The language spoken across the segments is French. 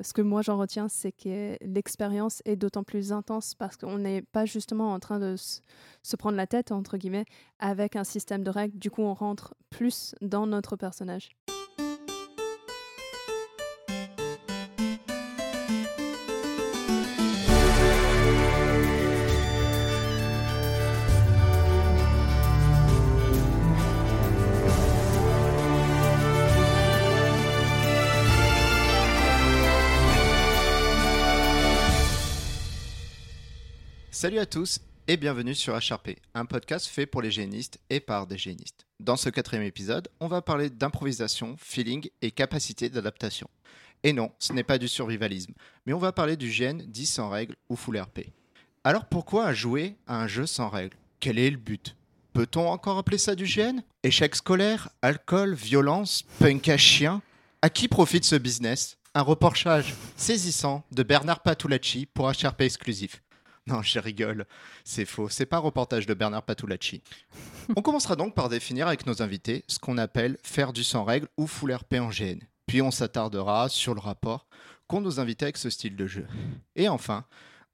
ce que moi j'en retiens, c'est que l'expérience est d'autant plus intense parce qu'on n'est pas justement en train de se prendre la tête, entre guillemets, avec un système de règles. Du coup, on rentre plus dans notre personnage. Salut à tous et bienvenue sur HRP, un podcast fait pour les génistes et par des génistes. Dans ce quatrième épisode, on va parler d'improvisation, feeling et capacité d'adaptation. Et non, ce n'est pas du survivalisme, mais on va parler du GN dit sans règles ou full RP. Alors pourquoi jouer à un jeu sans règles? Quel est le but? Peut-on encore appeler ça du GN Échec scolaire, alcool, violence, punk à chien? À qui profite ce business? Un reportage saisissant de Bernard Patulacci pour HRP exclusif. Non, je rigole. C'est faux. C'est pas un reportage de Bernard Patulacci. on commencera donc par définir avec nos invités ce qu'on appelle faire du sans règle ou full RP en GN. Puis on s'attardera sur le rapport qu'ont nos invités avec ce style de jeu. Et enfin,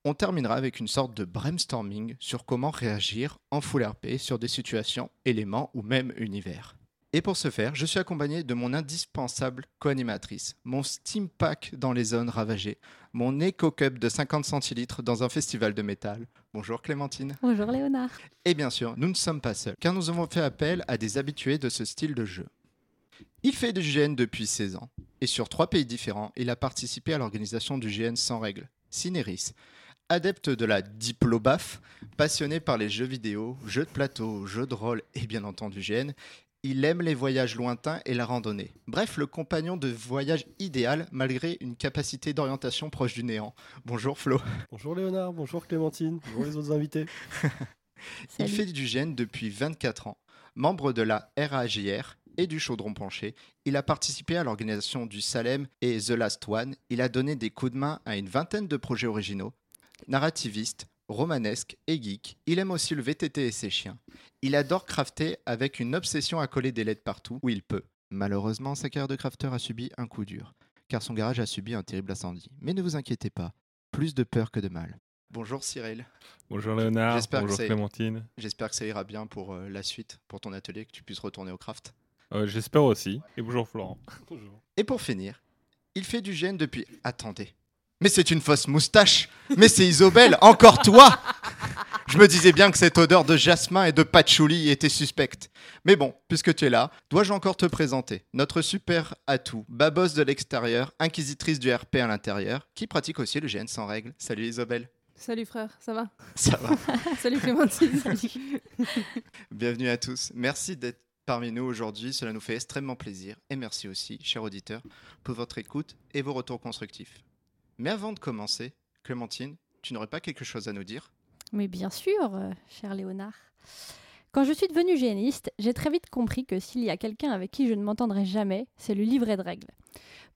on terminera avec une sorte de brainstorming sur comment réagir en full RP sur des situations, éléments ou même univers. Et pour ce faire, je suis accompagné de mon indispensable co-animatrice, mon Steam Pack dans les zones ravagées, mon Eco Cup de 50 centilitres dans un festival de métal. Bonjour Clémentine. Bonjour Léonard. Et bien sûr, nous ne sommes pas seuls, car nous avons fait appel à des habitués de ce style de jeu. Il fait du GN depuis 16 ans, et sur trois pays différents, il a participé à l'organisation du GN sans règles, Cineris. Adepte de la diplobaf, passionné par les jeux vidéo, jeux de plateau, jeux de rôle et bien entendu GN, il aime les voyages lointains et la randonnée. Bref, le compagnon de voyage idéal malgré une capacité d'orientation proche du néant. Bonjour Flo. Bonjour Léonard, bonjour Clémentine, bonjour les autres invités. il fait du gène depuis 24 ans. Membre de la RAJR et du Chaudron Penché, il a participé à l'organisation du Salem et The Last One. Il a donné des coups de main à une vingtaine de projets originaux. Narrativiste, romanesque et geek, il aime aussi le VTT et ses chiens. Il adore crafter avec une obsession à coller des lettres partout où il peut. Malheureusement, sa carrière de crafter a subi un coup dur, car son garage a subi un terrible incendie. Mais ne vous inquiétez pas, plus de peur que de mal. Bonjour Cyril. Bonjour Léonard. Bonjour Clémentine. J'espère que ça ira bien pour euh, la suite, pour ton atelier, que tu puisses retourner au craft. Euh, j'espère aussi. Et bonjour Florent. bonjour. Et pour finir, il fait du gène depuis. Attendez, mais c'est une fausse moustache. Mais c'est Isobel, encore toi. Je me disais bien que cette odeur de jasmin et de patchouli était suspecte. Mais bon, puisque tu es là, dois-je encore te présenter notre super atout, babos de l'extérieur, inquisitrice du RP à l'intérieur, qui pratique aussi le GN sans règles. Salut Isobel. Salut frère, ça va? Ça va. Salut Clémentine. Bienvenue à tous. Merci d'être parmi nous aujourd'hui. Cela nous fait extrêmement plaisir. Et merci aussi, chers auditeurs, pour votre écoute et vos retours constructifs. Mais avant de commencer, Clémentine, tu n'aurais pas quelque chose à nous dire? Mais bien sûr, euh, cher Léonard. Quand je suis devenue géniste, j'ai très vite compris que s'il y a quelqu'un avec qui je ne m'entendrai jamais, c'est le livret de règles.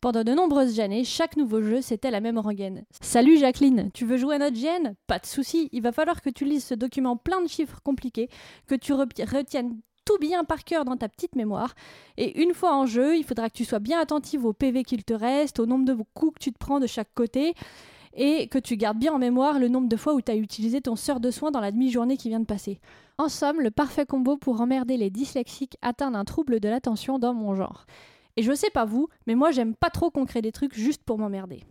Pendant de nombreuses années, chaque nouveau jeu, c'était la même rengaine. Salut Jacqueline, tu veux jouer à notre GN Pas de souci, il va falloir que tu lises ce document plein de chiffres compliqués, que tu retiennes tout bien par cœur dans ta petite mémoire. Et une fois en jeu, il faudra que tu sois bien attentive au PV qu'il te reste, au nombre de coups que tu te prends de chaque côté, et que tu gardes bien en mémoire le nombre de fois où tu as utilisé ton sort de soin dans la demi-journée qui vient de passer. En somme, le parfait combo pour emmerder les dyslexiques atteint d'un trouble de l'attention dans mon genre. Et je sais pas vous, mais moi j'aime pas trop qu'on crée des trucs juste pour m'emmerder.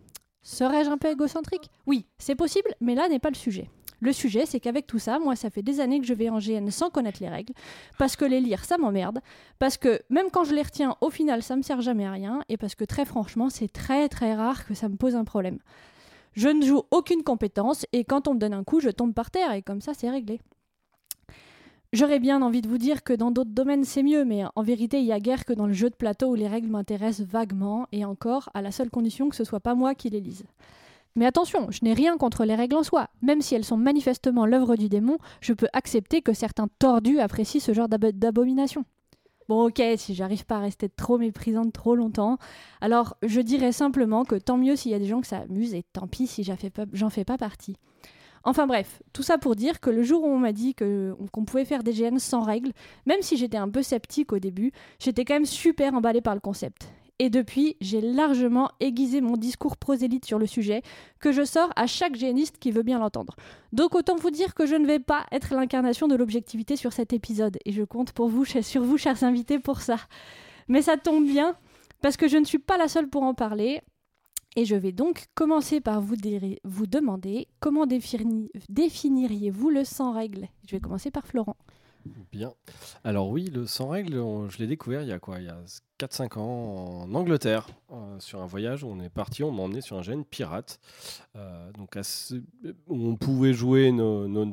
Serais-je un peu égocentrique? Oui, c'est possible, mais là n'est pas le sujet. Le sujet, c'est qu'avec tout ça, moi, ça fait des années que je vais en GN sans connaître les règles, parce que les lire, ça m'emmerde, parce que même quand je les retiens, au final, ça me sert jamais à rien, et parce que très franchement, c'est très très rare que ça me pose un problème. Je ne joue aucune compétence, et quand on me donne un coup, je tombe par terre, et comme ça, c'est réglé. J'aurais bien envie de vous dire que dans d'autres domaines c'est mieux, mais en vérité il y a guère que dans le jeu de plateau où les règles m'intéressent vaguement, et encore à la seule condition que ce soit pas moi qui les lise. Mais attention, je n'ai rien contre les règles en soi. Même si elles sont manifestement l'œuvre du démon, je peux accepter que certains tordus apprécient ce genre d'abomination. Bon ok, si j'arrive pas à rester trop méprisante trop longtemps, alors je dirais simplement que tant mieux s'il y a des gens que ça amuse et tant pis si j'en fais pas partie. Enfin bref, tout ça pour dire que le jour où on m'a dit qu'on pouvait faire des GN sans règles, même si j'étais un peu sceptique au début, j'étais quand même super emballée par le concept. Et depuis, j'ai largement aiguisé mon discours prosélyte sur le sujet, que je sors à chaque géniste qui veut bien l'entendre. Donc autant vous dire que je ne vais pas être l'incarnation de l'objectivité sur cet épisode, et je compte pour vous, sur vous, chers invités, pour ça. Mais ça tombe bien, parce que je ne suis pas la seule pour en parler. Et je vais donc commencer par vous, demander comment définiriez-vous le sans règle? Je vais commencer par Florent. Bien. Alors oui, le sans règle, je l'ai découvert il y a quoi? 4-5 ans en Angleterre, euh, sur un voyage où on est parti, on m'a emmené sur un gène pirate. Euh, donc on pouvait jouer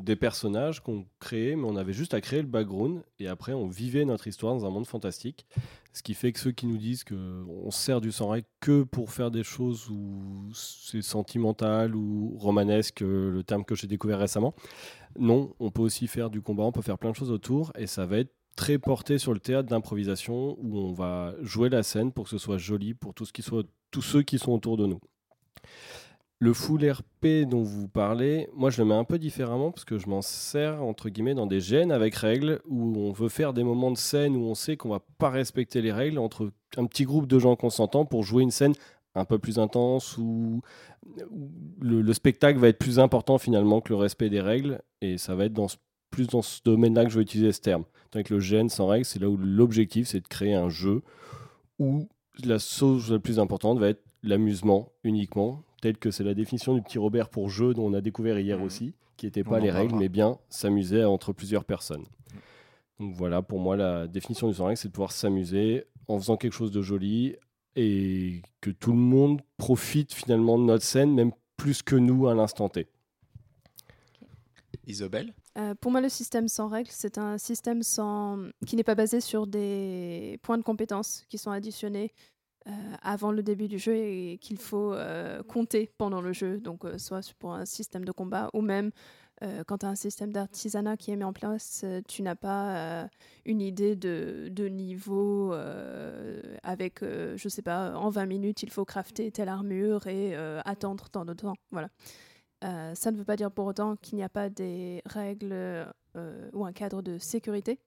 des personnages qu'on créait, mais on avait juste à créer le background et après on vivait notre histoire dans un monde fantastique. Ce qui fait que ceux qui nous disent qu'on sert du règle que pour faire des choses où c'est sentimental ou romanesque, le terme que j'ai découvert récemment, non, on peut aussi faire du combat, on peut faire plein de choses autour et ça va être très porté sur le théâtre d'improvisation où on va jouer la scène pour que ce soit joli pour tout ce qui soit, tous ceux qui sont autour de nous. Le full RP dont vous parlez, moi je le mets un peu différemment parce que je m'en sers entre guillemets dans des gènes avec règles où on veut faire des moments de scène où on sait qu'on va pas respecter les règles entre un petit groupe de gens consentants pour jouer une scène un peu plus intense où, le, spectacle va être plus important finalement que le respect des règles et ça va être dans, plus dans ce domaine-là que je vais utiliser ce terme. Avec le gène sans règles, c'est là où l'objectif c'est de créer un jeu où la chose la plus importante va être l'amusement uniquement tel que c'est la définition du petit Robert pour jeu dont on a découvert hier mmh. aussi, qui n'était pas les règles, mais bien s'amuser entre plusieurs personnes. Donc voilà, pour moi, la définition du sans règles, c'est de pouvoir s'amuser en faisant quelque chose de joli et que tout le monde profite finalement de notre scène, même plus que nous à l'instant T. Isabelle? Euh, Pour moi, le système sans règles, c'est un système sans... qui n'est pas basé sur des points de compétences qui sont additionnés euh, avant le début du jeu et qu'il faut euh, compter pendant le jeu, donc soit pour un système de combat ou même quand tu as un système d'artisanat qui est mis en place, tu n'as pas une idée de, de niveau avec, je sais pas, en 20 minutes, il faut crafter telle armure et attendre tant de temps. Voilà. Ça ne veut pas dire pour autant qu'il n'y a pas des règles ou un cadre de sécurité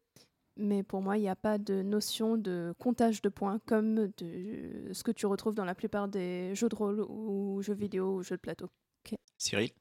mais pour moi, il n'y a pas de notion de comptage de points comme de ce que tu retrouves dans la plupart des jeux de rôle ou jeux vidéo ou jeux de plateau. Cyril?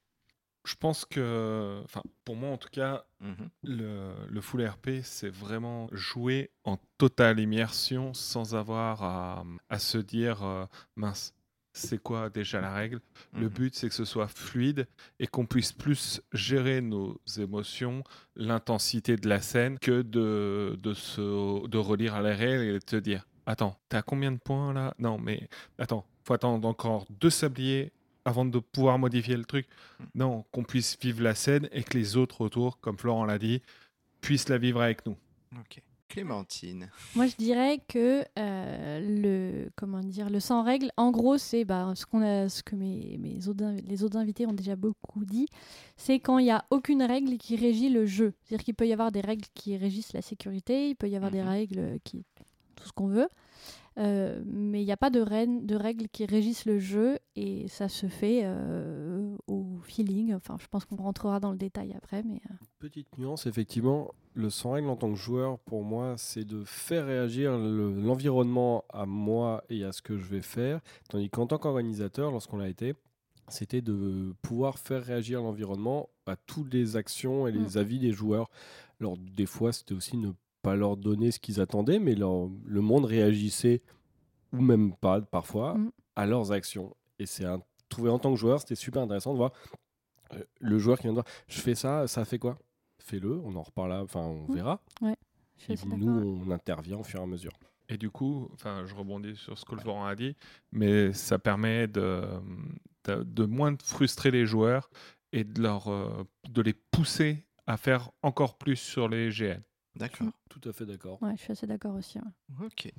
Je pense que, enfin, pour moi en tout cas, mhm. le, le, full RP, c'est vraiment jouer en totale immersion sans avoir à, à se dire euh, mince, c'est quoi déjà la règle? Le mhm. but, c'est que ce soit fluide et qu'on puisse plus gérer nos émotions, l'intensité de la scène, que de, de, se, de relire à la règle et de te dire Attends, t'as combien de points là? Non, mais attends, faut attendre encore deux sabliers avant de pouvoir modifier le truc. Mhm. Non, qu'on puisse vivre la scène et que les autres autour, comme Florent l'a dit, puissent la vivre avec nous. Ok. Clémentine. Moi, je dirais que euh, le comment dire le sans règle, en gros, c'est bah, ce qu'on a, ce que mes, mes autres, les autres invités ont déjà beaucoup dit, c'est quand il n'y a aucune règle qui régit le jeu. C'est-à-dire qu'il peut y avoir des règles qui régissent la sécurité, il peut y avoir des mhm. règles qui tout ce qu'on veut, euh, mais il n'y a pas de, de, règles qui régissent le jeu et ça se fait euh, au feeling. Enfin, je pense qu'on rentrera dans le détail après. Mais, euh. Petite nuance, effectivement, le sans règle en tant que joueur, pour moi, c'est de faire réagir l'environnement à moi et à ce que je vais faire. Tandis qu'en tant qu'organisateur, lorsqu'on l'a été, c'était de pouvoir faire réagir l'environnement à toutes les actions et les mm. avis des joueurs. Alors, des fois, c'était aussi ne pas leur donner ce qu'ils attendaient, mais le monde réagissait, ou même pas parfois, mm. à leurs actions. Et c'est un, trouvé en tant que joueur, c'était super intéressant de voir euh, le joueur qui vient de dire Je fais ça, ça fait quoi? Fais-le, on en reparle, enfin on mm. verra. et nous, on intervient au fur et à mesure. Et du coup, enfin, je rebondis sur ce que le Florent a dit, mais ça permet de, de, moins frustrer les joueurs et de, leur, euh, de les pousser à faire encore plus sur les GN. D'accord. Tout à fait d'accord. Ouais, je suis assez d'accord aussi. Ok.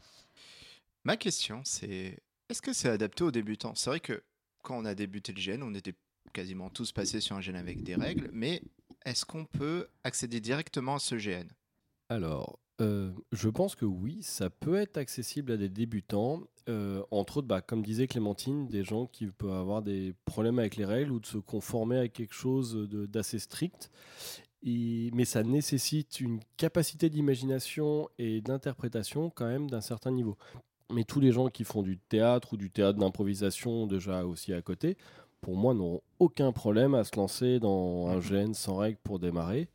Ma question, c'est est-ce que c'est adapté aux débutants? C'est vrai que quand on a débuté le GN, on était quasiment tous passés sur un GN avec des règles, mais est-ce qu'on peut accéder directement à ce GN Alors, euh, je pense que oui, ça peut être accessible à des débutants. Euh, entre autres, bah, comme disait Clémentine, des gens qui peuvent avoir des problèmes avec les règles ou de se conformer à quelque chose d'assez strict mais ça nécessite une capacité d'imagination et d'interprétation quand même d'un certain niveau. Mais tous les gens qui font du théâtre ou du théâtre d'improvisation déjà aussi à côté, pour moi, n'auront aucun problème à se lancer dans un gène sans règle pour démarrer.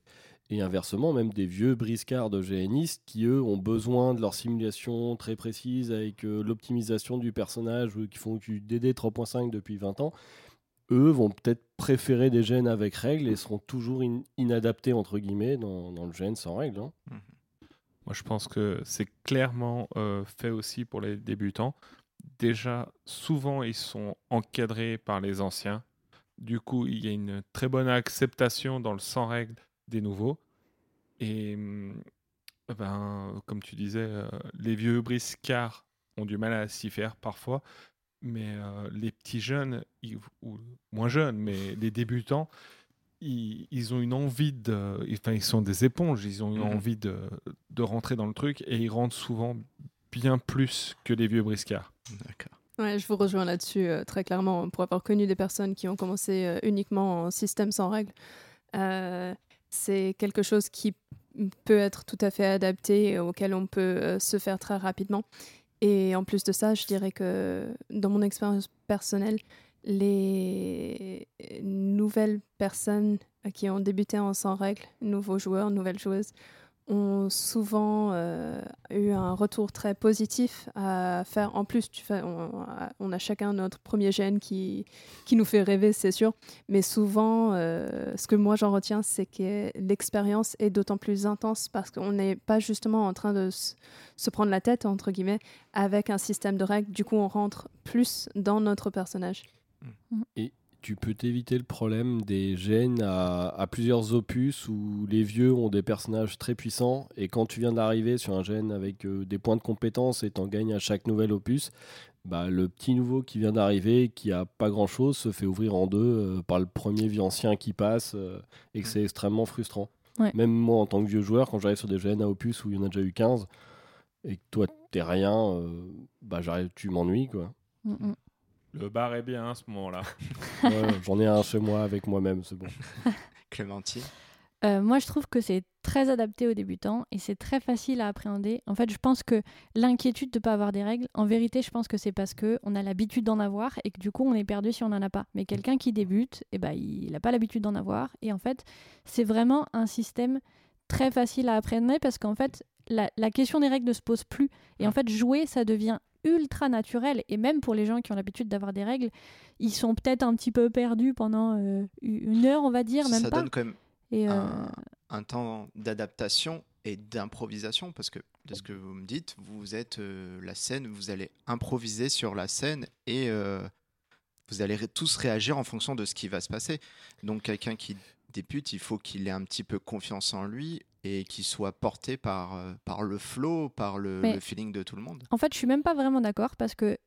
Et inversement, même des vieux briscards de GNistes qui, eux, ont besoin de leur simulation très précise avec euh, l'optimisation du personnage, qui font du DD 3.5 depuis 20 ans, eux vont peut-être préférer des gènes avec règles et seront toujours inadaptés, entre guillemets, dans, le gène sans règles. Hein. Mmh. Moi, je pense que c'est clairement euh, fait aussi pour les débutants. Déjà, souvent, ils sont encadrés par les anciens. Du coup, il y a une très bonne acceptation dans le sans règles des nouveaux. Et mmh, ben, comme tu disais, euh, les vieux briscards ont du mal à s'y faire parfois. Mais euh, les petits jeunes, ou moins jeunes, mais les débutants, ils, ont une envie de. Enfin, ils sont des éponges, ils ont une mmh envie de, de, rentrer dans le truc et ils rentrent souvent bien plus que les vieux briscards. D'accord. Ouais, je vous rejoins là-dessus euh, très clairement. Pour avoir connu des personnes qui ont commencé uniquement en système sans règles, c'est quelque chose qui peut être tout à fait adapté et auquel on peut euh, se faire très rapidement. Et en plus de ça, je dirais que dans mon expérience personnelle, les nouvelles personnes qui ont débuté en sans règles, nouveaux joueurs, nouvelles joueuses, ont souvent euh, eu un retour très positif à faire. En plus, tu fais, on, a chacun notre premier gène qui, qui nous fait rêver, c'est sûr. Mais souvent, euh, ce que moi j'en retiens, c'est que l'expérience est d'autant plus intense parce qu'on n'est pas justement en train de se prendre la tête, entre guillemets, avec un système de règles. Du coup, on rentre plus dans notre personnage. Et tu peux t'éviter le problème des gènes à, plusieurs opus où les vieux ont des personnages très puissants et quand tu viens d'arriver sur un gène avec euh, des points de compétence et t'en gagnes à chaque nouvel opus, bah, le petit nouveau qui vient d'arriver, qui a pas grand chose, se fait ouvrir en deux euh, par le premier vieux ancien qui passe euh, et que c'est extrêmement frustrant. Même moi en tant que vieux joueur, quand j'arrive sur des gènes à opus où il y en a déjà eu 15 et que toi t'es rien, bah, tu m'ennuies quoi. Mm, mm. Le bar est bien à ce moment-là. J'en ai un chez moi avec moi-même, c'est bon. Clémentine euh, moi, je trouve que c'est très adapté aux débutants et c'est très facile à appréhender. En fait, je pense que l'inquiétude de ne pas avoir des règles, en vérité, je pense que c'est parce qu'on a l'habitude d'en avoir et que du coup, on est perdu si on n'en a pas. Mais quelqu'un qui débute, eh ben, il n'a pas l'habitude d'en avoir. Et en fait, c'est vraiment un système très facile à appréhender parce qu'en fait, la, la, question des règles ne se pose plus. Et en fait, jouer, ça devient ultra naturel. Et même pour les gens qui ont l'habitude d'avoir des règles, ils sont peut-être un petit peu perdus pendant euh, une heure, on va dire, même ça pas. donne quand même et euh, un, temps d'adaptation et d'improvisation, parce que de ce que vous me dites, vous êtes euh, la scène, vous allez improviser sur la scène et vous allez tous réagir en fonction de ce qui va se passer. Donc quelqu'un qui débute, il faut qu'il ait un petit peu confiance en lui et qu'il soit porté par, euh, par le flow, par le, feeling de tout le monde. En fait, je suis même pas vraiment d'accord parce que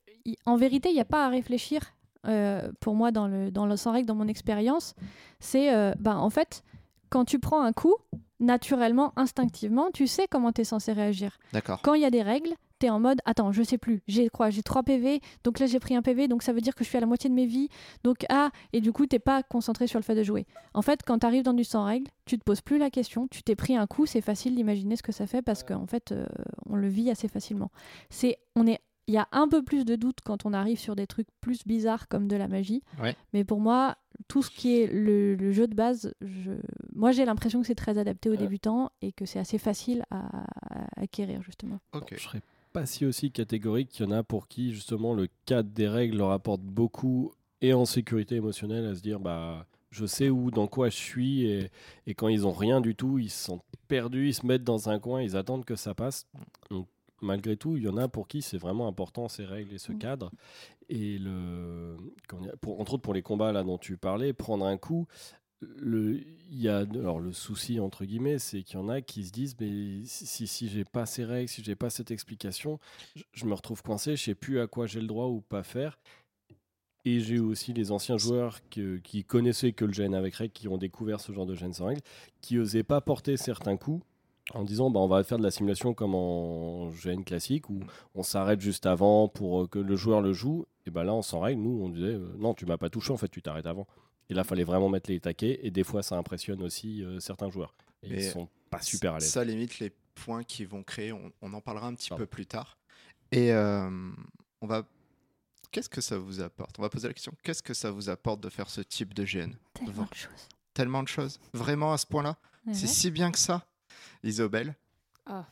en vérité, il n'y a pas à réfléchir. Euh, pour moi, dans le, dans le sans règle, dans mon expérience, c'est euh, bah, en fait, quand tu prends un coup, naturellement, instinctivement, tu sais comment tu es censé réagir. D'accord. Quand il y a des règles, tu es en mode attends, je sais plus, j'ai quoi J'ai 3 PV, donc là j'ai pris un PV, donc ça veut dire que je suis à la moitié de mes vies. Donc ah, et du coup, t'es pas concentré sur le fait de jouer. En fait, quand tu arrives dans du sans règle, tu te poses plus la question, tu t'es pris un coup, c'est facile d'imaginer ce que ça fait parce qu'en fait, euh, on le vit assez facilement. C'est on est il y a un peu plus de doute quand on arrive sur des trucs plus bizarres comme de la magie. Mais pour moi, tout ce qui est le, jeu de base, je... moi j'ai l'impression que c'est très adapté aux débutants et que c'est assez facile à, acquérir justement. Ok. je serais pas si aussi catégorique qu'il y en a pour qui justement le cadre des règles leur apporte beaucoup et en sécurité émotionnelle à se dire bah je sais où dans quoi je suis et, et quand ils ont rien du tout ils se sentent perdus ils se mettent dans un coin ils attendent que ça passe donc malgré tout, il y en a pour qui c'est vraiment important ces règles et ce mm. cadre. Et le, pour, entre autres pour les combats là dont tu parlais, prendre un coup, le, y a, alors le souci entre guillemets, c'est qu'il y en a qui se disent mais si, si j'ai pas ces règles, si j'ai pas cette explication, je, me retrouve coincé, je sais plus à quoi j'ai le droit ou pas faire. Et j'ai aussi les anciens joueurs qui connaissaient que le gène avec règles, qui ont découvert ce genre de gène sans règles, qui osaient pas porter certains coups en disant bah, on va faire de la simulation comme en GN classique où on s'arrête juste avant pour euh, que le joueur le joue. Et ben là, on s'en règle. Nous, on disait euh, non, tu m'as pas touché, en fait, tu t'arrêtes avant. Et là, il fallait vraiment mettre les taquets. Et des fois, ça impressionne aussi euh, certains joueurs. Et ils sont pas super à l'aise. Ça limite les points qui vont créer. On, en parlera un petit peu plus tard. Et on va. Qu'est-ce que ça vous apporte? On va poser la question qu'est-ce que ça vous apporte de faire ce type de GN Tellement de choses. Tellement de choses. Vraiment à ce point-là? C'est si bien que ça Isobel ah,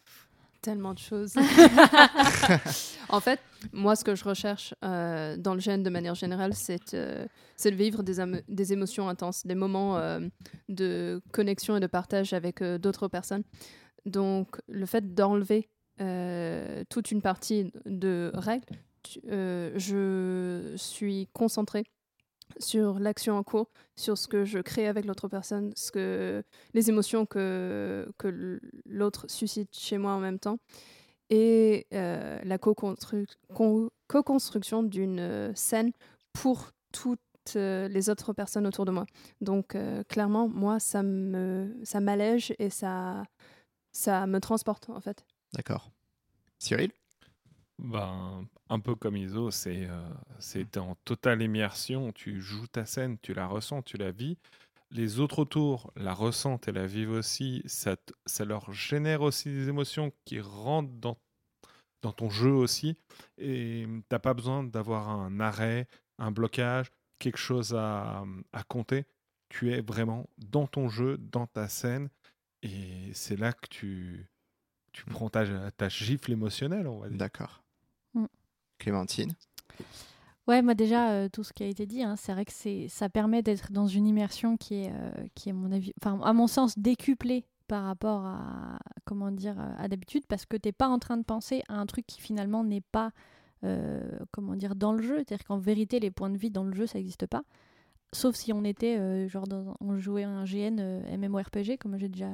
Tellement de choses. en fait, moi, ce que je recherche euh, dans le gène de manière générale, c'est euh, de vivre des, des, émotions intenses, des moments euh, de connexion et de partage avec d'autres personnes. Donc, le fait d'enlever toute une partie de règles, je suis concentrée sur l'action en cours, sur ce que je crée avec l'autre personne, ce que, les émotions que, que l'autre suscite chez moi en même temps, et euh, la co-construction d'une euh, scène pour toutes euh, les autres personnes autour de moi. Donc clairement, moi, ça ça m'allège et ça, ça me transporte en fait. D'accord. Cyril? Ben, un peu comme Iso, c'est euh, en totale immersion. Tu joues ta scène, tu la ressens, tu la vis. Les autres autour la ressentent et la vivent aussi. Ça, ça leur génère aussi des émotions qui rentrent dans, dans ton jeu aussi. Et t'as pas besoin d'avoir un arrêt, un blocage, quelque chose à, à compter. Tu es vraiment dans ton jeu, dans ta scène. Et c'est là que tu, tu prends ta, ta gifle émotionnelle, on va dire. D'accord. Clémentine Ouais, moi déjà, euh, tout ce qui a été dit, hein, c'est vrai que ça permet d'être dans une immersion qui est, euh, mon avis, enfin, à mon sens, décuplée par rapport à, comment dire, à d'habitude, parce que tu n'es pas en train de penser à un truc qui finalement n'est pas, euh, comment dire, dans le jeu. C'est-à-dire qu'en vérité, les points de vie dans le jeu, ça n'existe pas. Sauf si on était, genre, dans, on jouait un GN MMORPG, comme j'ai déjà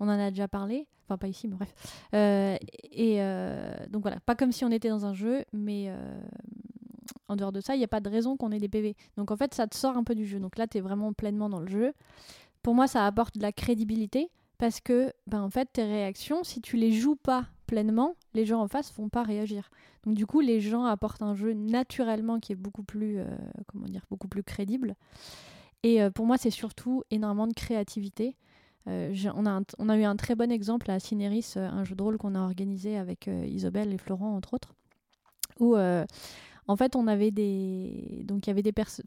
on en a déjà parlé, enfin pas ici, mais bref. Euh, et euh, donc voilà, pas comme si on était dans un jeu, mais euh, en dehors de ça, il n'y a pas de raison qu'on ait des PV. Donc en fait, ça te sort un peu du jeu. Donc là, tu es vraiment pleinement dans le jeu. Pour moi, ça apporte de la crédibilité parce que, ben, en fait, tes réactions, si tu les joues pas pleinement, les gens en face vont pas réagir. Donc du coup, les gens apportent un jeu naturellement qui est beaucoup plus, comment dire, beaucoup plus crédible. Et pour moi, c'est surtout énormément de créativité. Euh, on, a eu un très bon exemple à Cinéris, euh, un jeu de rôle qu'on a organisé avec euh, Isobel et Florent, entre autres, où en fait on avait des. Donc il y avait des personnes.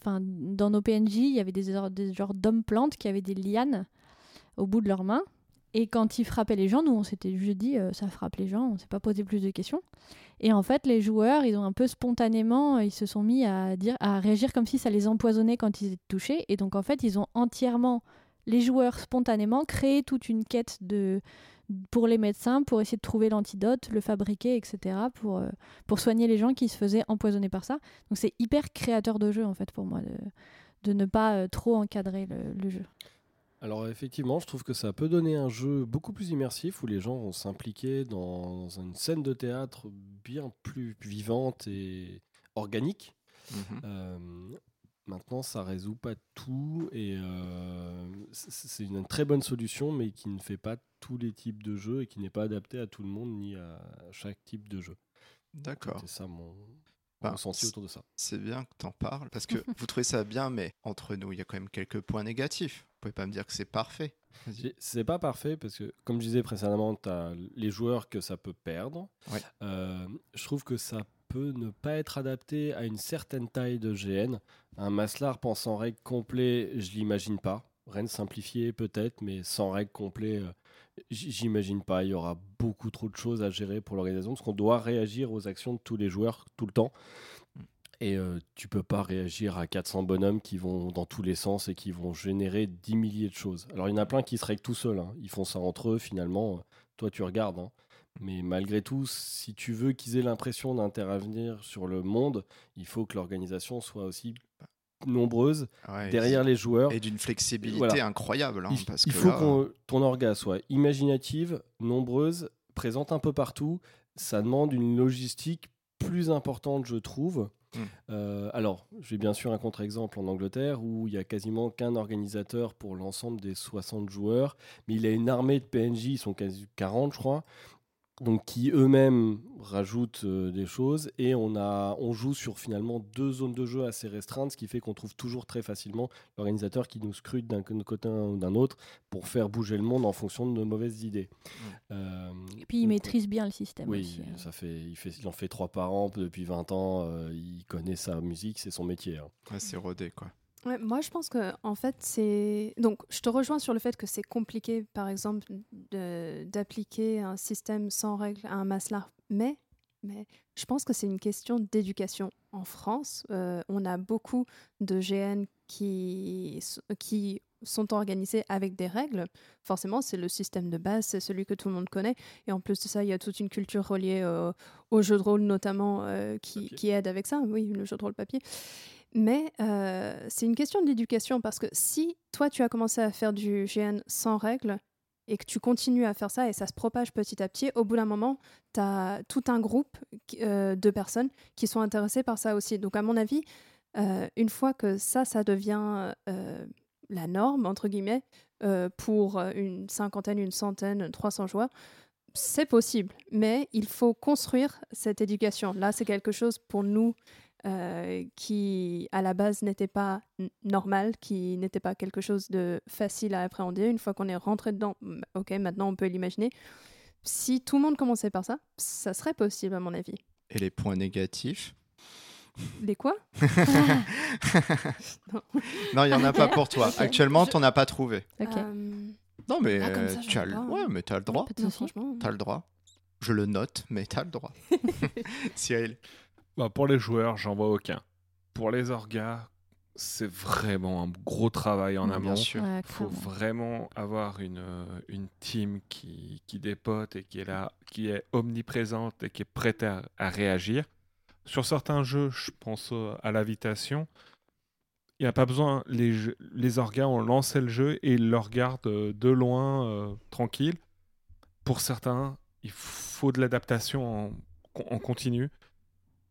dans nos PNJ, il y avait des, des genres d'hommes-plantes qui avaient des lianes au bout de leurs mains. Et quand ils frappaient les gens, nous on s'était juste dit ça frappe les gens, on s'est pas posé plus de questions. Et en fait, les joueurs, ils ont un peu spontanément, ils se sont mis à dire, à réagir comme si ça les empoisonnait quand ils étaient touchés. Et donc en fait, ils ont entièrement les joueurs spontanément créaient toute une quête de, pour les médecins, pour essayer de trouver l'antidote, le fabriquer, etc., pour, euh, pour soigner les gens qui se faisaient empoisonner par ça. Donc c'est hyper créateur de jeu, en fait, pour moi, de, de ne pas euh, trop encadrer le, jeu. Alors effectivement, je trouve que ça peut donner un jeu beaucoup plus immersif où les gens vont s'impliquer dans une scène de théâtre bien plus vivante et organique. Mhm. Euh, Maintenant, ça résout pas tout et euh, c'est une très bonne solution, mais qui ne fait pas tous les types de jeux et qui n'est pas adapté à tout le monde ni à chaque type de jeu. D'accord. C'est ça mon, ben, autour de ça. C'est bien que tu en parles parce que vous trouvez ça bien, mais entre nous, il y a quand même quelques points négatifs. Vous pouvez pas me dire que c'est parfait. C'est pas parfait parce que, comme je disais précédemment, tu as les joueurs que ça peut perdre. Euh, je trouve que ça peut ne pas être adapté à une certaine taille de GN. Un Maslar pensant en règle complet, je l'imagine pas. Rennes simplifié peut-être, mais sans règle complet, euh, j'imagine pas. Il y aura beaucoup trop de choses à gérer pour l'organisation parce qu'on doit réagir aux actions de tous les joueurs tout le temps. Et euh, tu peux pas réagir à 400 bonhommes qui vont dans tous les sens et qui vont générer 10 milliers de choses. Alors il y en a plein qui se règlent tout seuls. Hein. Ils font ça entre eux finalement. Toi tu regardes. Hein. Mais malgré tout, si tu veux qu'ils aient l'impression d'intervenir sur le monde, il faut que l'organisation soit aussi nombreuse derrière les joueurs. Et d'une flexibilité incroyable. Hein, il, faut que ton orga soit imaginative, nombreuse, présente un peu partout. Ça demande une logistique plus importante, je trouve. Hmm. Euh, alors, j'ai bien sûr un contre-exemple en Angleterre où il y a quasiment qu'un organisateur pour l'ensemble des 60 joueurs, mais il a une armée de PNJ, ils sont quasi 40 je crois, donc qui eux-mêmes rajoutent euh, des choses et on a on joue sur finalement deux zones de jeu assez restreintes ce qui fait qu'on trouve toujours très facilement l'organisateur qui nous scrute d'un côté ou d'un autre pour faire bouger le monde en fonction de nos mauvaises idées euh, et puis il maîtrise bien le système oui aussi, hein. ça fait il fait il en fait trois par an depuis 20 ans euh, il connaît sa musique c'est son métier hein. c'est rodé quoi moi, je pense que en fait, c'est donc je te rejoins sur le fait que c'est compliqué, par exemple, d'appliquer un système sans règles à un maslar, mais mais je pense que c'est une question d'éducation. En France, euh, on a beaucoup de GN qui qui sont organisés avec des règles. Forcément, c'est le système de base, c'est celui que tout le monde connaît. Et en plus de ça, il y a toute une culture reliée au jeu de rôle, notamment, euh, qui, qui, aide avec ça. Oui, le jeu de rôle papier. Mais euh, c'est une question d'éducation parce que si toi, tu as commencé à faire du GN sans règles et que tu continues à faire ça et ça se propage petit à petit, au bout d'un moment, tu as tout un groupe euh, de personnes qui sont intéressées par ça aussi. Donc, à mon avis, euh, une fois que ça, ça devient la norme, entre guillemets, pour une cinquantaine, une centaine, 300 joueurs, c'est possible. Mais il faut construire cette éducation. Là, c'est quelque chose pour nous euh, qui à la base n'était pas normal, qui n'était pas quelque chose de facile à appréhender. Une fois qu'on est rentré dedans, ok, maintenant on peut l'imaginer. Si tout le monde commençait par ça, ça serait possible à mon avis. Et les points négatifs? Les quoi? Non, il n'y en a pas pour toi. Actuellement, tu n'en as pas trouvé. Euh, non, mais tu as, le... Hein. ouais, mais as le droit. franchement. Tu as le droit. Je le note, mais tu as le droit. Cyril bah, pour les joueurs, j'en vois aucun. Pour les orgas, c'est vraiment un gros travail en amont. Il faut vraiment avoir une, euh, une team qui, qui dépote et qui est là, qui est omniprésente et qui est prête à, réagir. Sur certains jeux, je pense à l'invitation, il n'y a pas besoin. Les, les orgas ont lancé le jeu et ils le regardent euh, de loin, euh, tranquille. Pour certains, il faut de l'adaptation en, en continu.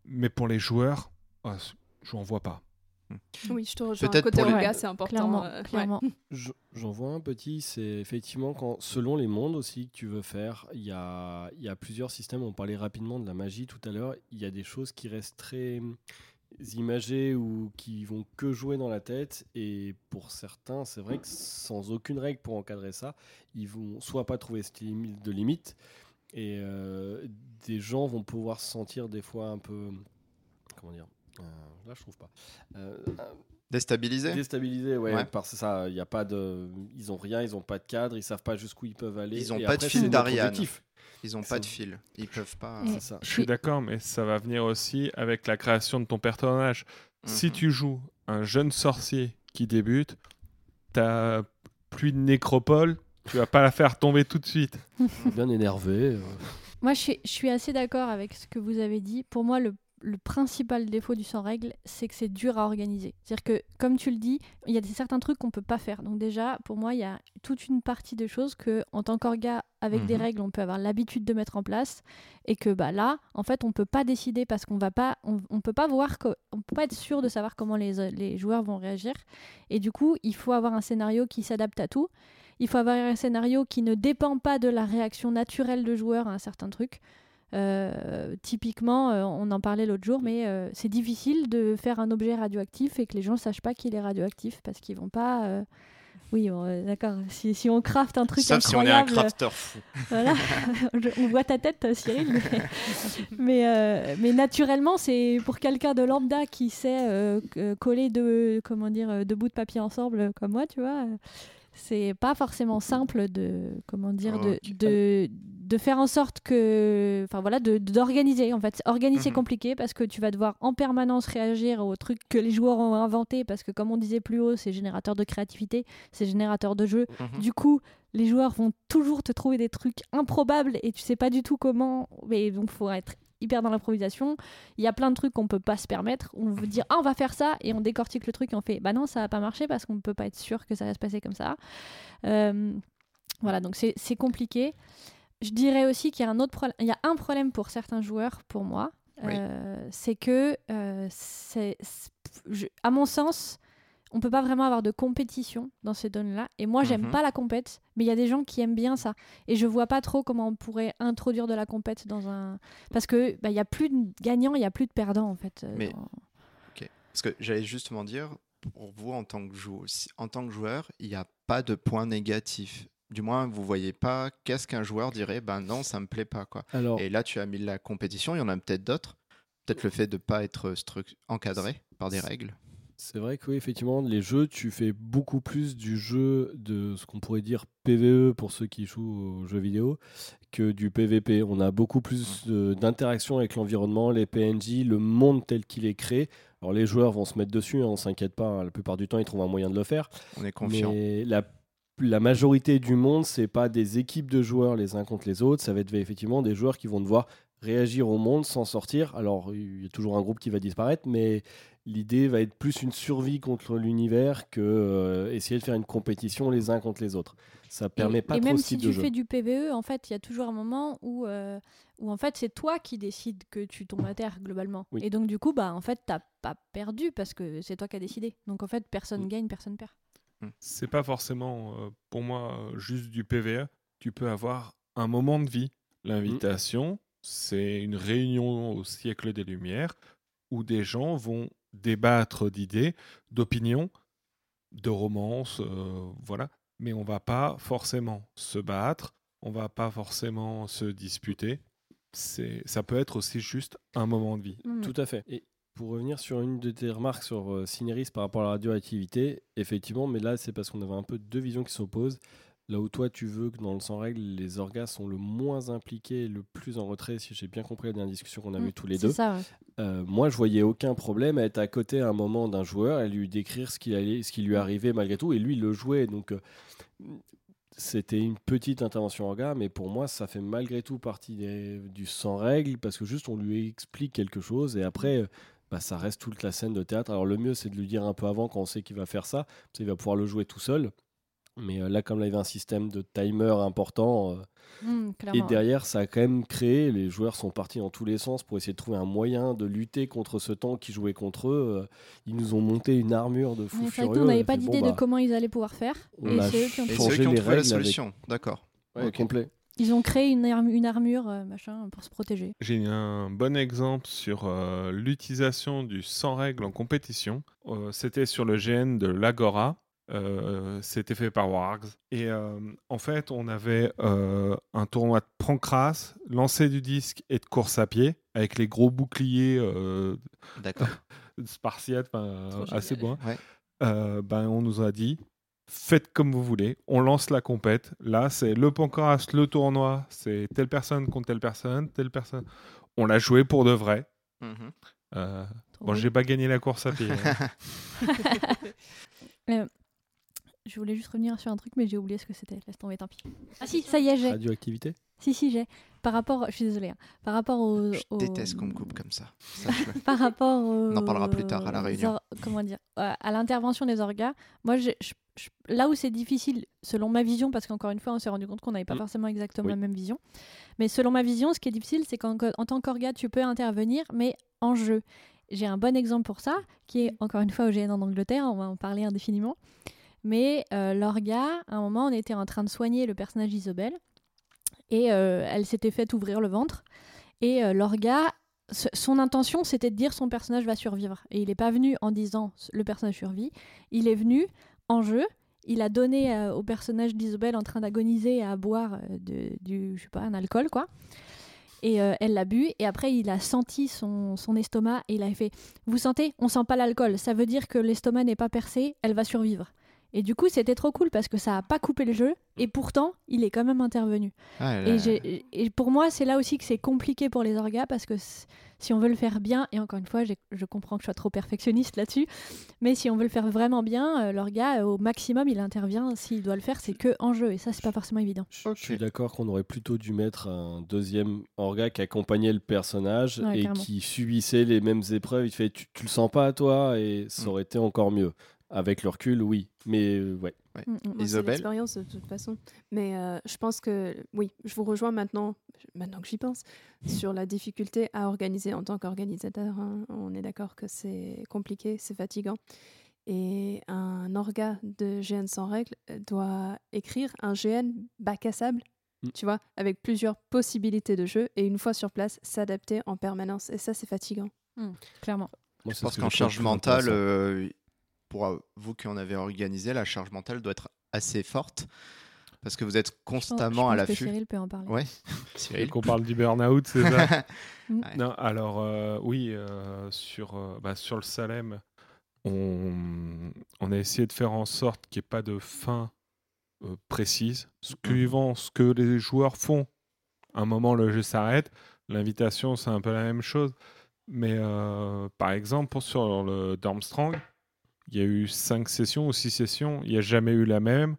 Mais pour les joueurs, ah, je n'en vois pas. Hmm. Oui, je te rejoins. Peut-être côté les... c'est important. Clairement, euh, J'en vois un petit, c'est effectivement quand, selon les mondes aussi que tu veux faire, il y a, y a plusieurs systèmes. On parlait rapidement de la magie tout à l'heure. Il y a des choses qui restent très imagées ou qui vont que jouer dans la tête. Et pour certains, c'est vrai que sans aucune règle pour encadrer ça, ils vont soit pas trouver de limite, et euh, des gens vont pouvoir se sentir des fois un peu. Comment dire euh, Là, je trouve pas. Euh, Déstabilisé Déstabilisé, ouais, parce que ça, il y a pas de, ils ont rien, ils ont pas de cadre, ils savent pas jusqu'où ils peuvent aller. Ils ont pas de fil d'Ariane. Ils ont pas de fil, ils peuvent pas. Ça. Je suis d'accord, mais ça va venir aussi avec la création de ton personnage. Si mhm. tu joues un jeune sorcier qui débute, t'as plus de nécropole, tu vas pas la faire tomber tout de suite. Bien énervé. Moi, je suis, je suis assez d'accord avec ce que vous avez dit. Pour moi, le, le principal défaut du sans règle, c'est que c'est dur à organiser. C'est-à-dire que, comme tu le dis, il y a des, certains trucs qu'on peut pas faire. Donc déjà, pour moi, il y a toute une partie de choses que, en tant qu'orga, avec des mhm. règles, on peut avoir l'habitude de mettre en place, et que bah là, en fait, on peut pas décider parce qu'on va pas, on, on, peut pas voir, on peut pas être sûr de savoir comment les, les joueurs vont réagir. Et du coup, il faut avoir un scénario qui s'adapte à tout. Il faut avoir un scénario qui ne dépend pas de la réaction naturelle de joueur à un certain truc. Euh, typiquement, euh, on en parlait l'autre jour, mais euh, c'est difficile de faire un objet radioactif et que les gens ne sachent pas qu'il est radioactif parce qu'ils vont pas. Oui, d'accord. Si, si, on craft un truc Sauf incroyable, si on est un crafter fou. voilà, on voit ta tête, Cyril. Mais, mais, naturellement, c'est pour quelqu'un de lambda qui sait coller deux, comment dire, deux bouts de papier ensemble comme moi, tu vois c'est pas forcément simple de comment dire de, de, de, faire en sorte que enfin voilà d'organiser en fait organiser c'est mhm. compliqué parce que tu vas devoir en permanence réagir aux trucs que les joueurs ont inventés parce que comme on disait plus haut c'est générateur de créativité c'est générateur de jeu mhm. du coup les joueurs vont toujours te trouver des trucs improbables et tu sais pas du tout comment mais donc faut être hyper dans l'improvisation. Il y a plein de trucs qu'on peut pas se permettre. On veut dire ah on va faire ça et on décortique le truc et on fait bah non ça va pas marcher parce qu'on peut pas être sûr que ça va se passer comme ça. Euh, voilà donc c'est compliqué. Je dirais aussi qu'il y a un autre problème. Il y a un problème pour certains joueurs pour moi. Euh, c'est que euh, c'est à mon sens on peut pas vraiment avoir de compétition dans ces données-là. Et moi, j'aime Mhm. pas la compète, mais il y a des gens qui aiment bien ça. Et je vois pas trop comment on pourrait introduire de la compète dans un. Parce que bah, il y a plus de gagnants, il y a plus de perdants en fait. euh, Mais- dans- Parce que j'allais justement dire, pour vous en tant que, jou- en tant que joueur, il n'y a pas de points négatifs. Du moins, vous voyez pas qu'est-ce qu'un joueur dirait, ben non, ça me plaît pas. quoi. Alors, Et là, tu as mis la compétition, il y en a peut-être d'autres. Peut-être le fait de ne pas être encadré par des règles. C'est vrai que oui, effectivement, les jeux, tu fais beaucoup plus du jeu de ce qu'on pourrait dire PVE pour ceux qui jouent aux jeux vidéo que du PVP. On a beaucoup plus de- d'interaction avec l'environnement, les PNJ, le monde tel qu'il est créé. Alors les joueurs vont se mettre dessus, hein, on s'inquiète pas, hein, la plupart du temps ils trouvent un moyen de le faire. On est confiant. Mais la, la majorité du monde, c'est pas des équipes de joueurs les uns contre les autres, ça va être effectivement des joueurs qui vont devoir réagir au monde sans sortir. Alors, il y a toujours un groupe qui va disparaître, mais l'idée va être plus une survie contre l'univers que euh, essayer de faire une compétition les uns contre les autres. Ça permet et, pas et trop même si tu jeu. fais du PVE, en fait, il y a toujours un moment où, euh, où en fait, c'est toi qui décides que tu tombes à terre globalement. Oui. Et donc, du coup, bah, en fait, t'as pas perdu parce que c'est toi qui as décidé. Donc, en fait, personne Mm. gagne, personne perd. C'est pas forcément, euh, pour moi, juste du PVE. Tu peux avoir un moment de vie. L'invitation, c'est une réunion au siècle des Lumières où des gens vont débattre d'idées, d'opinions, de romances, euh, voilà. Mais on va pas forcément se battre, on va pas forcément se disputer. C'est, ça peut être aussi juste un moment de vie. Mm. Tout à fait. Et pour revenir sur une de tes remarques sur euh, Cinéris par rapport à la radioactivité, effectivement, mais là c'est parce qu'on avait un peu deux visions qui s'opposent. Là où toi tu veux que dans le sans règle, les orgas sont le moins impliqués, le plus en retrait, si j'ai bien compris la dernière discussion qu'on a Mm, eue tous les deux. ça, ouais. Euh, moi, je voyais aucun problème à être à côté à un moment d'un joueur et lui décrire ce qui, allait, ce qui lui arrivait malgré tout. Et lui, il le jouait. Donc, euh, c'était une petite intervention orga, mais pour moi, ça fait malgré tout partie des- du sans règle parce que juste on lui explique quelque chose et après. euh, bah, ça reste toute la scène de théâtre. Alors le mieux c'est de lui dire un peu avant quand on sait qu'il va faire ça, parce qu'il va pouvoir le jouer tout seul. Mais euh, là, comme là, il y avait un système de timer important, euh, Mm, et derrière, ça a quand même créé, les joueurs sont partis dans tous les sens pour essayer de trouver un moyen de lutter contre ce temps qui jouait contre eux. Euh, Ils nous ont monté une armure de fou Ouais, c'est vrai furieux. on n'avait pas d'idée bon, de bah, comment ils allaient pouvoir faire. on Et a c'est eux qui ont Et trouvé. c'est eux changer qui ont les trouvé la règles avec- solution. D'accord. ouais, complet. Ils ont créé une, arm- une armure, euh, machin, pour se protéger. J'ai un bon exemple sur euh, l'utilisation du sans règle en compétition. Euh, C'était sur le GN de l'Agora. Euh, C'était fait par Wargs. Et euh, en fait, on avait euh, un tournoi de Prancras, lancer du disque et de course à pied, avec les gros boucliers euh, D'accord. spartiates, assez. Ouais. Euh, ben, on nous a dit faites comme vous voulez, on lance la compète. Là, c'est le Pancras, le tournoi, c'est telle personne contre telle personne, telle personne. On l'a joué pour de vrai. Trop bon, j'ai pas gagné la course à pied. hein. Je voulais juste revenir sur un truc, mais j'ai oublié ce que c'était. Laisse tomber, tant pis. Ah si, ça y est, j'ai. Radioactivité Si, si, j'ai. Par rapport, je suis désolée, hein. par rapport au, Je déteste qu'on me coupe comme ça. Par rapport au, On en parlera plus tard, à la réunion. or- comment dire euh, À l'intervention des orgas, moi, je- je- je- là où c'est difficile, selon ma vision, parce qu'encore une fois, on s'est rendu compte qu'on n'avait pas Mm. forcément exactement Oui. la même vision, mais selon ma vision, ce qui est difficile, c'est qu'en en tant qu'orga, tu peux intervenir, mais en jeu. J'ai un bon exemple pour ça, qui est encore une fois au GN en Angleterre, on va en parler indéfiniment. Mais euh, l'orga, à un moment, on était en train de soigner le personnage d'Isobel, et euh, elle s'était fait ouvrir le ventre. Et euh, l'orga, son intention, c'était de dire son personnage va survivre. Et il n'est pas venu en disant le personnage survit. Il est venu en jeu. Il a donné au personnage d'Isobel en train d'agoniser à boire du, je sais pas, un alcool, quoi. Et elle l'a bu. Et après, il a senti son, son estomac et il a fait Vous sentez? On sent pas l'alcool. Ça veut dire que l'estomac n'est pas percé. Elle va survivre. Et du coup, c'était trop cool parce que ça a pas coupé le jeu. Et pourtant, il est quand même intervenu. Ah, Et, pour moi, c'est là aussi que c'est compliqué pour les orgas parce que si on veut le faire bien, et encore une fois, je comprends que je sois trop perfectionniste là-dessus, mais si on veut le faire vraiment bien, euh, l'orga, euh, au maximum, il intervient. S'il doit le faire, c'est que en jeu, et ça, c'est pas forcément évident. Je suis d'accord qu'on aurait plutôt dû mettre un deuxième orga qui accompagnait le personnage Ouais, et carrément. qui subissait les mêmes épreuves. Il fait tu, tu le sens pas à toi et ça Mm. aurait été encore mieux. Avec le recul, oui. Mais euh, ouais. Mm, mm. Moi, c'est Isabelle l'expérience de toute façon. Mais euh, je pense que, oui, je vous rejoins maintenant, maintenant que j'y pense, sur la difficulté à organiser en tant qu'organisateur. hein. On est d'accord que c'est compliqué, c'est fatigant. Et un orga de GN sans règles doit écrire un GN bac à sable, mm. tu vois, avec plusieurs possibilités de jeu et une fois sur place, s'adapter en permanence. Et ça, c'est fatigant. Mm, clairement. je pense qu'en charge mentale, euh, pour vous qui en avez organisé, la charge mentale doit être assez forte parce que vous êtes constamment à l'affût. Cyril peut en parler. Ouais. Cyril. Qu'on parle du burn-out, c'est ça Non, alors euh, oui, euh, sur, bah, sur le Salem, on, a essayé de faire en sorte qu'il n'y ait pas de fin euh, précise, suivant ce que les joueurs font. À un moment, le jeu s'arrête. L'invitation, c'est un peu la même chose. Mais euh, par exemple, sur le Dormstrong, il y a eu 5 sessions ou 6 sessions. Il n'y a jamais eu la même.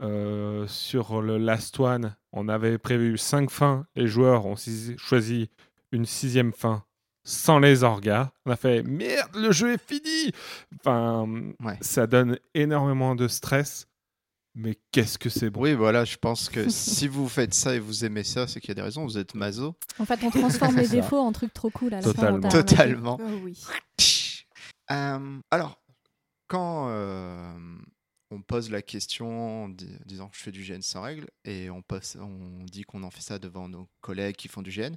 Euh, sur le Last One, on avait prévu 5 fins. Les joueurs ont choisi une sixième fin sans les orgas. On a fait merde, le jeu est fini. Enfin, ça donne énormément de stress. Mais qu'est-ce que c'est bon Oui, voilà, je pense que si vous faites ça et vous aimez ça, c'est qu'il y a des raisons. Vous êtes mazo. En fait, on transforme les défauts en trucs trop cool à la Totalement. Totalement. Oh, oui. Euh, alors, quand euh, on pose la question en disant je fais du GN sans règles et on, on dit qu'on en fait ça devant nos collègues qui font du GN,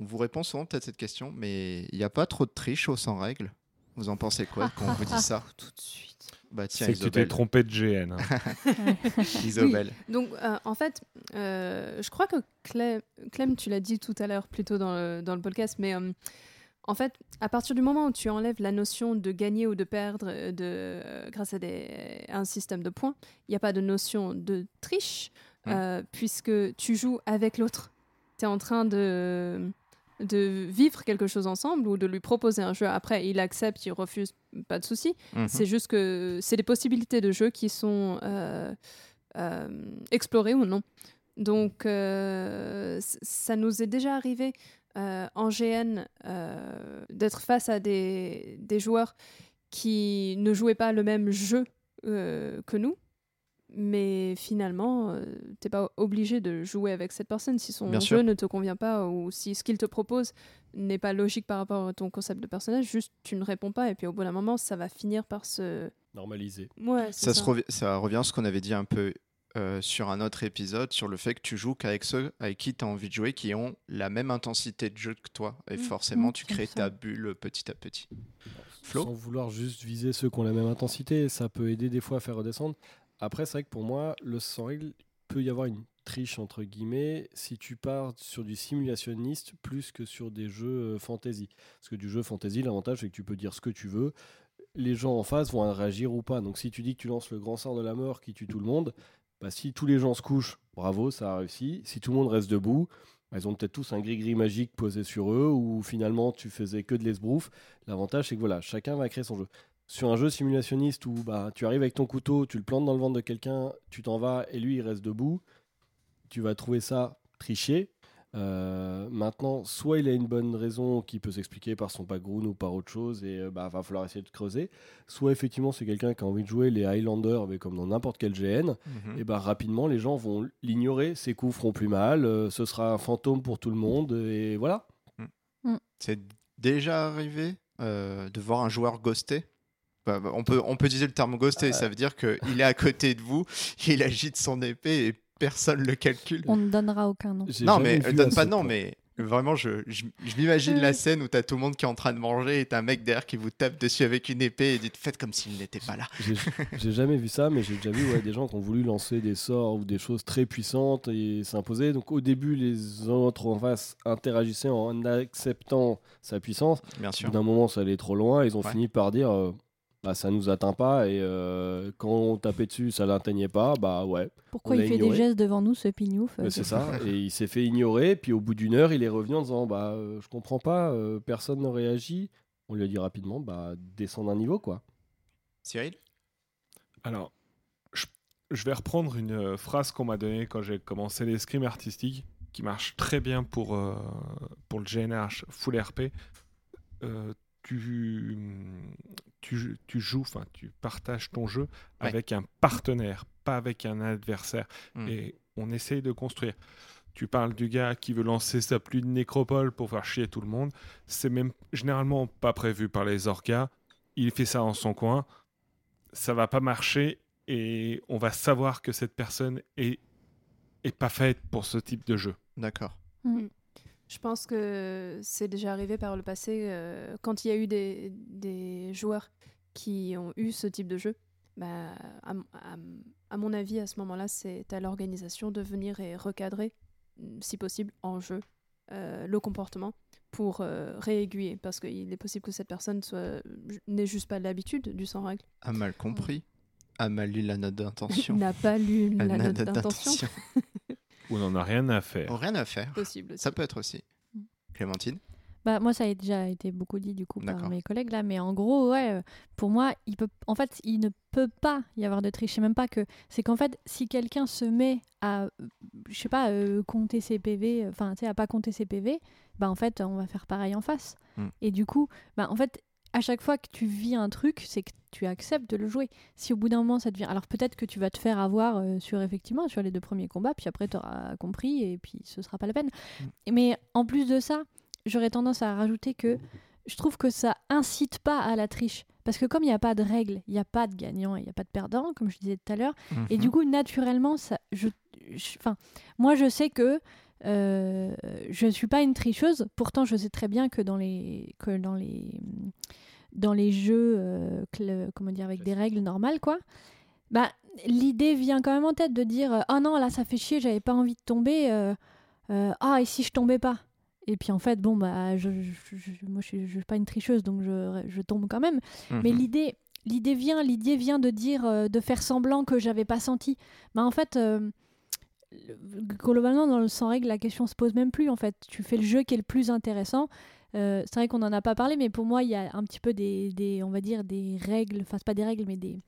on vous répond souvent peut-être cette question, mais il n'y a pas trop de triche au sans règles? Vous en pensez quoi quand on vous dit ça? Tout de suite. Bah c'est que tu t'es trompé de GN. Hein. Isobel. Donc, euh, en fait, euh, je crois que Clem, tu l'as dit tout à l'heure, plutôt dans le, dans le podcast, mais euh, en fait, à partir du moment où tu enlèves la notion de gagner ou de perdre de, grâce à, des, un système de points, il n'y a pas de notion de triche, mmh. puisque tu joues avec l'autre. Tu es en train de de vivre quelque chose ensemble ou de lui proposer un jeu. Après, il accepte, il refuse, pas de souci. Mhm. C'est juste que c'est des possibilités de jeu qui sont euh, euh, explorées ou non. Donc, euh, ça nous est déjà arrivé en GN d'être face à des, des, joueurs qui ne jouaient pas le même jeu que nous mais finalement, euh, tu n'es pas obligé de jouer avec cette personne si son jeu ne te convient pas ou si ce qu'il te propose n'est pas logique par rapport à ton concept de personnage. Juste, tu ne réponds pas et puis au bout d'un moment, ça va finir par se normaliser. Ouais, ça, ça. ça revient à ce qu'on avait dit un peu euh, sur un autre épisode sur le fait que tu joues qu'avec ceux avec qui tu as envie de jouer qui ont la même intensité de jeu que toi. Et mmh, forcément, mmh, tu crées ta bulle petit à petit. Flo Sans vouloir juste viser ceux qui ont la même intensité, ça peut aider des fois à faire redescendre. Après, c'est vrai que pour moi, le sans règle peut y avoir une triche entre guillemets si tu pars sur du simulationniste plus que sur des jeux euh, fantasy. Parce que du jeu fantasy, l'avantage c'est que tu peux dire ce que tu veux. Les gens en face vont réagir ou pas. Donc si tu dis que tu lances le grand sort de la mort qui tue tout le monde, bah, si tous les gens se couchent, bravo, ça a réussi. Si tout le monde reste debout, bah, ils ont peut-être tous un gris-gris magique posé sur eux, ou finalement tu faisais que de l'esbrouf. L'avantage c'est que voilà, chacun va créer son jeu sur un jeu simulationniste où bah, tu arrives avec ton couteau, tu le plantes dans le ventre de quelqu'un, tu t'en vas et lui il reste debout, tu vas trouver ça triché. Euh, maintenant, soit il a une bonne raison qui peut s'expliquer par son background ou par autre chose et il euh, bah, va falloir essayer de creuser. Soit effectivement c'est quelqu'un qui a envie de jouer les Highlanders, mais comme dans n'importe quel GN, mhm. et bah, rapidement les gens vont l'ignorer, ses coups feront plus mal, euh, ce sera un fantôme pour tout le monde et voilà. Mm. C'est déjà arrivé de voir un joueur ghosté? Bah, bah, on, peut, on peut utiliser le terme ghosté, ça veut dire qu'il est à côté de vous, il agite son épée et personne le calcule. On ne donnera aucun nom. Non, mais donne pas de nom, mais vraiment, je, je, m'imagine la scène où tu as tout le monde qui est en train de manger et tu un mec derrière qui vous tape dessus avec une épée et dit faites comme s'il n'était pas là. J'ai jamais vu ça, mais j'ai déjà vu des gens qui ont voulu lancer des sorts ou des choses très puissantes et s'imposer. Donc au début, les autres en face interagissaient en acceptant sa puissance. Bien sûr. D'un moment, ça allait trop loin. Ils ont fini par dire. Euh, bah, ça nous atteint pas et euh, quand on tapait dessus ça l'atteignait pas bah ouais. Pourquoi il fait des gestes devant nous ce pignouf euh, c'est ça et il s'est fait ignorer puis au bout d'une heure il est revenu en disant bah euh, je comprends pas personne ne réagit. On lui a dit rapidement bah descend d'un niveau quoi. Cyril? Alors je, je, vais reprendre une phrase qu'on m'a donnée quand j'ai commencé l'escrime artistique qui marche très bien pour, pour le GNH full RP tu, tu, tu joues, enfin, tu partages ton jeu avec un partenaire, pas avec un adversaire. Hmm. Et on essaye de construire. Tu parles du gars qui veut lancer sa pluie de nécropole pour faire chier tout le monde. C'est même généralement pas prévu par les orcas. Il fait ça en son coin. ça va pas marcher et on va savoir que cette personne est, est pas faite pour ce type de jeu. D'accord. Mm. Je pense que c'est déjà arrivé par le passé, euh, quand il y a eu des, des, joueurs qui ont eu ce type de jeu. Bah, à, à, mon avis, à ce moment-là, c'est à l'organisation de venir et recadrer, mm, si possible, en jeu, euh, le comportement pour euh, réaiguiller, parce qu'il est possible que cette personne soit n'ait juste pas l'habitude du sans règle. A mal compris, a mal lu la note d'intention. N'a pas lu la, note d'intention. Ou n'en a rien à faire. Ou rien à faire. Possible. Ça peut être aussi. Mm. Clémentine bah, moi, ça a déjà été beaucoup dit du coup par mes collègues là, mais en gros, ouais, euh, pour moi, il peut, en fait, il ne peut pas y avoir de triche. C'est même pas que, c'est qu'en fait, si quelqu'un se met à, je sais pas, euh, compter ses PV, enfin, tu sais, à pas compter ses PV, bah en fait, on va faire pareil en face. Mm. Et du coup, bah en fait, à chaque fois que tu vis un truc, c'est que tu acceptes de le jouer. Si au bout d'un moment ça devient. Alors peut-être que tu vas te faire avoir euh, sur effectivement sur les deux premiers combats, puis après tu auras compris et puis ce sera pas la peine. Mm. Mais en plus de ça, j'aurais tendance à rajouter que je trouve que ça incite pas à la triche. Parce que comme il n'y a pas de règles, il n'y a pas de gagnant, il n'y a pas de perdant, comme je disais tout à l'heure. Et du mhm. coup, naturellement, ça, je, moi, je sais que euh, je ne suis pas une tricheuse. Pourtant, je sais très bien que dans les, que dans les, dans les jeux euh, comment dire, avec des règles normales, quoi, bah, l'idée vient quand même en tête de dire Oh non, là, ça fait chier, j'avais pas envie de tomber. Euh, ah, et si je tombais pas? Et puis en fait, bon, bah, je, moi je suis, suis pas une tricheuse, donc je, tombe quand même. Mais mhm. l'idée, l'idée vient, l'idée vient de dire, euh, de faire semblant que j'avais pas senti. Mais en fait, euh, globalement, dans le sans règle, la question se pose même plus. En fait, tu fais le jeu qui est le plus intéressant. Euh, c'est vrai qu'on n'en a pas parlé, mais pour moi, il y a un petit peu des, des on va dire, des règles, enfin, pas des règles, mais des,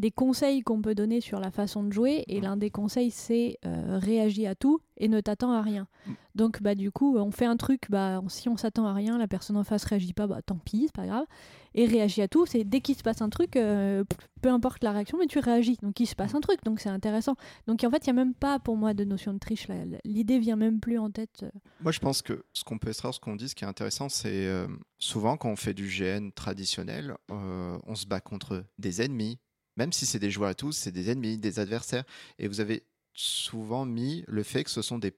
des conseils qu'on peut donner sur la façon de jouer. Et l'un des conseils, c'est euh, réagis à tout et ne t'attends à rien. Mm. Donc, bah, du coup, on fait un truc, bah, si on s'attend à rien, la personne en face réagit pas, bah, tant pis, c'est pas grave. Et réagis à tout, c'est dès qu'il se passe un truc, euh, peu importe la réaction, mais tu réagis. Donc, il se passe un truc, donc c'est intéressant. Donc, en fait, il n'y a même pas pour moi de notion de triche. L'idée vient même plus en tête. Euh. Moi, je pense que ce qu'on peut extraire, ce qu'on dit, ce qui est intéressant, c'est euh, souvent quand on fait du GN traditionnel, on se bat contre des ennemis, même si c'est des joueurs à tous, c'est des ennemis, des adversaires. Et vous avez souvent mis le fait que ce sont des,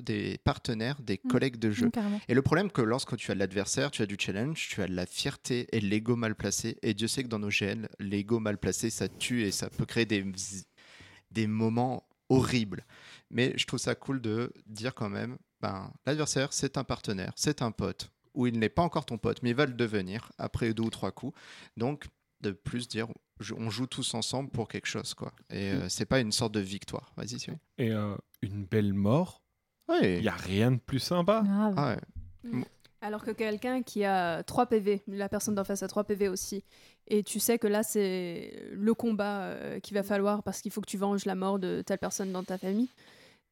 des partenaires, des mmh. collègues de jeu. Mmh, et le problème que lorsque tu as de l'adversaire, tu as du challenge, tu as de la fierté et l'ego mal placé. Et Dieu sait que dans nos GN, l'ego mal placé, ça tue et ça peut créer des, des moments horribles. Mais je trouve ça cool de dire quand même, ben, l'adversaire, c'est un partenaire, c'est un pote, ou il n'est pas encore ton pote, mais il va le devenir après deux ou trois coups. Donc, de plus dire on joue tous ensemble pour quelque chose quoi. Et mm. euh, c'est pas une sorte de victoire. Vas-y et euh, une belle mort il y a rien de plus sympa. Ah mm. alors que quelqu'un qui a 3 PV la personne d'en face a 3 PV aussi et tu sais que là c'est le combat euh, qu'il va falloir parce qu'il faut que tu venges la mort de telle personne dans ta famille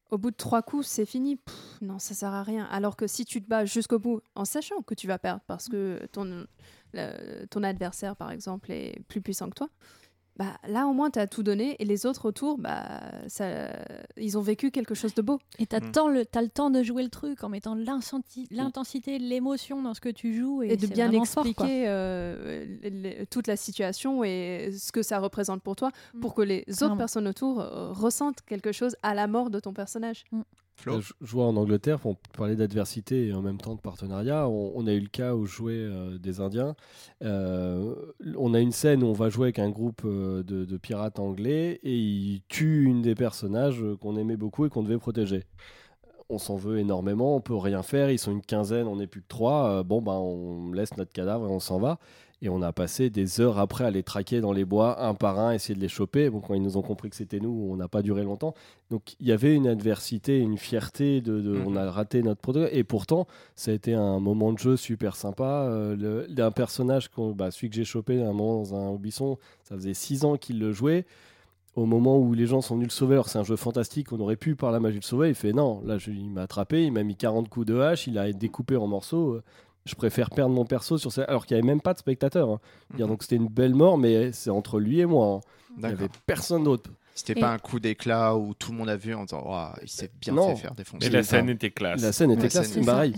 au bout de trois coups, c'est fini. non, ça sert à rien. Alors que si tu te bats jusqu'au bout, en sachant que tu vas perdre parce que ton, ton adversaire, par exemple, est plus puissant que toi, bah, là au moins tu as tout donné et les autres autour, bah, ça, ils ont vécu quelque chose de beau. Et tu as, mm. le, as le temps de jouer le truc en mettant l'intensité, l'émotion dans ce que tu joues. Et, de bien expliquer euh, toute la situation et ce que ça représente pour toi mm. pour que les autres personnes autour euh, ressentent quelque chose à la mort de ton personnage. Mm. Je, en Angleterre, pour parler d'adversité et en même temps de partenariat, on, a eu le cas où jouait euh, des Indiens. Euh, on a une scène où on va jouer avec un groupe euh, de, pirates anglais et ils tuent une des personnages qu'on aimait beaucoup et qu'on devait protéger. On s'en veut énormément, on peut rien faire, ils sont une quinzaine, on n'est plus que trois. bon, ben, on laisse notre cadavre et on s'en va. Et on a passé des heures après à les traquer dans les bois, un par un, essayer de les choper. Bon, quand ils nous ont compris que c'était nous, on n'a pas duré longtemps. Donc il y avait une adversité, une fierté de, mhm. on a raté notre produit. Et pourtant, ça a été un moment de jeu super sympa. Euh, d'un personnage, bah, celui que j'ai chopé un moment dans un buisson, ça faisait six ans qu'il le jouait au moment où les gens sont venus le sauver, alors c'est un jeu fantastique, on aurait pu par la magie le sauver, il fait non, là il m'a attrapé, il m'a mis 40 coups de hache, il a découpé en morceaux, je préfère perdre mon perso sur ça, alors qu'il n'y avait même pas de spectateur. Hein. Mhm. Donc c'était une belle mort, mais c'est entre lui et moi. Hein. Il n'y avait personne d'autre. C'était pas un coup d'éclat où tout le monde a vu en disant oh, il s'est bien fait faire défoncer. Mais la scène était classe. La scène était classe, c'est pareil.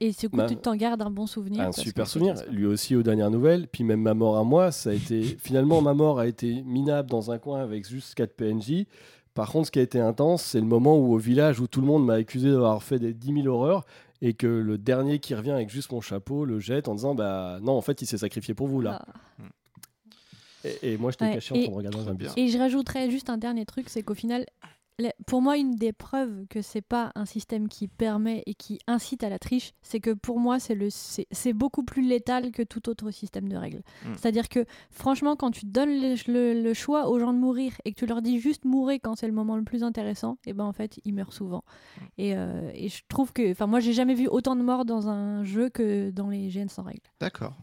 Et du coup, bah, tu t'en gardes un bon souvenir. Un super souvenir. Lui aussi aux dernières nouvelles. Puis même ma mort à moi, ça a été. Finalement, ma mort a été minable dans un coin avec juste 4 PNJ. Par contre, ce qui a été intense, c'est le moment où au village où tout le monde m'a accusé d'avoir fait des 10 000 horreurs et que le dernier qui revient avec juste mon chapeau le jette en disant bah non en fait il s'est sacrifié pour vous là. Ah. Et, moi je t'ai caché en regarder un bien. Et je rajouterais juste un dernier truc, c'est qu'au final pour moi, une des preuves que c'est pas un système qui permet et qui incite à la triche, c'est que pour moi, c'est beaucoup plus létal que tout autre système de règles. Hmm. C'est-à-dire que franchement, quand tu donnes le, choix aux gens de mourir et que tu leur dis juste mourir quand c'est le moment le plus intéressant, et eh ben en fait, ils meurent souvent. Hmm. Et, euh, et, je trouve que, enfin, moi, j'ai jamais vu autant de morts dans un jeu que dans les GN sans règles. D'accord.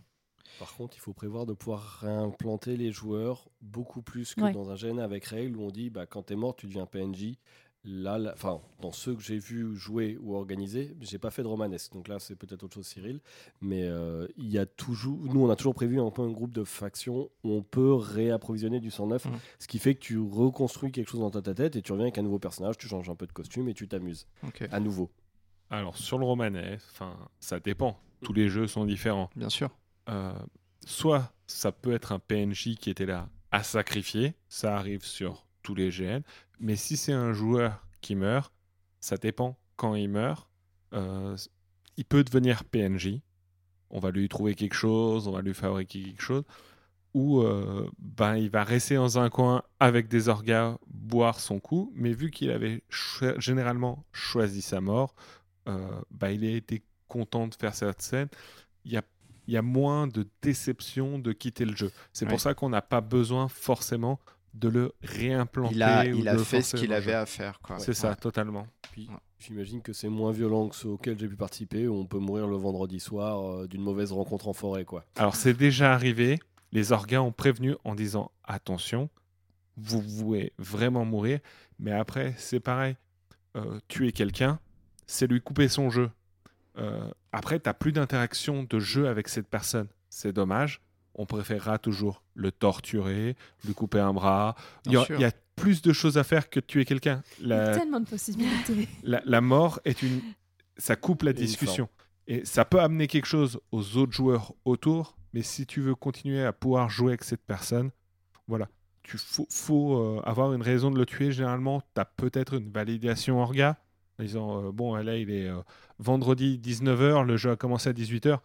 Par contre, il faut prévoir de pouvoir réimplanter les joueurs beaucoup plus que dans un GN avec règles où on dit bah, quand es mort, tu deviens PNJ. Là, enfin, dans ceux que j'ai vus jouer ou organiser, j'ai pas fait de romanesque, donc là c'est peut-être autre chose, Cyril. Mais euh, il y a toujours, nous on a toujours prévu un peu un groupe de factions où on peut réapprovisionner du sang neuf, mmh. ce qui fait que tu reconstruis quelque chose dans ta tête et tu reviens avec un nouveau personnage, tu changes un peu de costume et tu t'amuses à nouveau. Alors sur le romanesque, enfin, ça dépend. Tous les jeux sont différents. Bien sûr. Euh, soit ça peut être un PNJ qui était là à sacrifier, ça arrive sur tous les GN, mais si c'est un joueur qui meurt, ça dépend quand il meurt. Euh, il peut devenir PNJ, on va lui trouver quelque chose, on va lui fabriquer quelque chose, ou euh, ben, il va rester dans un coin avec des orgas, boire son coup, mais vu qu'il avait généralement choisi sa mort, ben, il a été content de faire cette scène. Il n'y a il y a moins de déception de quitter le jeu. C'est pour ça qu'on n'a pas besoin forcément de le réimplanter. Il a, il a fait ce qu'il avait à faire. C'est ça, totalement. Puis, J'imagine que c'est moins violent que ceux auxquels j'ai pu participer, où on peut mourir le vendredi soir euh, d'une mauvaise rencontre en forêt. Quoi. Alors c'est déjà arrivé, les organes ont prévenu en disant attention, vous pouvez vraiment mourir, mais après c'est pareil, euh, tuer quelqu'un, c'est lui couper son jeu. Euh, après, tu n'as plus d'interaction de jeu avec cette personne. C'est dommage. On préférera toujours le torturer, lui couper un bras. Il y, a, plus de choses à faire que de tuer quelqu'un. Il y a tellement de possibilités. La, mort est une. Ça coupe la discussion. Et ça peut amener quelque chose aux autres joueurs autour. Mais si tu veux continuer à pouvoir jouer avec cette personne, voilà. Tu faut, faut euh, avoir une raison de le tuer. Généralement, tu as peut-être une validation orga en disant euh, bon là il est euh, vendredi 19h, le jeu a commencé à 18h.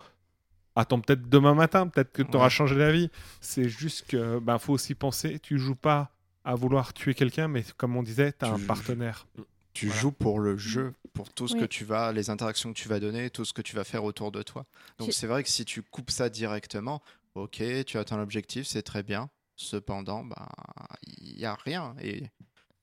Attends peut-être demain matin, peut-être que tu auras changé d'avis. C'est juste que bah, faut aussi penser, tu joues pas à vouloir tuer quelqu'un, mais comme on disait, tu as un partenaire. Tu joues pour le jeu, pour tout ce que tu vas, les interactions que tu vas donner, tout ce que tu vas faire autour de toi. Donc c'est vrai que si tu coupes ça directement, ok, tu atteins l'objectif, c'est très bien. Cependant, bah, il n'y a rien. Et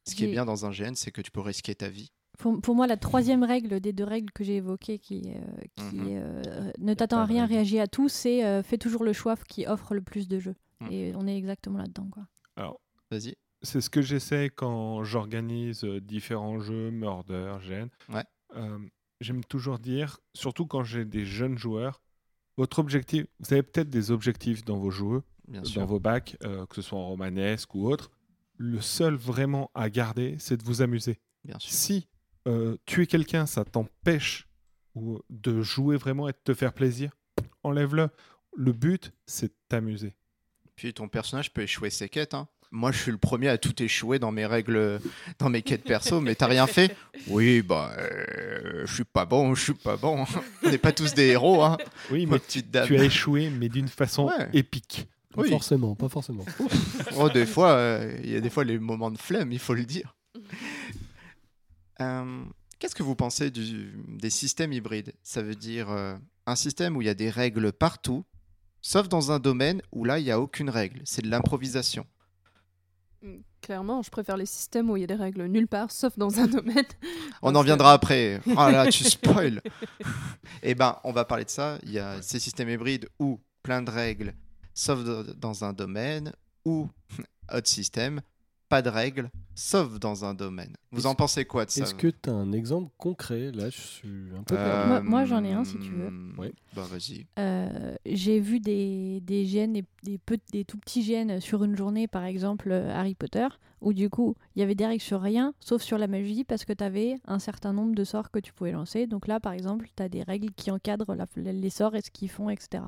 ce qui est bien dans un GN, c'est que tu peux risquer ta vie. Pour, moi, la troisième règle des deux règles que j'ai évoquées, qui, euh, qui mhm. euh, ne t'attend à rien, réagit à tout, c'est euh, fais toujours le choix qui offre le plus de jeux. Mhm. Et on est exactement là-dedans. Quoi. Alors, vas-y. C'est ce que j'essaie quand j'organise différents jeux, Murder, Gen. Ouais. J'aime toujours dire, surtout quand j'ai des jeunes joueurs, votre objectif, vous avez peut-être des objectifs dans vos jeux, dans vos bacs, que ce soit en romanesque ou autre. Le seul vraiment à garder, c'est de vous amuser. Bien sûr. Si euh, tuer quelqu'un, ça t'empêche de jouer vraiment et de te faire plaisir, enlève-le. Le but, c'est de t'amuser. Puis ton personnage peut échouer ses quêtes. Hein. Moi, je suis le premier à tout échouer dans mes règles, dans mes quêtes perso, mais t'as rien fait? Oui, bah, euh, je suis pas bon, je suis pas bon. On n'est pas tous des héros, hein. Oui, mais tu, as échoué, mais d'une façon épique. Pas forcément, pas forcément. oh, des fois, euh, il y a des fois les moments de flemme, il faut le dire. Qu'est-ce que vous pensez des systèmes hybrides? Ça veut dire euh, un système où il y a des règles partout, sauf dans un domaine où là, il n'y a aucune règle. C'est de l'improvisation. Hmm, clairement, je préfère les systèmes où il y a des règles nulle part, sauf dans un domaine. On en viendra après. Oh là, tu spoil. eh ben, on va parler de ça. Il y a ces systèmes hybrides où plein de règles, sauf dans un domaine, ou autre système, pas de règles, sauf dans un domaine. Vous en pensez quoi de ça Est-ce que tu as un exemple concret? Là, je suis un peu euh, Moi, j'en ai un si tu veux. Oui. Bah, vas-y. Euh, j'ai vu des, des gènes, des, des, des, tout petits gènes sur une journée, par exemple euh, Harry Potter, où du coup, il y avait des règles sur rien, sauf sur la magie, parce que tu avais un certain nombre de sorts que tu pouvais lancer. Donc là, par exemple, tu as des règles qui encadrent les sorts et ce qu'ils font, etc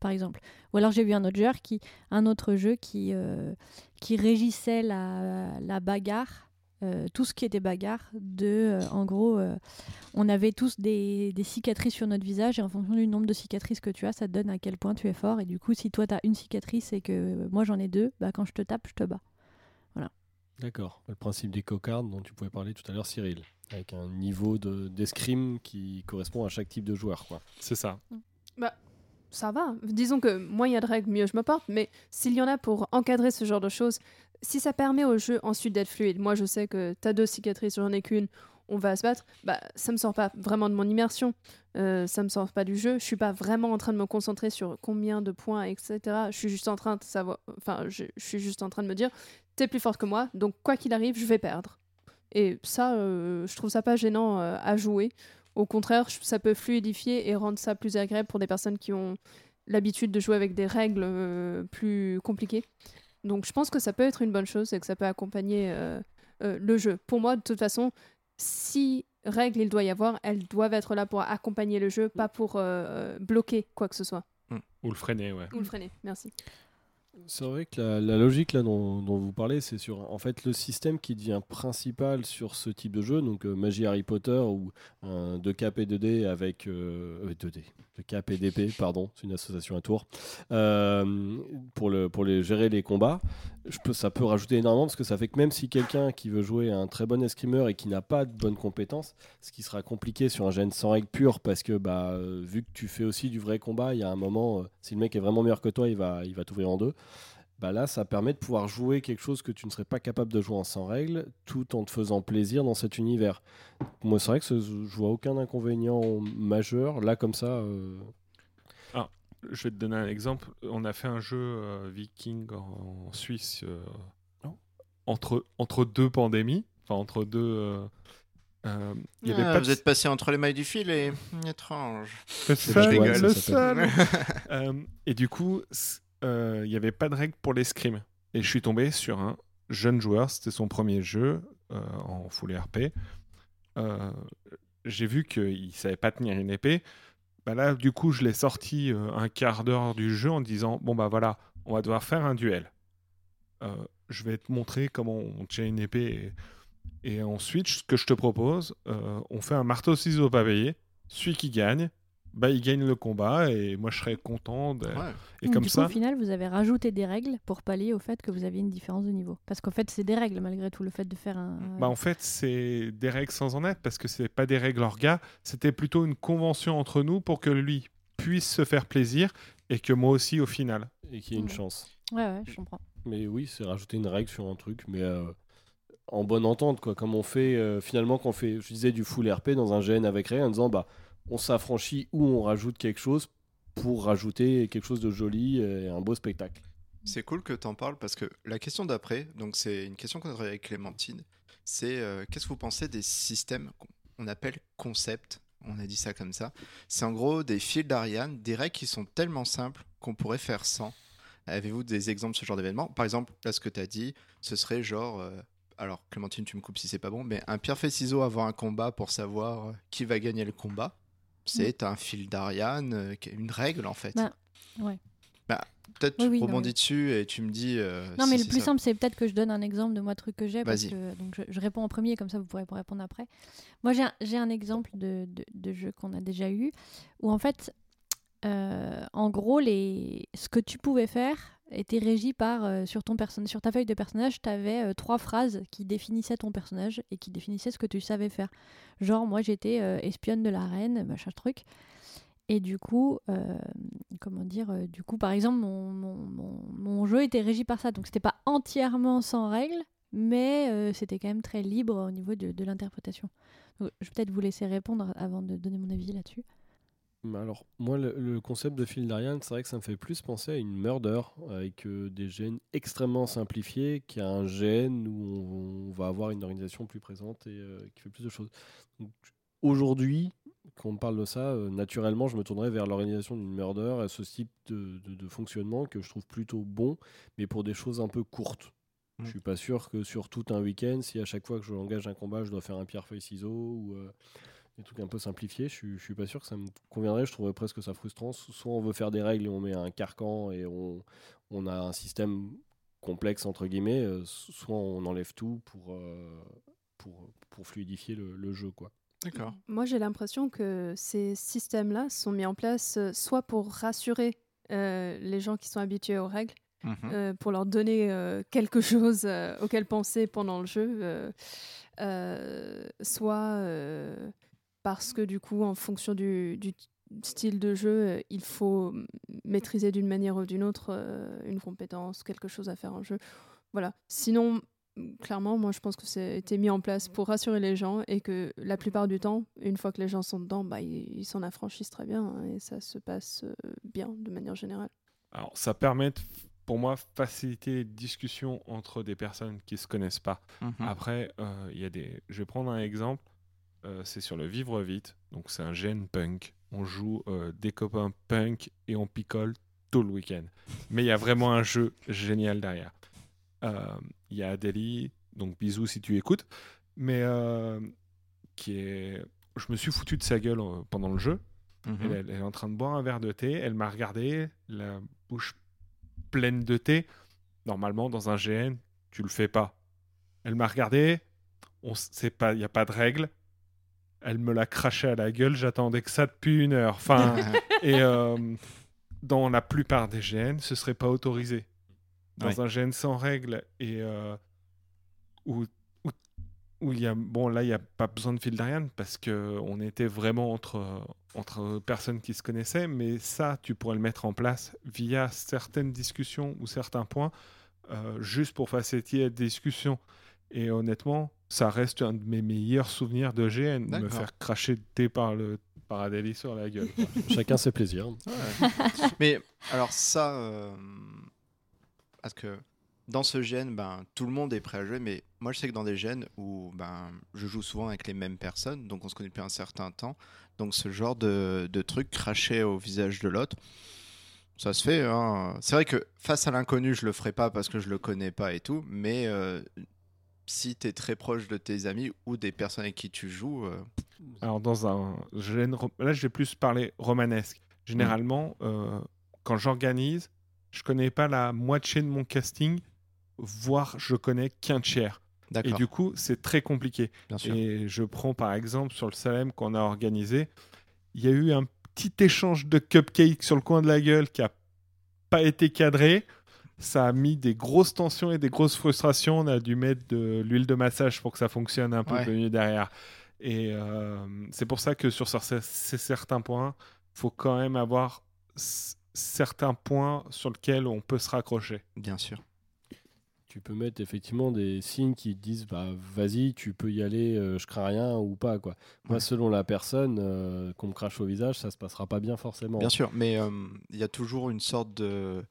par exemple. Ou alors j'ai vu un autre jeu qui, un autre jeu qui, euh, qui régissait la, la bagarre. Euh, tout ce qui était bagarre, de, euh, en gros, on avait tous des, des, cicatrices sur notre visage et en fonction du nombre de cicatrices que tu as, ça te donne à quel point tu es fort. Et du coup, si toi tu as une cicatrice et que moi j'en ai deux, bah, quand je te tape, je te bats. Voilà. D'accord. Le principe des cocardes dont tu pouvais parler tout à l'heure, Cyril, avec un niveau d'escrime qui correspond à chaque type de joueur. C'est ça. Bah, ça va. Disons que moins il y a de règles, mieux je me porte. Mais s'il y en a pour encadrer ce genre de choses, si ça permet au jeu ensuite d'être fluide, moi je sais que t'as deux cicatrices, j'en ai qu'une, on va se battre, bah ça me sort pas vraiment de mon immersion, euh, ça me sort pas du jeu. Je suis pas vraiment en train de me concentrer sur combien de points, etc. Je suis juste en train de savoir, enfin, je, suis juste en train de me dire, t'es plus fort que moi, donc quoi qu'il arrive, je vais perdre. Et ça, euh, je trouve ça pas gênant euh, à jouer. Au contraire, ça peut fluidifier et rendre ça plus agréable pour des personnes qui ont l'habitude de jouer avec des règles euh, plus compliquées. Donc je pense que ça peut être une bonne chose et que ça peut accompagner euh, euh, le jeu. Pour moi, de toute façon, si règles il doit y avoir, elles doivent être là pour accompagner le jeu, pas pour bloquer quoi que ce soit. Ou le freiner, ouais. Ou le freiner, merci. C'est vrai que la, logique là dont, vous parlez, c'est sur en fait le système qui devient principal sur ce type de jeu, donc euh, Magie Harry Potter ou un 2K P2D avec 2D, euh, 2K PDP, pardon, c'est une association à tour, euh, pour, le, pour les, gérer les combats. Ça peut rajouter énormément parce que ça fait que même si quelqu'un qui veut jouer un très bon escrimeur et qui n'a pas de bonnes compétences, ce qui sera compliqué sur un gène sans règles pures parce que bah, vu que tu fais aussi du vrai combat, il y a un moment, si le mec est vraiment meilleur que toi, il va, il va t'ouvrir en deux bah là, ça permet de pouvoir jouer quelque chose que tu ne serais pas capable de jouer en sans règles, tout en te faisant plaisir dans cet univers. Moi, c'est vrai que je vois aucun inconvénient majeur. Là, comme ça. Euh, ah, je vais te donner un exemple. On a fait un jeu euh, Viking en, Suisse euh, oh. entre, entre deux pandémies, enfin entre deux. y avait ah, pas vous êtes passé entre les mailles du fil et étrange. Le seul, le seul. et du coup, il n'y avait pas de règles pour l'escrime. Et je suis tombé sur un jeune joueur, c'était son premier jeu euh, en full RP. Euh, j'ai vu qu'il ne savait pas tenir une épée. Bah là, du coup, je l'ai sorti un quart d'heure du jeu en disant Bon, bah voilà, on va devoir faire un duel. je vais te montrer comment on tient une épée. Et, et ensuite, ce que je te propose, on fait un marteau-ciseau pavillé. Celui qui gagne, bah, il gagne le combat et moi je serais content. Et comme ça. au final, vous avez rajouté des règles pour pallier au fait que vous aviez une différence de niveau. Parce qu'en fait, c'est des règles malgré tout, le fait de faire un. Bah, en fait, c'est des règles sans en être parce que c'est pas des règles orga, c'était plutôt une convention entre nous pour que lui puisse se faire plaisir et que moi aussi au final. Et qu'il y ait une chance. Ouais, ouais, je comprends. Mais oui, c'est rajouter une règle sur un truc, mais. Euh, en bonne entente, quoi. Comme on fait, euh, finalement, qu'on fait, je disais, du full RP dans un GN avec Ray en disant, bah, on s'affranchit ou on rajoute quelque chose pour rajouter quelque chose de joli et un beau spectacle. C'est cool que tu en parles parce que la question d'après, donc c'est une question qu'on a avec Clémentine, c'est euh, qu'est-ce que vous pensez des systèmes qu'on appelle concepts On a dit ça comme ça. C'est en gros des fils d'Ariane, des règles qui sont tellement simples qu'on pourrait faire sans. Avez-vous des exemples de ce genre d'événement? Par exemple, là, ce que tu as dit, ce serait genre. Euh, alors, Clémentine, tu me coupes si c'est pas bon, mais un pierre fait ciseau avant un combat pour savoir euh, qui va gagner le combat. C'est un fil d'Ariane, euh, une règle en fait. Bah, ouais. Bah, peut-être tu rebondis dessus et tu me dis. Euh, non, mais le plus simple, c'est peut-être que je donne un exemple de moi truc que j'ai. Parce que, donc je, réponds en premier, comme ça vous pourrez répondre après. Moi, j'ai un, un, exemple de, de, jeu qu'on a déjà eu où en fait, euh, en gros, les... ce que tu pouvais faire était régi par euh, sur ton sur ta feuille de personnage, tu avais euh, trois phrases qui définissaient ton personnage et qui définissaient ce que tu savais faire. Genre moi j'étais euh, espionne de la reine, machin truc. Et du coup, comment dire, du coup par exemple mon, jeu était régi par ça, donc c'était pas entièrement sans règles, mais c'était quand même très libre au niveau de, de l'interprétation. je vais peut-être vous laisser répondre avant de donner mon avis là-dessus. Alors, moi, le, concept de fil d'Ariane, c'est vrai que ça me fait plus penser à une murder avec euh, des gènes extrêmement simplifiés, qui a un gène où on, va avoir une organisation plus présente et euh, qui fait plus de choses. Aujourd'hui, quand on parle de ça, euh, naturellement, je me tournerais vers l'organisation d'une murder, à ce type de, de, fonctionnement que je trouve plutôt bon, mais pour des choses un peu courtes. Je Je suis pas sûr que sur tout un week-end, si à chaque fois que je engage un combat, je dois faire un pierre-feuille-ciseau ou des trucs un peu simplifiés, je, je suis pas sûr que ça me conviendrait. Je trouverais presque ça frustrant. Soit on veut faire des règles et on met un carcan et on, on a un système complexe entre guillemets, euh, soit on enlève tout pour, euh, pour, pour, fluidifier le, jeu. quoi. D'accord. Moi j'ai l'impression que ces systèmes-là sont mis en place euh, soit pour rassurer les gens qui sont habitués aux règles, mhm. pour leur donner quelque chose auquel penser pendant le jeu, soit parce que du coup, en fonction du, style de jeu, euh, il faut maîtriser d'une manière ou d'une autre euh, une compétence, quelque chose à faire en jeu. Voilà. Sinon, clairement, moi, je pense que ça a été mis en place pour rassurer les gens et que la plupart du temps, une fois que les gens sont dedans, bah, ils s'en affranchissent très bien hein, et ça se passe euh, bien de manière générale. Alors, ça permet pour moi, faciliter les discussions entre des personnes qui ne se connaissent pas. Mhm. Après, il y a des... je vais prendre un exemple. Euh, c'est sur le vivre vite. Donc c'est un gène punk. On joue euh, des copains punk et on picole tout le week-end. Mais il y a vraiment un jeu génial derrière. Euh, il y a Adélie, donc bisous si tu écoutes, mais qui est. Je me suis foutu de sa gueule pendant le jeu. Mhm. elle, est en train de boire un verre de thé. Elle m'a regardé, la bouche pleine de thé. Normalement, dans un GN, tu le fais pas. Elle m'a regardé. On sait pas, il n'y a pas de règle elle me l'a craché à la gueule, j'attendais que ça depuis une heure. Enfin, et euh, dans la plupart des GN, ce serait pas autorisé. Dans un GN sans règles et euh, où, où, il y a bon là il y a pas besoin de fil d'Ariane parce que on était vraiment entre entre personnes qui se connaissaient, mais ça tu pourrais le mettre en place via certaines discussions ou certains points, euh, juste pour faciliter la discussion. Et honnêtement, ça reste un de mes meilleurs souvenirs de GN, me faire cracher de thé par le par sur la gueule. Chacun ses plaisirs. Mais alors ça, euh, parce que dans ce GN, ben, tout le monde est prêt à jouer, mais moi je sais que dans des GN où ben, je joue souvent avec les mêmes personnes, donc on se connaît depuis un certain temps, donc ce genre de, de truc craché au visage de l'autre, ça se fait. Hein. C'est vrai que face à l'inconnu, je le ferai pas parce que je le connais pas et tout, mais euh, si tu es très proche de tes amis ou des personnes avec qui tu joues. Euh, Alors, dans un. Là, je vais plus parler romanesque. Généralement, euh, quand j'organise, je connais pas la moitié de mon casting, voire je connais qu'un tiers. Et du coup, c'est très compliqué. Et je prends par exemple sur le Salem qu'on a organisé, il y a eu un petit échange de cupcakes sur le coin de la gueule qui a pas été cadré ça a mis des grosses tensions et des grosses frustrations. On a dû mettre de l'huile de massage pour que ça fonctionne un peu mieux derrière. Et euh, c'est pour ça que sur ces, certains points, il faut quand même avoir certains points sur lesquels on peut se raccrocher. Bien sûr. Tu peux mettre effectivement des signes qui disent bah, vas-y, tu peux y aller, euh, je crains rien ou pas. Quoi. Moi, selon la personne, euh, qu'on me crache au visage, ça se passera pas bien forcément. Bien sûr, mais il y a toujours une sorte de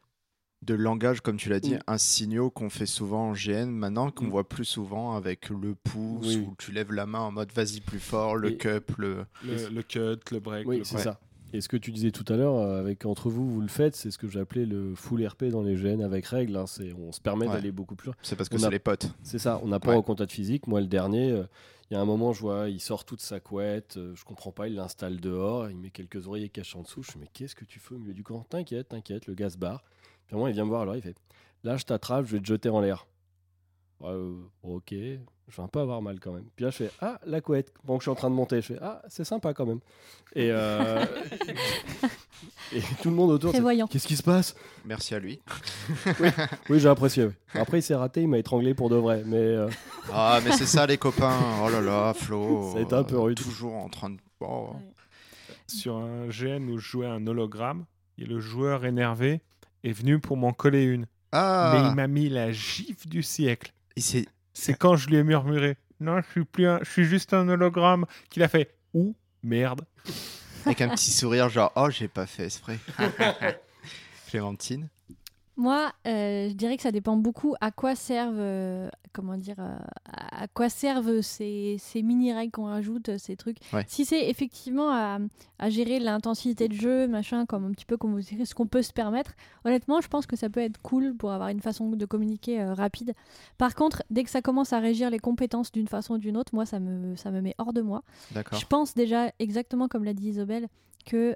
de langage, comme tu l'as dit, un signaux qu'on fait souvent en GN maintenant, qu'on mm. voit plus souvent avec le pouce, où tu lèves la main en mode vas-y plus fort, le cup, le... le... cut, le break. Oui, c'est ça. Et ce que tu disais tout à l'heure, euh, avec entre vous, vous le faites, c'est ce que j'appelais le full RP dans les GN avec règles. Hein, c'est, on se permet d'aller beaucoup plus loin. C'est parce que c'est les potes. C'est ça, on n'a pas au contact physique. Moi, le dernier, euh, il y a un moment, je vois, il sort toute sa couette, euh, je comprends pas, il l'installe dehors, il met quelques oreillers cachés en dessou. Je me dis, mais qu'est-ce que tu fais au milieu du camp T'inquiète, t'inquiète, le gaz barre il vient me voir, alors il fait Là, je t'attrape, je vais te jeter en l'air. Euh, ok, je vais un peu avoir mal quand même. Puis là, je fais Ah, la couette. Bon, je suis en train de monter. Je fais Ah, c'est sympa quand même. Et, euh, et tout le monde autour. Qu'est-ce qui se passe? Merci à lui. oui, j'ai apprécié. Après, il s'est raté, il m'a étranglé pour de vrai. Mais euh, Ah, mais c'est ça, les copains. Oh là là, Flo. Été un peu rude. Toujours en train de. Oh. Sur un GN où je jouais un hologramme, et le joueur énervé est venu pour m'en coller une. Ah. Mais il m'a mis la gifle du siècle. C'est quand je lui ai murmuré Non, je suis, plus je suis juste un hologramme qu'il a fait Ouh, merde. Avec un petit sourire, genre Oh, j'ai pas fait esprit. Clémentine moi, euh, je dirais que ça dépend beaucoup à quoi servent, euh, comment dire, euh, à quoi servent ces, ces mini règles qu'on rajoute, ces trucs. Si c'est effectivement à, à gérer l'intensité de jeu, machin, comme un petit peu comme ce qu'on peut se permettre, honnêtement, je pense que ça peut être cool pour avoir une façon de communiquer rapide. Par contre, dès que ça commence à régir les compétences d'une façon ou d'une autre, moi, ça me, ça me met hors de moi. Je pense déjà exactement comme l'a dit Isobel, que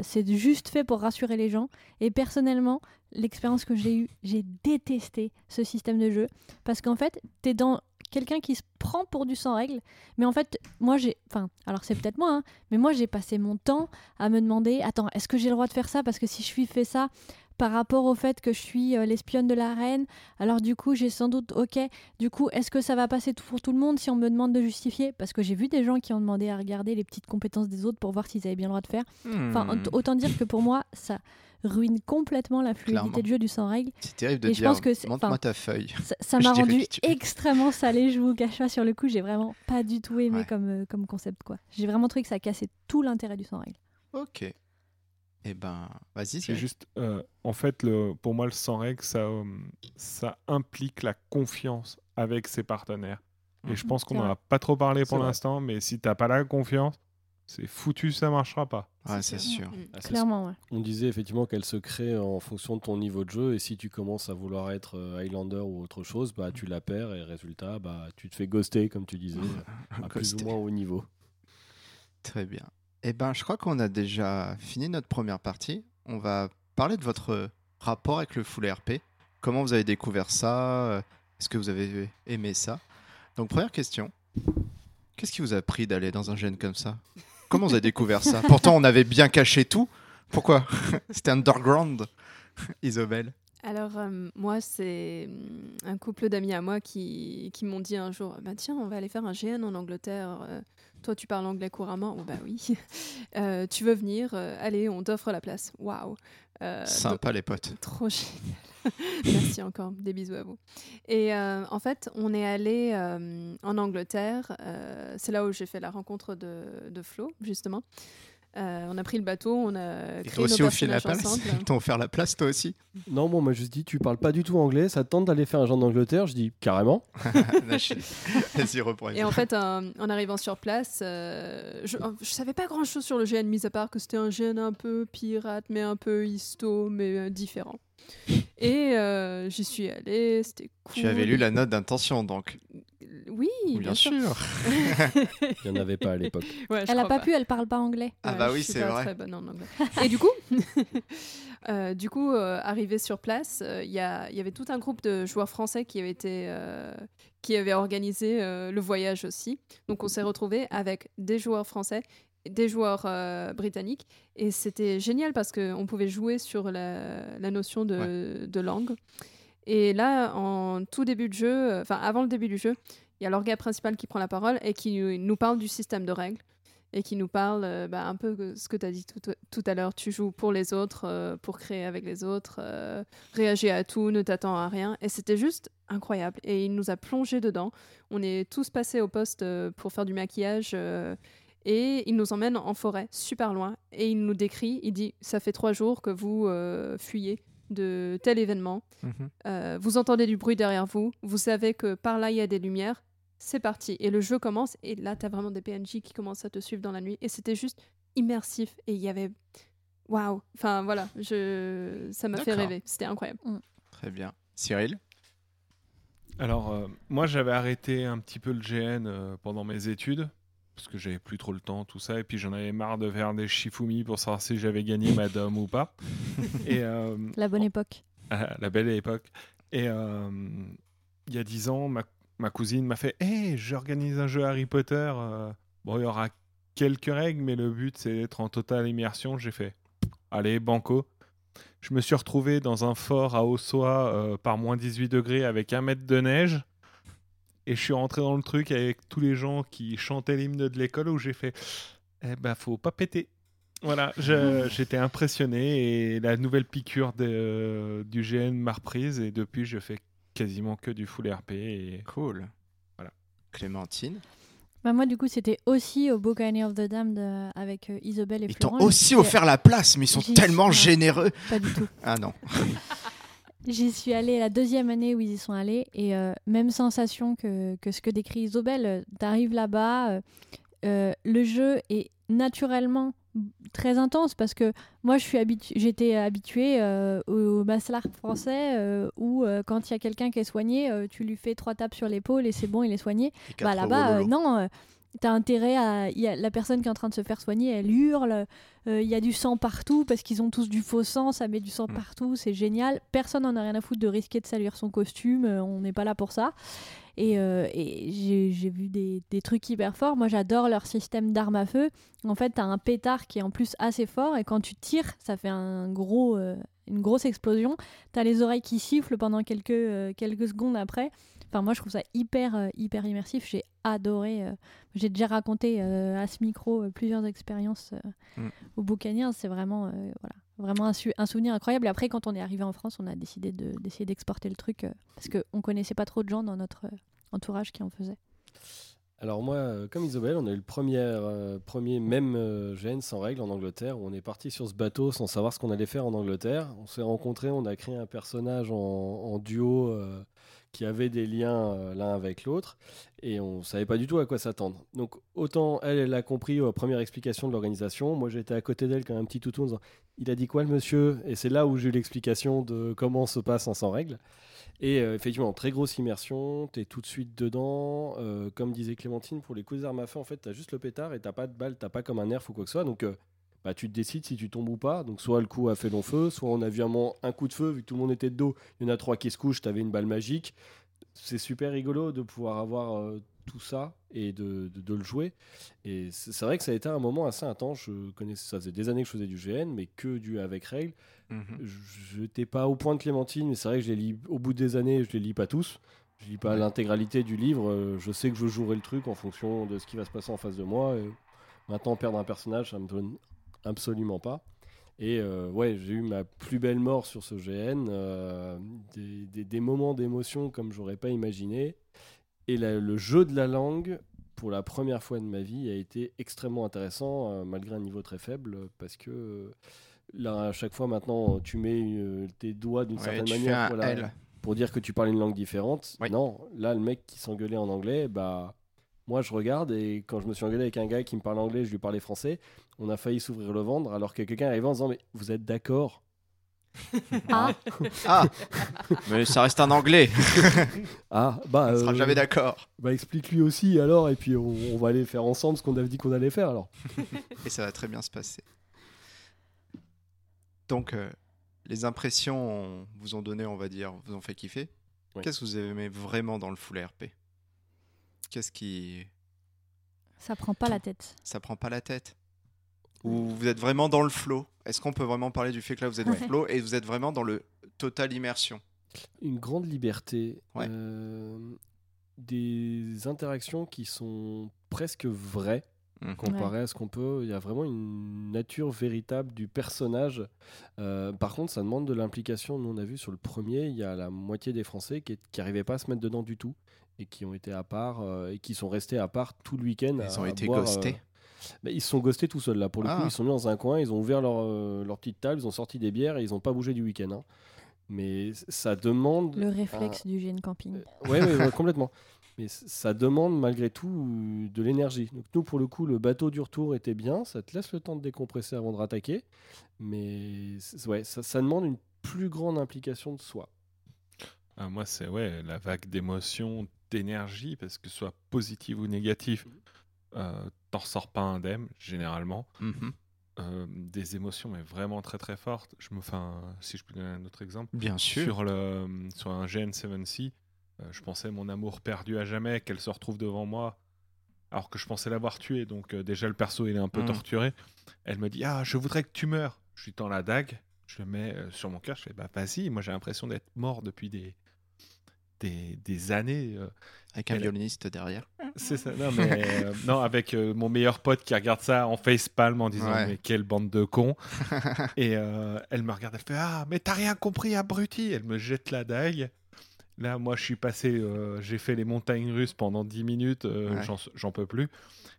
c'est juste fait pour rassurer les gens. Et personnellement, l'expérience que j'ai eue, j'ai détesté ce système de jeu parce qu'en fait, t'es dans quelqu'un qui se prend pour du sans règle, mais en fait, moi j'ai, enfin, alors c'est peut-être moi, hein, mais moi j'ai passé mon temps à me demander, attends, est-ce que j'ai le droit de faire ça? Parce que si je suis fait ça par rapport au fait que je suis euh, l'espionne de la reine, alors du coup j'ai sans doute, ok, du coup est-ce que ça va passer pour tout le monde si on me demande de justifier? Parce que j'ai vu des gens qui ont demandé à regarder les petites compétences des autres pour voir s'ils avaient bien le droit de faire. Enfin, hmm. autant dire que pour moi ça ruine complètement la fluidité de jeu du sans règle. C'est terrible de et dire, je pense que montre-moi ta feuille. Ça m'a rendu extrêmement salé, je vous cache pas, sur le coup, j'ai vraiment pas du tout aimé comme, euh, comme concept. quoi. J'ai vraiment trouvé que ça cassait tout l'intérêt du sans règle. Ok. Eh ben, vas-y. C'est juste, euh, en fait, le, pour moi, le sans règle, ça, euh, ça implique la confiance avec ses partenaires. Et je mhm. pense qu'on n'en a pas trop parlé pour l'instant, mais si t'as pas la confiance, c'est foutu, ça marchera pas. Ah, c'est sûr. Mm, ah, clairement, ouais. On disait effectivement qu'elle se crée en fonction de ton niveau de jeu et si tu commences à vouloir être euh, Highlander ou autre chose, bah tu la perds et résultat, bah tu te fais ghoster comme tu disais, à plus ou moins haut niveau. Très bien. Eh ben, je crois qu'on a déjà fini notre première partie. On va parler de votre rapport avec le full RP. Comment vous avez découvert ça? Est-ce que vous avez aimé ça? Donc première question. Qu'est-ce qui vous a pris d'aller dans un gène comme ça? Comment vous avez découvert ça? Pourtant, on avait bien caché tout. Pourquoi? C'était underground, Isobel. Alors, euh, moi, c'est mm, un couple d'amis à moi qui, m'ont dit un jour bah, Tiens, on va aller faire un GN en Angleterre. Euh, toi, tu parles anglais couramment? Oh, Bah oui. Euh, tu veux venir? Allez, on t'offre la place. Waouh Sympa, les potes. Trop génial. Merci encore. Des bisous à vous. Et en fait, on est allé en Angleterre. c'est là où j'ai fait la rencontre de, de Flo, justement. Euh, on a pris le bateau, on a créé toi aussi au la place Ils t'ont offert la place, toi aussi Non, bon, moi je dis, tu parles pas du tout anglais, ça tente d'aller faire un genre d'Angleterre? Je dis, carrément. Vas-y, reprends. Et en fait, en arrivant sur place, euh, je, je, savais pas grand chose sur le GN, mis à part que c'était un GN un peu pirate, mais un peu histo, mais euh, différent. Et j'y suis allée, c'était cool. Tu avais lu la note d'intention, donc oui, bien, sûr. Il n'y en avait pas à l'époque. elle n'a pas, pu, elle parle pas anglais. Ah bah oui, c'est vrai. Et du coup, euh, du coup, euh, arrivé sur place, euh, il y, y, avait tout un groupe de joueurs français qui avait été, qui avait organisé le voyage aussi. Donc on s'est retrouvé avec des joueurs français des joueurs britanniques et c'était génial parce qu'on pouvait jouer sur la, la notion de, de, langue. Et là, en tout début de jeu, enfin avant le début du jeu, il y a l'organe principal qui prend la parole et qui nous parle du système de règles et qui nous parle euh, bah, un peu ce que tu as dit tout, à l'heure. Tu joues pour les autres, euh, pour créer avec les autres, euh, réagir à tout, ne t'attends à rien. Et c'était juste incroyable. Et il nous a plongé dedans. On est tous passés au poste pour faire du maquillage. et il nous emmène en forêt, super loin. Et il nous décrit, il dit, ça fait trois jours que vous fuyez de tel événement. Mhm. vous entendez du bruit derrière vous. Vous savez que par là, il y a des lumières c'est parti. Et le jeu commence, et là, tu as vraiment des PNJ qui commencent à te suivre dans la nuit. Et c'était juste immersif. Et il y avait. Waouh! Enfin, voilà, je... ça m'a fait rêver. C'était incroyable. Mm. Très bien. Cyril? Alors, euh, moi, j'avais arrêté un petit peu le GN euh, pendant mes études, parce que j'avais plus trop le temps, tout ça, et puis j'en avais marre de faire des shifumi pour savoir si j'avais gagné Madame ou pas. et, euh, la bonne époque. la belle époque. Et il y a dix ans, ma ma cousine m'a fait Hé, j'organise un jeu Harry Potter. Euh. bon, il y aura quelques règles, mais le but, c'est d'être en totale immersion. J'ai fait Allez, banco. Je me suis retrouvé dans un fort à Ossois euh, par moins 18 degrés avec un mètre de neige. Et je suis rentré dans le truc avec tous les gens qui chantaient l'hymne de l'école où j'ai fait Eh ben, faut pas péter. Voilà, j'étais impressionné et la nouvelle piqûre de, du GN m'a reprise et depuis je fais quasiment que du full RP. Et... Cool. Voilà. Clémentine Bah moi, du coup, c'était aussi au Buccaneer of the Damned euh, avec euh, Isabelle et Ils t'ont aussi offert la place, mais ils sont tellement généreux. Pas du tout. Ah non. J'y suis allée la deuxième année où ils y sont allés et euh, même sensation que, que ce que décrit Isobel. euh, T'arrives là-bas, euh, le jeu est naturellement très intense parce que moi je suis habitu- j'étais habituée euh, au maslard français euh, où euh, quand il y a quelqu'un qui est soigné, tu lui fais trois tapes sur l'épaule et c'est bon, il est soigné. Bah là-bas, non. T'as intérêt à. il Y a la personne qui est en train de se faire soigner, elle hurle. euh, Il y a du sang partout parce qu'ils ont tous du faux sang, ça met du sang Mm. partout, c'est génial. Personne n'en a rien à foutre de risquer de salir son costume, euh, on n'est pas là pour ça. Et, euh, et j'ai vu des, des trucs hyper forts. Moi, j'adore leur système d'armes à feu. En fait, t'as un pétard qui est en plus assez fort et quand tu tires, ça fait un gros, une grosse explosion. T'as les oreilles qui sifflent pendant quelques, quelques secondes après. Enfin, moi, je trouve ça hyper, euh, hyper immersif. J'ai adoré. euh, J'ai déjà raconté euh, à ce micro euh, plusieurs expériences Mm. au Boucaniers. C'est vraiment, voilà, vraiment un, souvenir incroyable. Et après, quand on est arrivé en France, on a décidé de- d'essayer d'exporter le truc parce qu'on connaissait pas trop de gens dans notre entourage qui en faisaient. Alors moi, comme Isobel, on a eu le premier, premier même GN sans règles en Angleterre, où on est parti sur ce bateau sans savoir ce qu'on allait faire en Angleterre. On s'est rencontrés, on a créé un personnage en, en duo qui avait des liens euh, l'un avec l'autre, et on savait pas du tout à quoi s'attendre. Donc autant elle, elle a compris aux premières explications de l'organisation, moi j'étais à côté d'elle comme un petit toutou en disant « Il a dit quoi le monsieur ?» Et c'est là où j'ai eu l'explication de comment se passe un sans règles. Et euh, effectivement, très grosse immersion, tu es tout de suite dedans. Euh, comme disait Clémentine, pour les coups d'armes à feu, en fait, tu as juste le pétard et t'as pas de balle, t'as pas comme un nerf ou quoi que ce soit. Donc, euh, bah, tu te décides si tu tombes ou pas. Donc, soit le coup a fait long feu, soit on a vu un, moment un coup de feu, vu que tout le monde était de dos, il y en a trois qui se couchent, tu avais une balle magique. C'est super rigolo de pouvoir avoir euh, tout ça et de, de- de le jouer. Et c'est vrai que ça a été un moment assez intense. Je connaissais, ça faisait des années que je faisais du GN, mais que du avec règles. Mhm. Je n'étais pas au point de Clémentine, mais c'est vrai que je les lis au bout des années, je les lis pas tous. Je lis pas l'intégralité du livre. euh, Je sais que je jouerai le truc en fonction de ce qui va se passer en face de moi. et maintenant, perdre un personnage, ça me donne absolument pas. Et euh, ouais, j'ai eu ma plus belle mort sur ce GN, euh, des, des- des moments d'émotion comme j'aurais pas imaginé. Et la- le jeu de la langue, pour la première fois de ma vie, a été extrêmement intéressant, euh, malgré un niveau très faible, parce que là, à chaque fois maintenant, tu mets tes doigts d'une Ouais, certaine manière pour, la- L. pour dire que tu parles une langue différente. Oui. Non, là, le mec qui s'engueulait en anglais, bah. Moi, je regarde et quand je me suis engueulé avec un gars qui me parle anglais, je lui parlais français. On a failli s'ouvrir le ventre alors que quelqu'un arrivait en disant Mais vous êtes d'accord? Ah, Ah Mais ça reste un anglais. Ah, bah. On sera euh, jamais d'accord. Bah, explique-lui aussi alors, et puis on, on va aller faire ensemble ce qu'on avait dit qu'on allait faire alors. Et ça va très bien se passer. Donc, euh, les impressions vous ont donné, on va dire, vous ont fait kiffer. Oui. Qu'est-ce que vous aimez vraiment dans le full RP Qu'est-ce qui. ça prend pas la tête. Ça prend pas la tête Ou vous êtes vraiment dans le flow Est-ce qu'on peut vraiment parler du fait que là vous êtes dans le flow et vous êtes vraiment dans le total immersion? Une grande liberté, Ouais. euh, des interactions qui sont presque vraies Mhm. comparé à ce qu'on peut. Il y a vraiment une nature véritable du personnage. Euh, par contre, ça demande de l'implication. Nous, on a vu sur le premier, il y a la moitié des Français qui n'arrivaient pas à se mettre dedans du tout et qui ont été à part euh, et qui sont restés à part tout le week-end. Ils à- ont à été boire, ghostés. euh, bah, ils se sont ghostés tout seuls là. Pour le Ah. coup, ils sont mis dans un coin, ils ont ouvert leur, euh, leur petite table, ils ont sorti des bières et ils n'ont pas bougé du week-end. hein. Mais ça demande. Le réflexe du GN camping. Oui, complètement. Mais ça demande malgré tout euh, de l'énergie. Donc nous, pour le coup, le bateau du retour était bien. Ça te laisse le temps de décompresser avant de rattaquer. Mais ouais, ça, ça demande une plus grande implication de soi. Ah, moi, c'est ouais, la vague d'émotions, d'énergie, parce que ce soit positive ou négative, euh, t'en ressors pas indemne, généralement. Mhm. Euh, des émotions, mais vraiment très très fortes. Je me, enfin, si je peux donner un autre exemple, Bien sûr. sur, le, sur un GN7C, euh, je pensais mon amour perdu à jamais, qu'elle se retrouve devant moi, alors que je pensais l'avoir tuée. Donc euh, déjà le perso il est un peu Mm. torturé. Elle me dit ah je voudrais que tu meurs. Je lui tends la dague, je le mets sur mon cœur. Je fais bah vas-y. Moi j'ai l'impression d'être mort depuis des des, des années. euh. Avec un violoniste derrière. C'est ça. Non mais euh, non avec euh, mon meilleur pote qui regarde ça en facepalm en disant Ouais. mais quelle bande de cons. Et elle me regarde, elle fait Ah, mais t'as rien compris, abruti Elle me jette la dague. Là, moi, je suis passé, euh, j'ai fait les montagnes russes pendant 10 minutes, euh, j'en peux plus.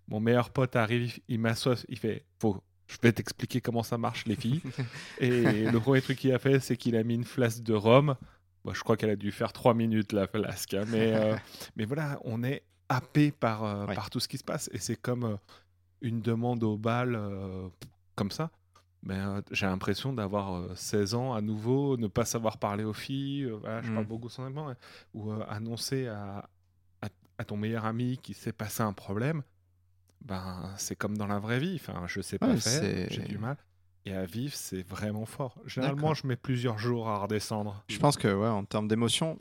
Mon meilleur pote arrive, il m'assoit, il fait faut, Je vais t'expliquer comment ça marche, les filles. et le premier truc qu'il a fait, c'est qu'il a mis une flasque de rhum. Je crois qu'elle a dû faire 3 minutes, la flasque. Hein. mais, euh, mais voilà, on est happé par, par tout ce qui se passe. Et c'est comme une demande au bal, comme ça. Ben, j'ai l'impression d'avoir 16 ans à nouveau, ne pas savoir parler aux filles, voilà, je parle mmh. beaucoup sans hein, ou annoncer à, à, ton meilleur ami qu'il s'est passé un problème, ben, c'est comme dans la vraie vie. Enfin, je sais pas faire, j'ai du mal. Et à vivre, c'est vraiment fort. Généralement, je mets plusieurs jours à redescendre. Je pense que, ouais, en termes d'émotion,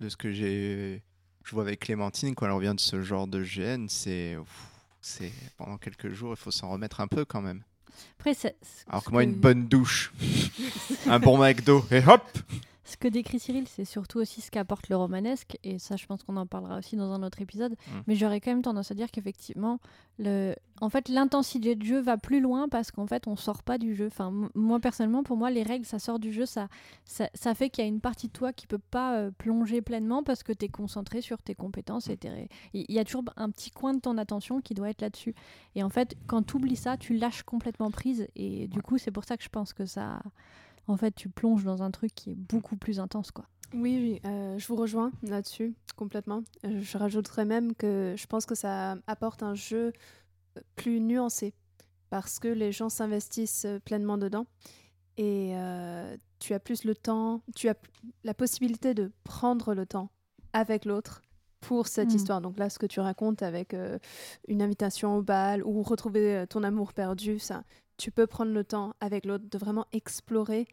de ce que j'ai, je vois avec Clémentine quand elle revient de ce genre de gêne, c'est, c'est pendant quelques jours, il faut s'en remettre un peu quand même. Après, Alors que moi, une bonne douche, un bon McDo, et hop ce que décrit Cyril, c'est surtout aussi ce qu'apporte le romanesque, et ça, je pense qu'on en parlera aussi dans un autre épisode. Mm. Mais j'aurais quand même tendance à dire qu'effectivement, le... en fait, l'intensité de jeu va plus loin parce qu'en fait, on sort pas du jeu. Enfin, moi personnellement, pour moi, les règles, ça sort du jeu, ça, ça, fait qu'il y a une partie de toi qui peut pas euh, plonger pleinement parce que tu es concentré sur tes compétences. Et il y a toujours un petit coin de ton attention qui doit être là-dessus. Et en fait, quand tu oublies ça, tu lâches complètement prise, et du coup, c'est pour ça que je pense que ça en fait, tu plonges dans un truc qui est beaucoup plus intense, quoi. Oui, oui, euh, je vous rejoins là-dessus complètement. Euh, je rajouterais même que je pense que ça apporte un jeu euh, plus nuancé parce que les gens s'investissent pleinement dedans et tu as plus le temps, tu as la possibilité de prendre le temps avec l'autre pour cette hmm. histoire. Donc là, ce que tu racontes avec une invitation au bal ou retrouver ton amour perdu, ça, tu peux prendre le temps avec l'autre de vraiment explorer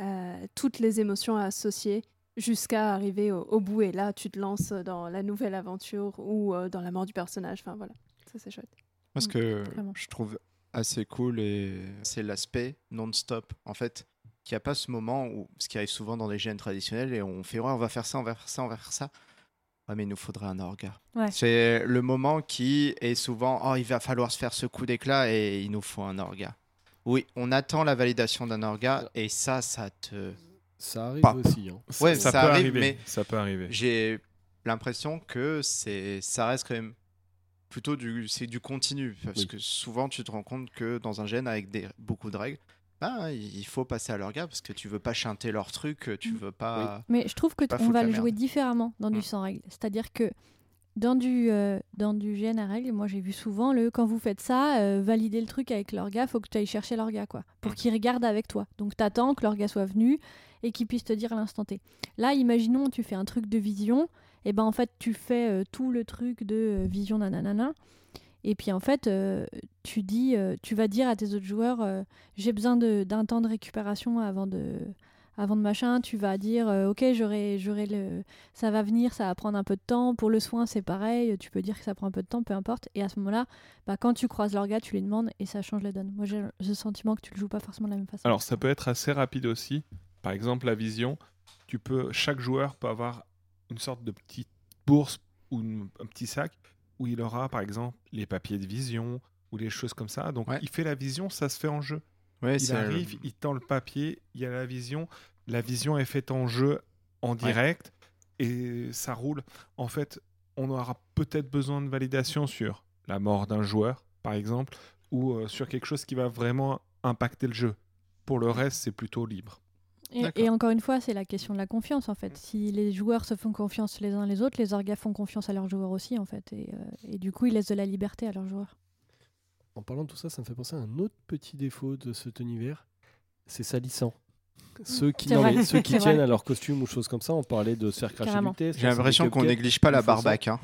euh, toutes les émotions associées jusqu'à arriver au, bout. Et là, tu te lances dans la nouvelle aventure ou euh, dans la mort du personnage. Enfin voilà, ça c'est chouette. Moi, ce mm, que je trouve assez cool, et c'est l'aspect non-stop. En fait, qu'il n'y a pas ce moment où, ce qui arrive souvent dans les gènes traditionnels, et on fait ouais, on va faire ça, on va faire ça, on va faire ça. Ouais, mais il nous faudrait un orga. C'est le moment qui est souvent, oh, il va falloir se faire ce coup d'éclat et il nous faut un orga. Oui, on attend la validation d'un orga et ça, ça te. Ça arrive aussi. Hein. Ouais, ça, peut arrive, arriver. mais ça peut arriver. J'ai l'impression que c'est, ça reste quand même plutôt du, c'est du continu parce que souvent tu te rends compte que dans un gène avec des, beaucoup de règles, ben, il faut passer à l'orga parce que tu veux pas chanter leur truc, tu mm. veux pas. Mais je trouve que on va le jouer différemment dans du mm. sans règles. C'est-à-dire que dans du, euh, dans du GNRL, moi j'ai vu souvent le quand vous faites ça, euh, valider le truc avec l'orga, faut que tu ailles chercher l'orga quoi, pour qu'il regarde avec toi. Donc t'attends que l'orga soit venu et qu'il puisse te dire à l'instant T. Là, imaginons tu fais un truc de vision, et ben en fait tu fais euh, tout le truc de vision nanana, et puis en fait tu dis, tu vas dire à tes autres joueurs, j'ai besoin d'un temps de récupération avant de avant de machin, tu vas dire euh, ok j'aurai j'aurai le ça va venir, ça va prendre un peu de temps. Pour le soin c'est pareil, tu peux dire que ça prend un peu de temps, peu importe. Et à ce moment-là, bah, quand tu croises l'orga, tu lui demandes et ça change la donne. Moi j'ai le sentiment que tu le joues pas forcément de la même façon. Alors ça peut être assez rapide aussi. Par exemple la vision, tu peux chaque joueur peut avoir une sorte de petite bourse ou un petit sac où il aura par exemple les papiers de vision ou les choses comme ça. Donc il fait la vision, ça se fait en jeu il arrive, il tend le papier, il y a la vision. La vision est faite en jeu, en direct, et ça roule. En fait, on aura peut-être besoin de validation sur la mort d'un joueur, par exemple, ou euh, sur quelque chose qui va vraiment impacter le jeu. Pour le reste, c'est plutôt libre. Et, encore une fois, c'est la question de la confiance, en fait. Si les joueurs se font confiance les uns les autres, les orgas font confiance à leurs joueurs aussi, en fait. Et, euh, et du coup, ils laissent de la liberté à leurs joueurs. En parlant de tout ça, ça me fait penser à un autre petit défaut de cet univers, c'est salissant. Ceux qui, ceux qui tiennent à leur costume ou choses comme ça, on parlait de se faire cracher du thé. J'ai l'impression qu'on néglige pas la barbaque. Hein.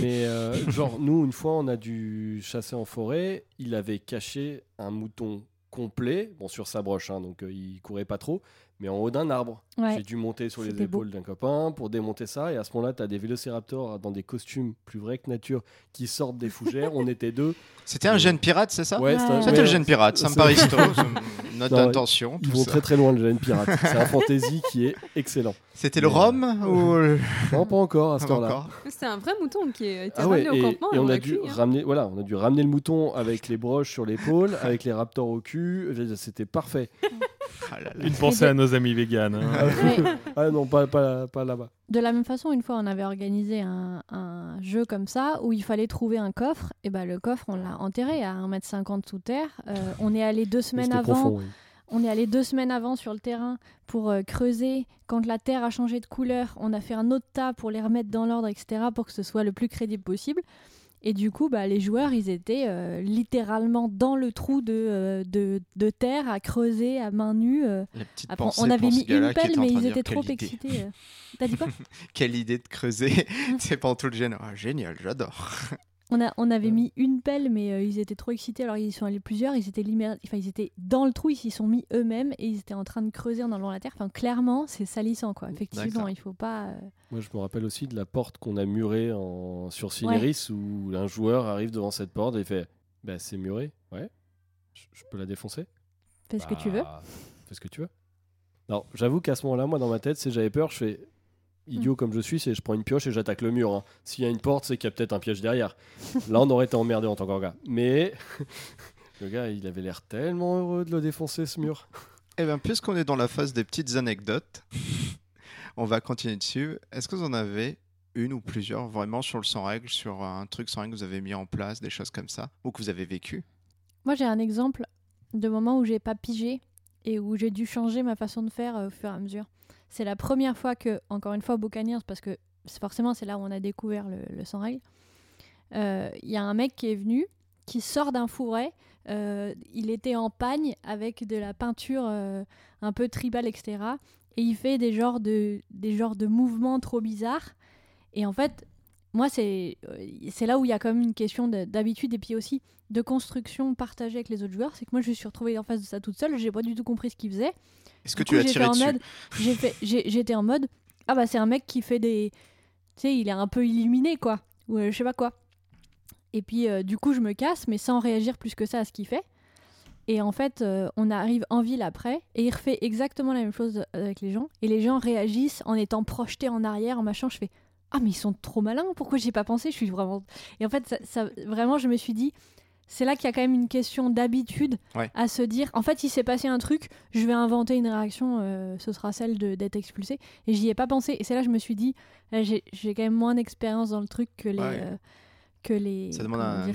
Mais euh, genre, nous, une fois, on a dû chasser en forêt. Il avait caché un mouton complet, bon sur sa broche, hein, donc euh, il courait pas trop, mais en haut d'un arbre. J'ai dû monter sur les épaules d'un copain pour démonter ça, et à ce moment-là, tu as des vélociraptors dans des costumes plus vrais que nature qui sortent des fougères. On était deux. C'était un jeune pirate, c'est ça Ouais, c'était le jeune pirate, ça me paraît Notre intention. Ils vont très très loin, le jeune pirate. C'est un fantasy qui est excellent. C'était le rhum ou Non, pas encore à ce temps-là. C'est un vrai mouton qui a été ah ramené au campement. Et on a dû hein. ramener, voilà, on a dû ramener le mouton avec les broches sur l'épaule, avec les raptors au cul. C'était parfait. Ah Une pensée à nos amis véganes. Hein. Ah non, pas, pas, pas là-bas. De la même façon, une fois, on avait organisé un, jeu comme ça où il fallait trouver un coffre. Et ben, le coffre, on l'a enterré à 1m50 sous terre. Euh, on est allé deux semaines avant. On est allé deux semaines avant sur le terrain pour euh, creuser. Quand la terre a changé de couleur, on a fait un autre tas pour les remettre dans l'ordre, etc., pour que ce soit le plus crédible possible. Et du coup, bah, les joueurs, ils étaient euh, littéralement dans le trou de, euh, de, de, terre, à creuser à main nue. Euh. on avait mis une pelle, mais ils étaient trop excités. T'as dit quoi Quelle idée de creuser C'est pas tout le génère. Ah, génial, j'adore. On, a, on avait mis une pelle, mais euh, ils étaient trop excités. Alors ils sont allés plusieurs. Ils étaient, enfin, ils étaient dans le trou. Ils s'y sont mis eux-mêmes et ils étaient en train de creuser en enlevant la terre. Enfin, clairement, c'est salissant, quoi. Effectivement, il faut pas. Euh, Moi, je me rappelle aussi de la porte qu'on a murée en... sur Cineris où un joueur arrive devant cette porte et fait bah, C'est muré, ouais. Je peux la défoncer? Fais ce que tu veux. Bah, fais ce que tu veux. Alors, j'avoue qu'à ce moment-là, moi, dans ma tête, si j'avais peur, je fais idiot comme je suis, c'est je prends une pioche et j'attaque le mur. Hein. S'il y a une porte, c'est qu'il y a peut-être un piège derrière. Là, on aurait été emmerdé en tant que gars. Mais le gars, il avait l'air tellement heureux de le défoncer ce mur. Eh bien, puisqu'on est dans la phase des petites anecdotes, on va continuer dessus. Est-ce que vous en avez une ou plusieurs vraiment sur le sans règle, sur un truc sans règle que vous avez mis en place, des choses comme ça, ou que vous avez vécu? Moi, j'ai un exemple de moment où j'ai pas pigé et où j'ai dû changer ma façon de faire euh, au fur et à mesure. C'est la première fois que, encore une fois, Buccaneers, parce que forcément c'est là où on a découvert le, le sans règle, euh, il y a un mec qui est venu, qui sort d'un fourret. Euh, il était en pagne avec de la peinture euh, un peu tribal, etc. Et il fait des genres de, des genres de mouvements trop bizarres. Et en fait, moi, c'est c'est là où il y a quand même une question d'habitude et puis aussi de construction partagée avec les autres joueurs. C'est que moi, je me suis retrouvée en face de ça toute seule. J'ai pas du tout compris ce qu'il faisait. Est-ce que tu as tiré dessus? J'étais en mode ah bah c'est un mec qui fait des tu sais il est un peu illuminé quoi ou euh, je sais pas quoi. Et puis euh, du coup je me casse mais sans réagir plus que ça à ce qu'il fait. Et en fait, euh, on arrive en ville après, et il refait exactement la même chose avec les gens. Et les gens réagissent en étant projetés en arrière, en machin. Je fais Ah, mais ils sont trop malins, pourquoi j'y ai pas pensé? Je suis vraiment. Et en fait, ça, vraiment, je me suis dit c'est là qu'il y a quand même une question d'habitude à se dire en fait il s'est passé un truc je vais inventer une réaction euh, ce sera celle d'être expulsé et j'y ai pas pensé et c'est là que je me suis dit j'ai quand même moins d'expérience dans le truc que les euh, que les,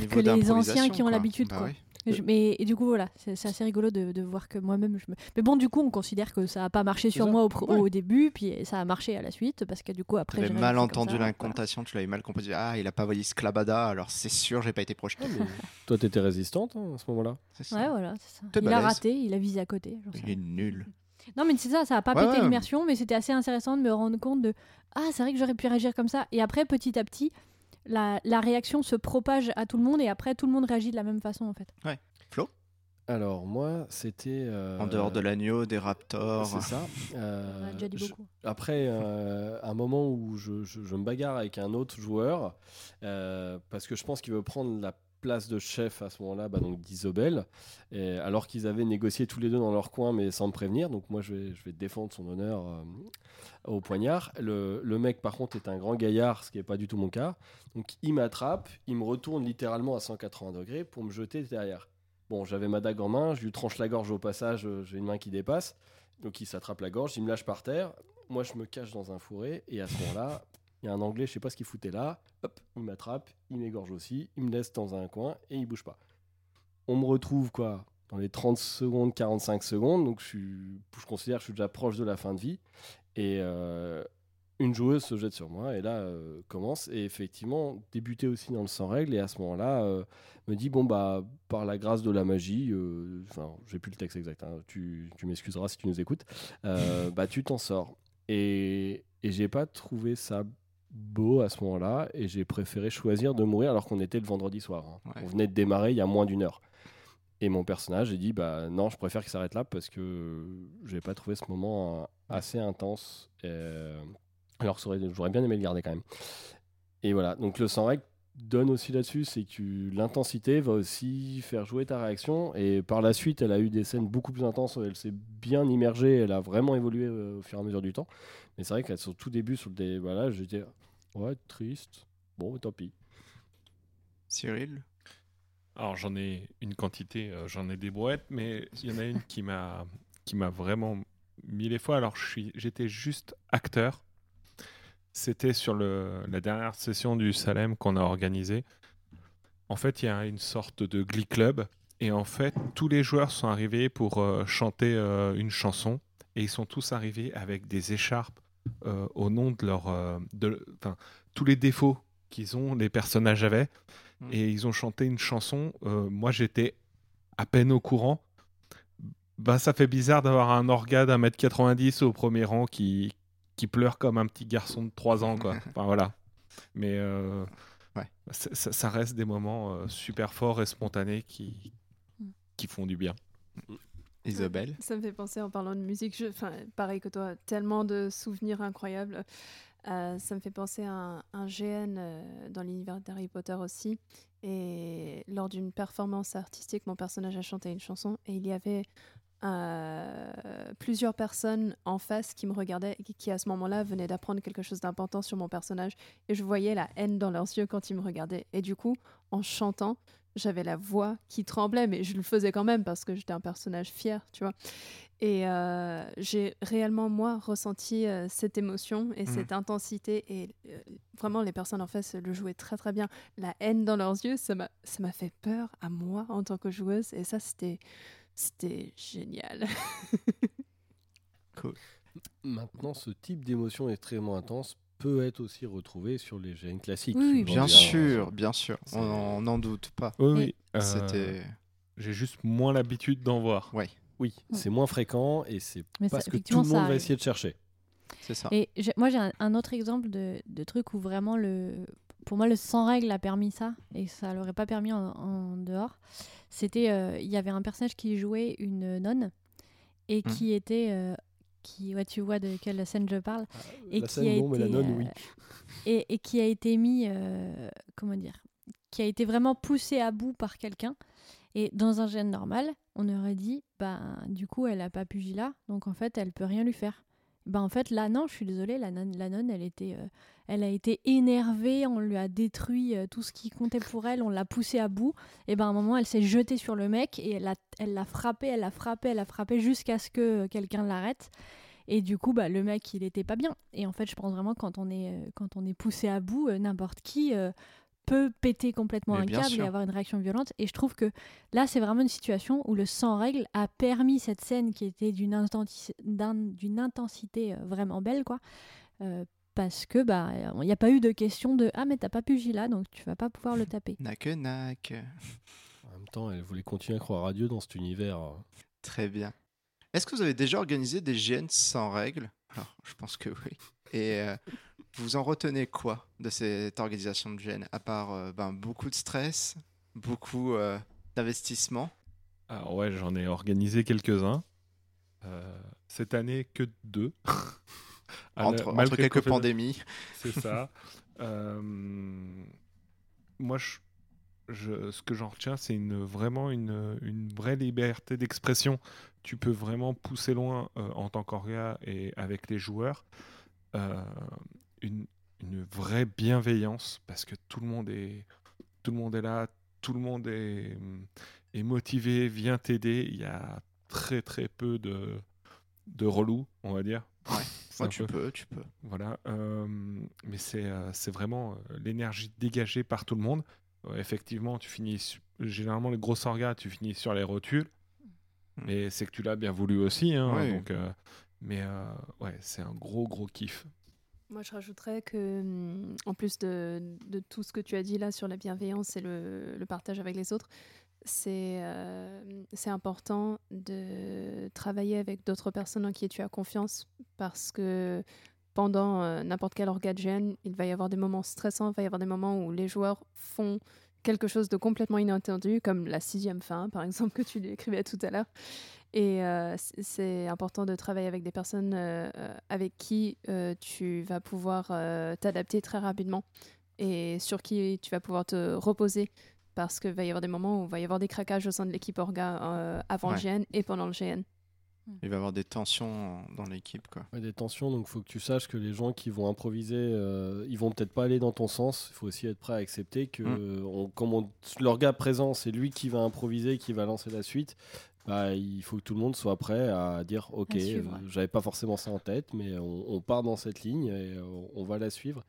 que les anciens qui ont l'habitude bah mais du coup, voilà, c'est assez rigolo de, de voir que moi-même, je me. Mais bon, du coup, on considère que ça n'a pas marché sur moi au, au, début, puis ça a marché à la suite, parce que du coup, après. Tu avais mal entendu l'incantation, tu l'avais mal composé. Ah, il a pas voyé Sclabada, alors c'est sûr, j'ai pas été projeté. Ah, toi, t'étais résistante hein, à ce moment-là. Ouais, voilà, c'est ça. Il a raté, il a visé à côté. Il est nul. Non, mais c'est ça, ça a pas pété l'immersion, mais c'était assez intéressant de me rendre compte de Ah, c'est vrai que j'aurais pu réagir comme ça. Et après, petit à petit, la, la, réaction se propage à tout le monde et après, tout le monde réagit de la même façon, en fait. Ouais. Flo? Alors moi, c'était euh, en dehors de l'agneau, des raptors. C'est ça. Euh, déjà dit beaucoup. après euh, un moment où je, me bagarre avec un autre joueur parce que je pense qu'il veut prendre la place de chef à ce moment-là, bah, donc d'Isobel, alors qu'ils avaient négocié tous les deux dans leur coin mais sans me prévenir. Donc moi, je vais, défendre son honneur au poignard. Le, le, mec, par contre, est un grand gaillard, ce qui n'est pas du tout mon cas. Donc il m'attrape, il me retourne littéralement à 180 degrés pour me jeter derrière. Bon, j'avais ma dague en main, je lui tranche la gorge au passage, euh, j'ai une main qui dépasse. Donc il s'attrape la gorge, il me lâche par terre. Moi, je me cache dans un fourré. Et à ce moment-là, il y a un anglais, je sais pas ce qu'il foutait là. Hop, il m'attrape, il m'égorge aussi, il me laisse dans un coin et il bouge pas. On me retrouve quoi dans les 30 secondes, 45 secondes. Donc je, considère que je suis déjà proche de la fin de vie. Et euh, une joueuse se jette sur moi et là euh, commence et effectivement débuter aussi dans le sans règle et à ce moment-là euh, me dit bon bah par la grâce de la magie enfin j'ai plus le texte exact hein, tu, tu m'excuseras si tu nous écoutes bah tu t'en sors et, et j'ai pas trouvé ça beau à ce moment-là et j'ai préféré choisir de mourir alors qu'on était le vendredi soir hein. on venait de démarrer il y a moins d'une heure. Et mon personnage a dit bah non je préfère qu'il s'arrête là parce que j'ai pas trouvé ce moment assez intense. Alors j'aurais bien aimé le garder quand même. Et voilà, donc le sans règle donne aussi là-dessus, c'est que l'intensité va aussi faire jouer ta réaction. Et par la suite, elle a eu des scènes beaucoup plus intenses. Elle s'est bien immergée, elle a vraiment évolué euh, au fur et à mesure du temps. Mais c'est vrai qu'à son tout début, sur le dé, voilà, j'étais ouais triste. Bon, tant pis. Cyril? Alors j'en ai une quantité, euh, j'en ai des brouettes, mais il y en a une qui m'a qui m'a vraiment mille les fois. Alors, j'étais juste acteur. C'était sur le, la dernière session du Salem qu'on a organisée. En fait, il y a une sorte de Glee Club. Et en fait, tous les joueurs sont arrivés pour euh, chanter euh, une chanson. Et ils sont tous arrivés avec des écharpes euh, au nom de leur. de, tous les défauts qu'ils ont, les personnages avaient. Mm. Et ils ont chanté une chanson. moi, j'étais à peine au courant. Bah, ça fait bizarre d'avoir un orga d'un mètre 90 au premier rang qui, qui pleure comme un petit garçon de 3 ans, quoi. enfin, voilà. Mais ouais. ça, reste des moments super forts et spontanés qui, qui font du bien. Isabelle Ça me fait penser en parlant de musique, je, pareil que toi, tellement de souvenirs incroyables. Euh, ça me fait penser à un, GN euh, dans l'univers d'Harry Potter aussi. Et lors d'une performance artistique, mon personnage a chanté une chanson et il y avait euh, plusieurs personnes en face qui me regardaient et qui à ce moment-là venaient d'apprendre quelque chose d'important sur mon personnage et je voyais la haine dans leurs yeux quand ils me regardaient et du coup en chantant j'avais la voix qui tremblait, mais je le faisais quand même parce que j'étais un personnage fier, tu vois. Et euh, j'ai réellement, moi, ressenti euh, cette émotion et mmh. cette intensité. Et euh, vraiment, les personnes en face le jouaient très, très bien. La haine dans leurs yeux, ça m'a fait peur à moi en tant que joueuse. Et ça, c'était génial. cool. Maintenant, ce type d'émotion extrêmement intense peut être aussi retrouvé sur les gènes classiques. Oui, bien sûr, bien sûr, on n'en doute pas. Oui, euh, C'était. J'ai juste moins l'habitude d'en voir. Ouais. Oui, c'est moins fréquent et c'est parce que tout le monde va essayer de chercher. C'est ça. Et moi, j'ai un, autre exemple de, de, truc où vraiment, le, pour moi, le sans règle a permis ça et ça l'aurait pas permis en, dehors. C'était, euh, il y avait un personnage qui jouait une nonne et mmh. qui était euh, qui, ouais, tu vois de quelle scène je parle, ah, et qui a été, euh, et, et, qui a été mis, comment dire, qui a été vraiment poussé à bout par quelqu'un. Et dans un gène normal, on aurait dit, bah, du coup, elle a pas pugilat, donc en fait, elle peut rien lui faire. Bah, en fait, là, non, je suis désolée, la nonne, elle, était, euh, elle a été énervée, on lui a détruit tout ce qui comptait pour elle, on l'a poussée à bout. Et ben, à un moment, elle s'est jetée sur le mec et elle l'a frappé, elle l'a frappé, elle l'a frappé jusqu'à ce que quelqu'un l'arrête. Et du coup, bah, le mec, il était pas bien. Et en fait, je pense vraiment quand on est, euh, quand on est poussé à bout, euh, n'importe qui euh, peut péter complètement un câble et avoir une réaction violente. Et je trouve que là, c'est vraiment une situation où le sans règle a permis cette scène qui était d'une intensité vraiment belle, quoi. parce que bah il n'y a pas eu de question de ah mais t'as pas pu là donc tu vas pas pouvoir le taper. Nac nac. En même temps, elle voulait continuer à croire à Dieu dans cet univers. Très bien. Est-ce que vous avez déjà organisé des GN sans règles? Alors, je pense que oui. Et euh, vous en retenez quoi de cette organisation de GN À part euh, ben, beaucoup de stress, beaucoup euh, d'investissement? Alors ouais, j'en ai organisé quelques-uns. cette année, que deux. entre, quelques pandémies. C'est ça. moi, je, ce que j'en retiens, c'est une, vraiment une, une vraie liberté d'expression. Tu peux vraiment pousser loin euh, en tant qu'orga et avec les joueurs. Euh, une, une, vraie bienveillance parce que tout le monde est, tout le monde est là, tout le monde est, est motivé, vient t'aider. Il y a très très peu de, de relous, on va dire. Ouais, tu peux, tu peux. Voilà, euh, mais c'est c'est vraiment l'énergie dégagée par tout le monde effectivement, tu finis généralement les gros orgas, tu finis sur les rotules, hmm. mais c'est que tu l'as bien voulu aussi. Hein, donc, euh, mais euh, ouais, c'est un gros gros kiff. Moi, je rajouterais que, hmm, en plus de, tout ce que tu as dit là sur la bienveillance et le, partage avec les autres, c'est euh, c'est important de travailler avec d'autres personnes en qui tu as confiance parce que pendant euh, n'importe quel organe, il va y avoir des moments stressants, il va y avoir des moments où les joueurs font quelque chose de complètement inattendu, comme la sixième fin, par exemple, que tu décrivais tout à l'heure. Et euh, c'est important de travailler avec des personnes euh, avec qui tu vas pouvoir t'adapter très rapidement et sur qui tu vas pouvoir te reposer parce qu'il va y avoir des moments où il va y avoir des craquages au sein de l'équipe orga avant le GN et pendant le GN. Il va y avoir des tensions dans l'équipe. Quoi. des tensions, donc il faut que tu saches que les gens qui vont improviser, euh, ils vont peut-être pas aller dans ton sens. Il faut aussi être prêt à accepter que, mm. on, comme on, leur gars présent, c'est lui qui va improviser, qui va lancer la suite. Bah, il faut que tout le monde soit prêt à dire ok, euh, j'avais pas forcément ça en tête, mais on, part dans cette ligne et on, va la suivre.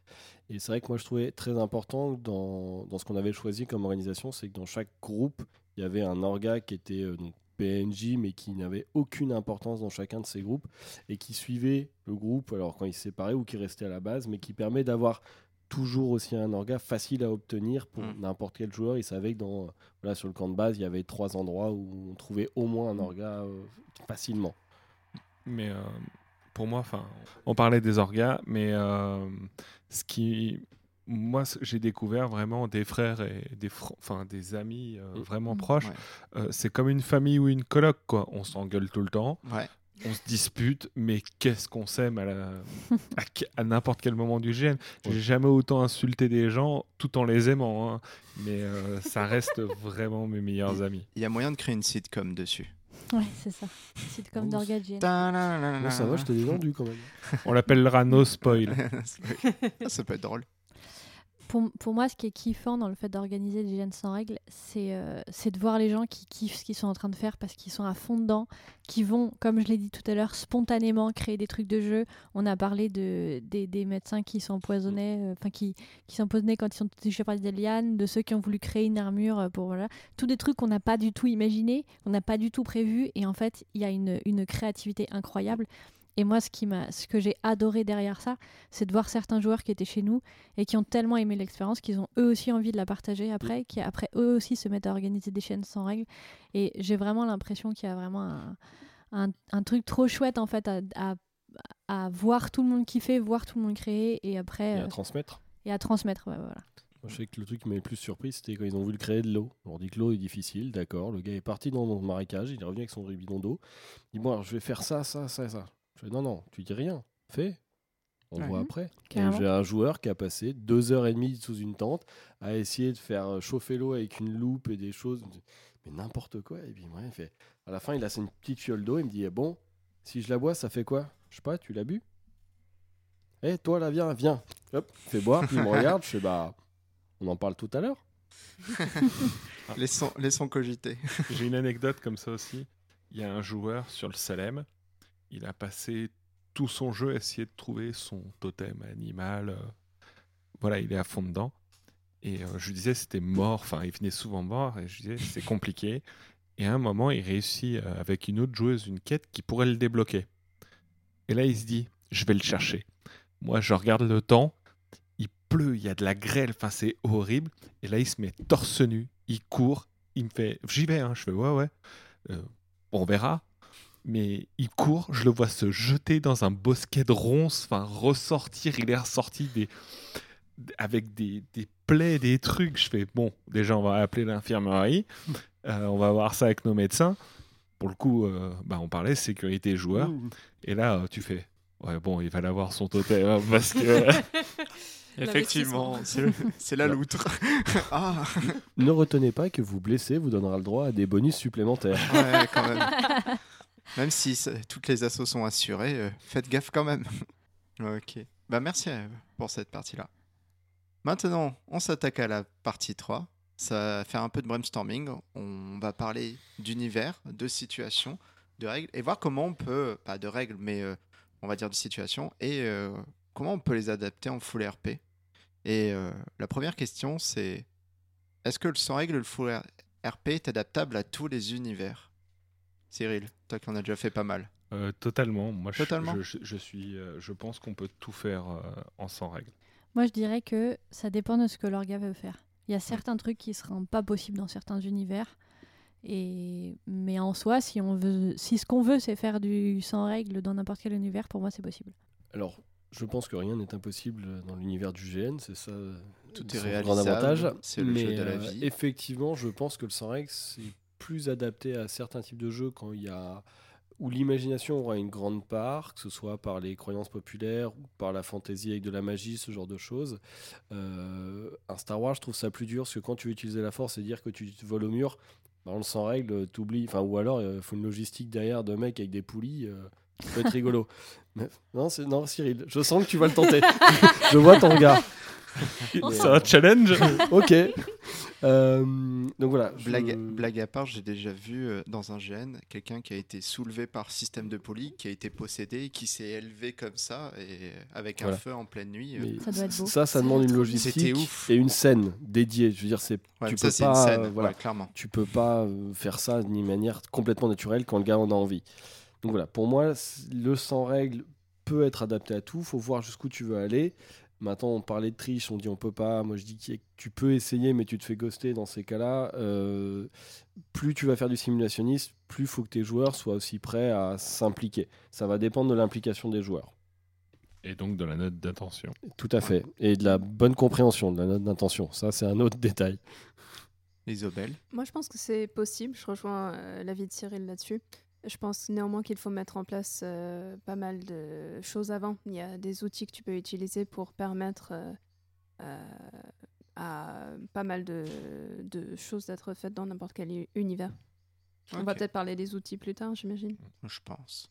Et c'est vrai que moi je trouvais très important dans, dans ce qu'on avait choisi comme organisation, c'est que dans chaque groupe, il y avait un orga qui était donc PNJ, mais qui n'avait aucune importance dans chacun de ces groupes et qui suivait le groupe, alors quand il se séparait ou qui restait à la base, mais qui permet d'avoir toujours aussi un orga facile à obtenir pour mm. n'importe quel joueur. Il savait que dans, voilà, sur le camp de base, il y avait trois endroits où on trouvait au moins un mm. orga euh, facilement. Mais euh, pour moi, on parlait des orgas, mais euh, ce qui moi, j'ai découvert vraiment des frères et des, enfin, des amis euh, mm. vraiment proches. Euh, c'est comme une famille ou une coloc, quoi. On s'engueule tout le temps. On se dispute, mais qu'est-ce qu'on s'aime à, à, n'importe quel moment du GN. J'ai jamais autant insulté des gens tout en les aimant, hein. mais euh, ça reste vraiment mes meilleurs amis. Il y a moyen de créer une sitcom dessus. Ouais, c'est ça. Sitcom d'Orga ça va, je t'ai vendu quand même. On l'appellera No Spoil. ça peut être drôle pour, moi, ce qui est kiffant dans le fait d'organiser des GN sans règles, c'est euh, de voir les gens qui kiffent ce qu'ils sont en train de faire parce qu'ils sont à fond dedans, qui vont, comme je l'ai dit tout à l'heure, spontanément créer des trucs de jeu. On a parlé de, des, médecins qui s'empoisonnaient, euh, qui, quand ils sont touchés par des lianes, de ceux qui ont voulu créer une armure euh, pour voilà, tous des trucs qu'on n'a pas du tout imaginé, qu'on n'a pas du tout prévu, et en fait, il y a une créativité incroyable. Et moi, ce, qui ce que j'ai adoré derrière ça, c'est de voir certains joueurs qui étaient chez nous et qui ont tellement aimé l'expérience qu'ils ont eux aussi envie de la partager après, qui après eux aussi se mettent à organiser des chaînes sans règles. Et j'ai vraiment l'impression qu'il y a vraiment un, un, truc trop chouette en fait à, à, voir tout le monde kiffer, voir tout le monde créer et après. Et à euh, transmettre. Et à transmettre, voilà. je sais que le truc qui m'a le plus surpris, c'était quand ils ont voulu créer de l'eau. On dit que l'eau est difficile, d'accord. Le gars est parti dans le marécage, il est revenu avec son bidon d'eau. Il dit Bon, alors, je vais faire ça, ça, ça, ça. Je non, non, tu dis rien. Fais. On voit après. J'ai un joueur qui a passé deux heures et demie sous une tente à essayer de faire chauffer l'eau avec une loupe et des choses. Mais n'importe quoi. Et puis, il fait. À la fin, il a une petite fiole d'eau. Il me dit eh Bon, si je la bois, ça fait quoi? Je sais pas, tu l'as bu? Eh, toi là, viens, viens. Hop, fais boire. Puis il me regarde. Je fais Bah, on en parle tout à l'heure. laissons, laissons cogiter. J'ai une anecdote comme ça aussi. Il y a un joueur sur le Salem il a passé tout son jeu à essayer de trouver son totem animal. Euh, voilà, il est à fond dedans. Et euh, je lui disais, c'était mort. Enfin, il venait souvent mort. Et je lui disais, c'est compliqué. Et à un moment, il réussit euh, avec une autre joueuse une quête qui pourrait le débloquer. Et là, il se dit, je vais le chercher. Moi, je regarde le temps. Il pleut, il y a de la grêle. Enfin, c'est horrible. Et là, il se met torse nu. Il court. Il me fait, j'y vais. Hein. Je fais, ouais, ouais. on verra mais il court, je le vois se jeter dans un bosquet de ronces, enfin ressortir, il est ressorti des, avec des, des plaies, des trucs. Je fais, bon, déjà on va appeler l'infirmerie, euh, on va voir ça avec nos médecins. Pour le coup, euh, bah, on parlait sécurité joueur, et là tu fais, ouais bon, il va l'avoir son totem, hein, parce que... Effectivement, c'est la loutre. ah. Ne retenez pas que vous blessez vous donnera le droit à des bonus supplémentaires. Ouais, quand même. Même si toutes les assos sont assurées, euh, faites gaffe quand même. ok. Bah merci euh, pour cette partie-là. Maintenant, on s'attaque à la partie 3. Ça va faire un peu de brainstorming. On va parler d'univers, de situations, de règles et voir comment on peut, pas de règles, mais euh, on va dire de situations, et comment on peut les adapter en full RP. Et la première question, c'est est-ce que le sans règles, le full RP est adaptable à tous les univers? Cyril, toi qui en as déjà fait pas mal. Euh, totalement. Moi, Je, je, suis, euh, je pense qu'on peut tout faire euh, en sans règles. Moi, je dirais que ça dépend de ce que l'orga veut faire. Il y a certains trucs qui ne seront pas possibles dans certains univers. Et... Mais en soi, si, on veut... si ce qu'on veut, c'est faire du sans règles dans n'importe quel univers, pour moi, c'est possible. Alors, je pense que rien n'est impossible dans l'univers du GN, c'est ça. Tout est réalisable. C'est le jeu de la vie. effectivement, je pense que le sans règles, c'est plus adapté à certains types de jeux quand il y a où l'imagination aura une grande part, que ce soit par les croyances populaires ou par la fantaisie avec de la magie, ce genre de choses. Euh, un Star Wars, je trouve ça plus dur, parce que quand tu veux utiliser la force et dire que tu te voles au mur, bah on le sans règle, t'oublies. Enfin, ou alors, il faut une logistique derrière de mecs avec des poulies. Euh, ça peut être rigolo. non, non, Cyril, je sens que tu vas le tenter. je vois ton regard. C'est un challenge Ok. Euh, donc voilà. Blague, blague à part, j'ai déjà vu euh, dans un gène quelqu'un qui a été soulevé par système de poli, qui a été possédé, qui s'est élevé comme ça, et avec un feu en pleine nuit. ça doit être beau. Ça, ça demande une logistique et une scène dédiée. Je veux dire, c'est tu peux pas, scène, voilà, clairement. Tu peux pas faire ça d'une manière complètement naturelle quand le gars en a envie. Donc voilà, pour moi, le sans règle peut être adapté à tout. Faut voir jusqu'où tu veux aller. Maintenant, on parlait de triche, on dit on peut pas. Moi, je dis que tu peux essayer, mais tu te fais ghoster dans ces cas-là. Euh, plus tu vas faire du simulationniste, plus il faut que tes joueurs soient aussi prêts à s'impliquer. Ça va dépendre de l'implication des joueurs. Et donc de la note d'intention. Tout à fait. Et de la bonne compréhension de la note d'intention. Ça, c'est un autre détail. Isobel Moi, je pense que c'est possible. Je rejoins euh, l'avis de Cyril là-dessus. Je pense néanmoins qu'il faut mettre en place euh, pas mal de choses avant. Il y a des outils que tu peux utiliser pour permettre euh, euh, à pas mal de, choses d'être faites dans n'importe quel univers. On va peut-être parler des outils plus tard, j'imagine. Je pense.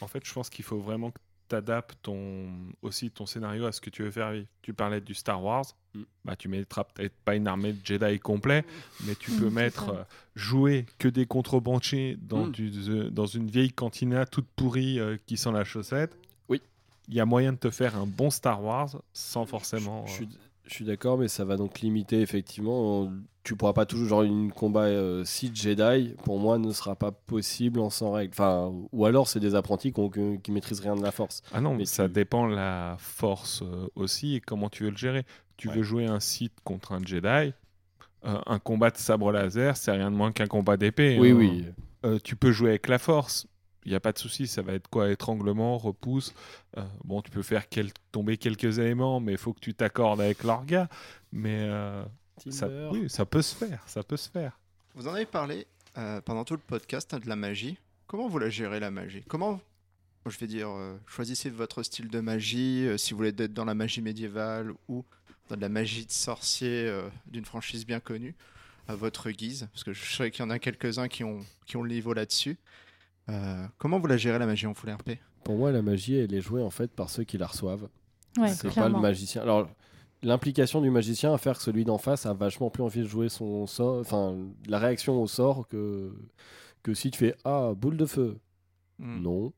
En fait, je pense qu'il faut vraiment que t'adaptes ton, aussi ton scénario à ce que tu veux faire vivre. Tu parlais du Star Wars, mm. bah, tu mettras peut-être pas une armée de Jedi complet, mais tu peux mettre euh, jouer que des contrebanchés dans, mm. du, dans une vieille cantina toute pourrie euh, qui sent la chaussette. Oui. Il y a moyen de te faire un bon Star Wars sans forcément. Je, je suis d'accord, mais ça va donc limiter effectivement. Tu pourras pas toujours genre une combat euh, si Jedi pour moi ne sera pas possible en sans règle. Enfin, ou alors c'est des apprentis qui, qui maîtrisent rien de la force. Ah non, mais ça dépend la force euh, aussi et comment tu veux le gérer. Tu veux jouer un site contre un Jedi, euh, un combat de sabre laser, c'est rien de moins qu'un combat d'épée. Oui, hein. oui. tu peux jouer avec la force il n'y a pas de souci, ça va être quoi Étranglement, repousse. Euh, bon, tu peux faire tomber quelques éléments, mais il faut que tu t'accordes avec l'orga. Mais euh, ça, oui, ça peut se faire, ça peut se faire. Vous en avez parlé euh, pendant tout le podcast hein, de la magie. Comment vous la gérez la magie? Comment, je vais dire, choisissez votre style de magie, si vous voulez être dans la magie médiévale ou dans la magie de sorcier d'une franchise bien connue, à votre guise, parce que je sais qu'il y en a quelques-uns qui ont, qui ont le niveau là-dessus. Euh, comment vous la gérez la magie en full RP Pour moi, la magie, elle est jouée en fait par ceux qui la reçoivent. Ouais, c'est pas le magicien. Alors, l'implication du magicien à faire que celui d'en face a vachement plus envie de jouer son sort, enfin la réaction au sort que que si tu fais ah boule de feu. Hmm. Non.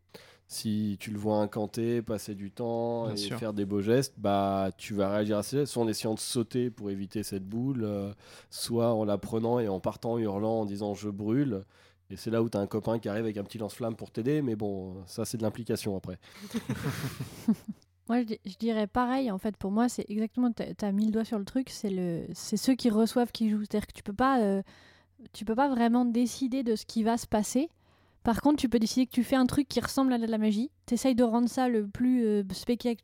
Si tu le vois incanter, passer du temps et faire des beaux gestes, bah tu vas réagir à ces soit en essayant de sauter pour éviter cette boule, euh, soit en la prenant et en partant hurlant en disant je brûle. Et c'est là où tu as un copain qui arrive avec un petit lance-flamme pour t'aider, mais bon, ça c'est de l'implication après. moi je, dirais pareil, en fait, pour moi c'est exactement, tu as mis le doigt sur le truc, c'est le, ceux qui reçoivent qui jouent. C'est-à-dire que tu peux pas, euh, tu peux pas vraiment décider de ce qui va se passer. Par contre, tu peux décider que tu fais un truc qui ressemble à de la magie. Tu essayes de rendre ça le plus euh,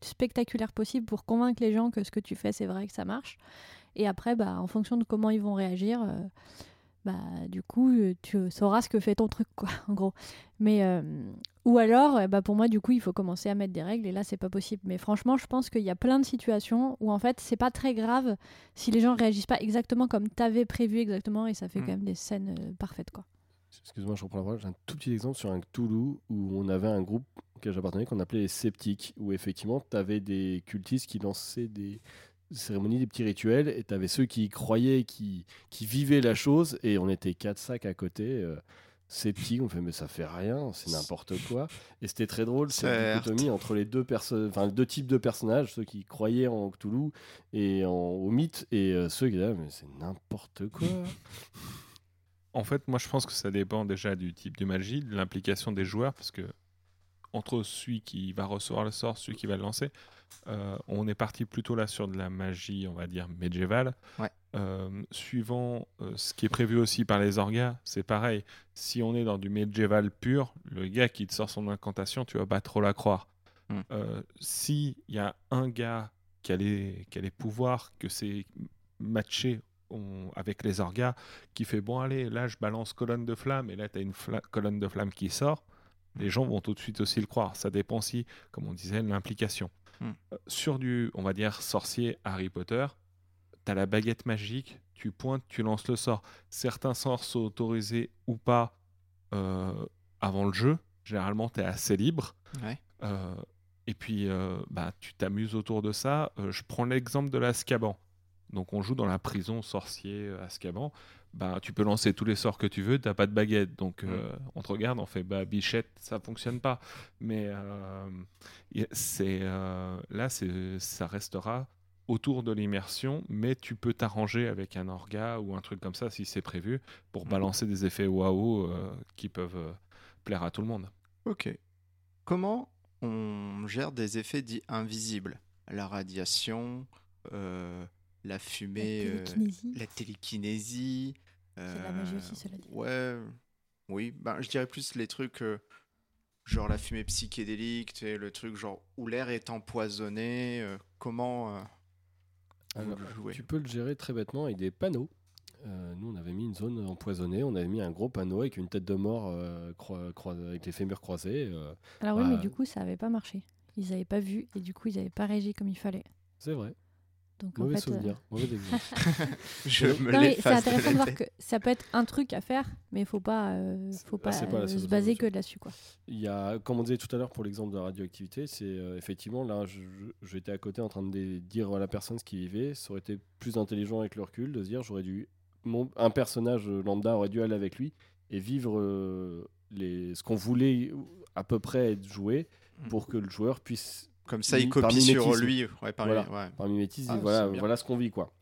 spectaculaire possible pour convaincre les gens que ce que tu fais c'est vrai, que ça marche. Et après, bah, en fonction de comment ils vont réagir, euh, bah du coup euh, tu sauras ce que fait ton truc quoi en gros. Mais euh, ou alors bah pour moi du coup il faut commencer à mettre des règles et là c'est pas possible. Mais franchement je pense qu'il y a plein de situations où en fait c'est pas très grave si les gens réagissent pas exactement comme t'avais prévu exactement et ça fait mm. quand même des scènes euh, parfaites quoi. Excuse-moi je reprends la parole. J'ai un tout petit exemple sur un Cthulhu où on avait un groupe auquel j'appartenais qu'on appelait les sceptiques où effectivement tu avais des cultistes qui lançaient des cérémonies, des petits rituels, et tu avais ceux qui croyaient, qui, qui vivaient la chose, et on était quatre sacs à côté. Euh, sceptiques, on fait mais ça fait rien, c'est n'importe quoi. Et c'était très drôle cette dichotomie entre les deux personnes, enfin deux types de personnages, ceux qui croyaient en Cthulhu et en, au mythe, et euh, ceux qui disaient mais c'est n'importe quoi. En fait, moi je pense que ça dépend déjà du type de magie, de l'implication des joueurs, parce que entre celui qui va recevoir le sort, celui qui va le lancer, euh, on est parti plutôt là sur de la magie, on va dire, médiévale. Euh, suivant euh, ce qui est prévu aussi par les orgas, c'est pareil. Si on est dans du médiéval pur, le gars qui te sort son incantation, tu vas pas trop la croire. Hmm. S'il y a un gars qui a les, qui a les pouvoirs, que c'est matché avec les orgas, qui fait bon, allez, là je balance colonne de flamme, et là tu as une colonne de flamme qui sort, les gens vont tout de suite aussi le croire. Ça dépend aussi, comme on disait, de l'implication. Hmm. Euh, sur du, on va dire, sorcier Harry Potter, tu as la baguette magique, tu pointes, tu lances le sort. Certains sorts sont autorisés ou pas euh, avant le jeu. Généralement, tu es assez libre. Euh, et puis, bah, tu t'amuses autour de ça. je prends l'exemple de l'Azkaban. Donc on joue dans la prison sorcier à Azkaban. Bah, tu peux lancer tous les sorts que tu veux, t'as pas de baguette. Donc euh, mm. on te regarde, on fait bah, bichette, ça fonctionne pas. Mais euh, c'est euh, là, ça restera autour de l'immersion, mais tu peux t'arranger avec un orga ou un truc comme ça si c'est prévu pour mm. balancer des effets waouh qui peuvent plaire à tout le monde. Ok. Comment on gère des effets dits invisibles? La radiation, la fumée, la télékinésie, c'est la magie aussi, cela dit. Ouais, oui, ben, je dirais plus les trucs euh, genre la fumée psychédélique, le truc genre où l'air est empoisonné, euh, comment euh, Tu peux le gérer très bêtement avec des panneaux. nous, on avait mis une zone empoisonnée, on avait mis un gros panneau avec une tête de mort avec les fémurs croisés. Alors oui, mais du coup, ça n'avait pas marché. Ils n'avaient pas vu et du coup, ils n'avaient pas réagi comme il fallait. C'est vrai mauvais souvenir, mauvais exemple. c'est intéressant de voir que ça peut être un truc à faire, mais il faut pas, euh, faut pas, euh, se baser que là-dessus. Quoi. Il y a, comme on disait tout à l'heure pour l'exemple de la radioactivité, c'est euh, effectivement là, j'étais à côté en train de dire à la personne ce qui vivait. Ça aurait été plus intelligent avec le recul de se dire j'aurais dû, un personnage lambda aurait dû aller avec lui et vivre les, ce qu'on voulait à peu près être joué mm. pour que le joueur puisse comme ça, il copie sur lui. Ouais, par, voilà. ouais. par mimétisme, ah, voilà, voilà ce qu'on vit. quoi.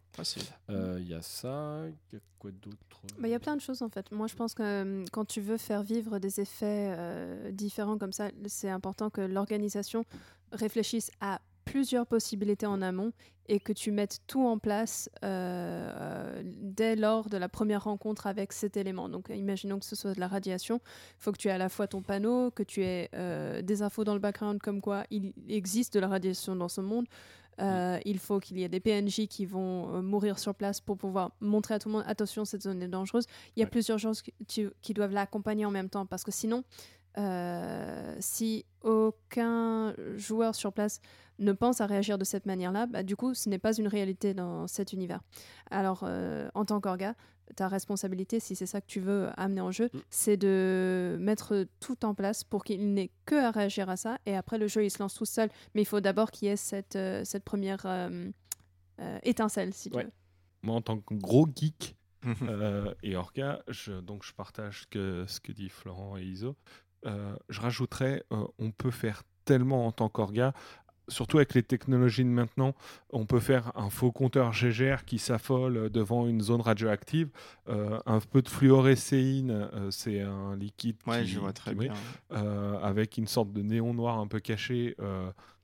Euh, il y a ça, il y a quoi d'autre? Bah, Il y a plein de choses en fait. Moi je pense que euh, quand tu veux faire vivre des effets euh, différents comme ça, c'est important que l'organisation réfléchisse à plusieurs possibilités en amont et que tu mettes tout en place euh, dès lors de la première rencontre avec cet élément. Donc, imaginons que ce soit de la radiation, il faut que tu aies à la fois ton panneau, que tu aies euh, des infos dans le background comme quoi il existe de la radiation dans ce monde. Euh, il faut qu'il y ait des PNJ qui vont mourir sur place pour pouvoir montrer à tout le monde attention, cette zone est dangereuse. Il y a plusieurs choses qui, qui doivent l'accompagner en même temps parce que sinon, si aucun joueur sur place ne pense à réagir de cette manière-là, bah, du coup, ce n'est pas une réalité dans cet univers. Alors, euh, en tant qu'orga, ta responsabilité, si c'est ça que tu veux amener en jeu, mm. c'est de mettre tout en place pour qu'il n'ait que à réagir à ça. Et après, le jeu, il se lance tout seul. Mais il faut d'abord qu'il y ait cette, euh, cette première euh, étincelle, si tu veux. Moi, en tant que gros geek et orga, je, donc je partage que, ce que dit Florent et Iso. Je rajouterais, on peut faire tellement en tant qu'orga surtout avec les technologies de maintenant, on peut faire un faux compteur GGR qui s'affole devant une zone radioactive. Euh, un peu de fluorescéine, euh, c'est un liquide qui, je vois très bien. Euh, avec une sorte de néon noir un peu caché.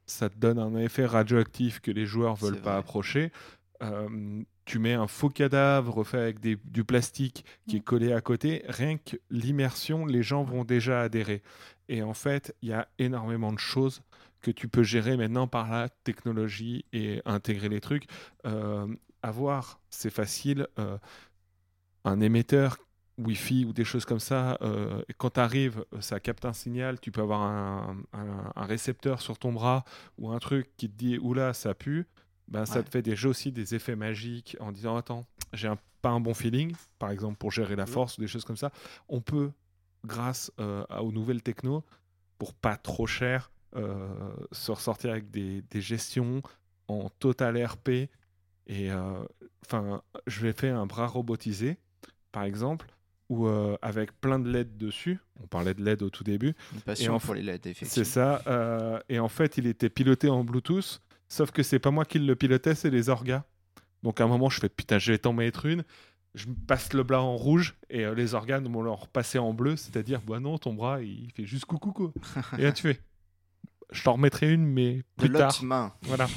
ça te donne un effet radioactif que les joueurs veulent pas approcher. Tu mets un faux cadavre fait avec du plastique qui est mm. collé à côté, rien que l'immersion, les gens vont déjà adhérer. Et en fait, il y a énormément de choses que tu peux gérer maintenant par la technologie et intégrer les trucs. Euh, avoir, c'est facile. Euh, un émetteur Wi-Fi ou des choses comme ça, euh, quand tu arrives, ça capte un signal, tu peux avoir un, récepteur sur ton bras ou un truc qui te dit oula, ça pue. Ben, ça te fait déjà aussi des effets magiques en disant attends, j'ai pas un bon feeling, par exemple pour gérer la force ou des choses comme ça. On peut, grâce aux nouvelles techno, pour pas trop cher, euh, se ressortir avec des, gestions en total RP. Et euh, enfin, je vais faire un bras robotisé, par exemple, ou euh, avec plein de LED dessus. On parlait de LED au tout début. Une passion et pour les LED, effectivement. C'est ça. et en fait, il était piloté en Bluetooth, sauf que c'est pas moi qui le pilotais, c'est les orgas. Donc à un moment, je fais putain, je vais t'en mettre une. Je passe le bras en rouge et les organes vont leur passer en bleu, c'est-à-dire, bah non, ton bras, il fait juste coucou, quoi. et là, tu fais, je t'en remettrai une, mais plus tard. Main. Voilà.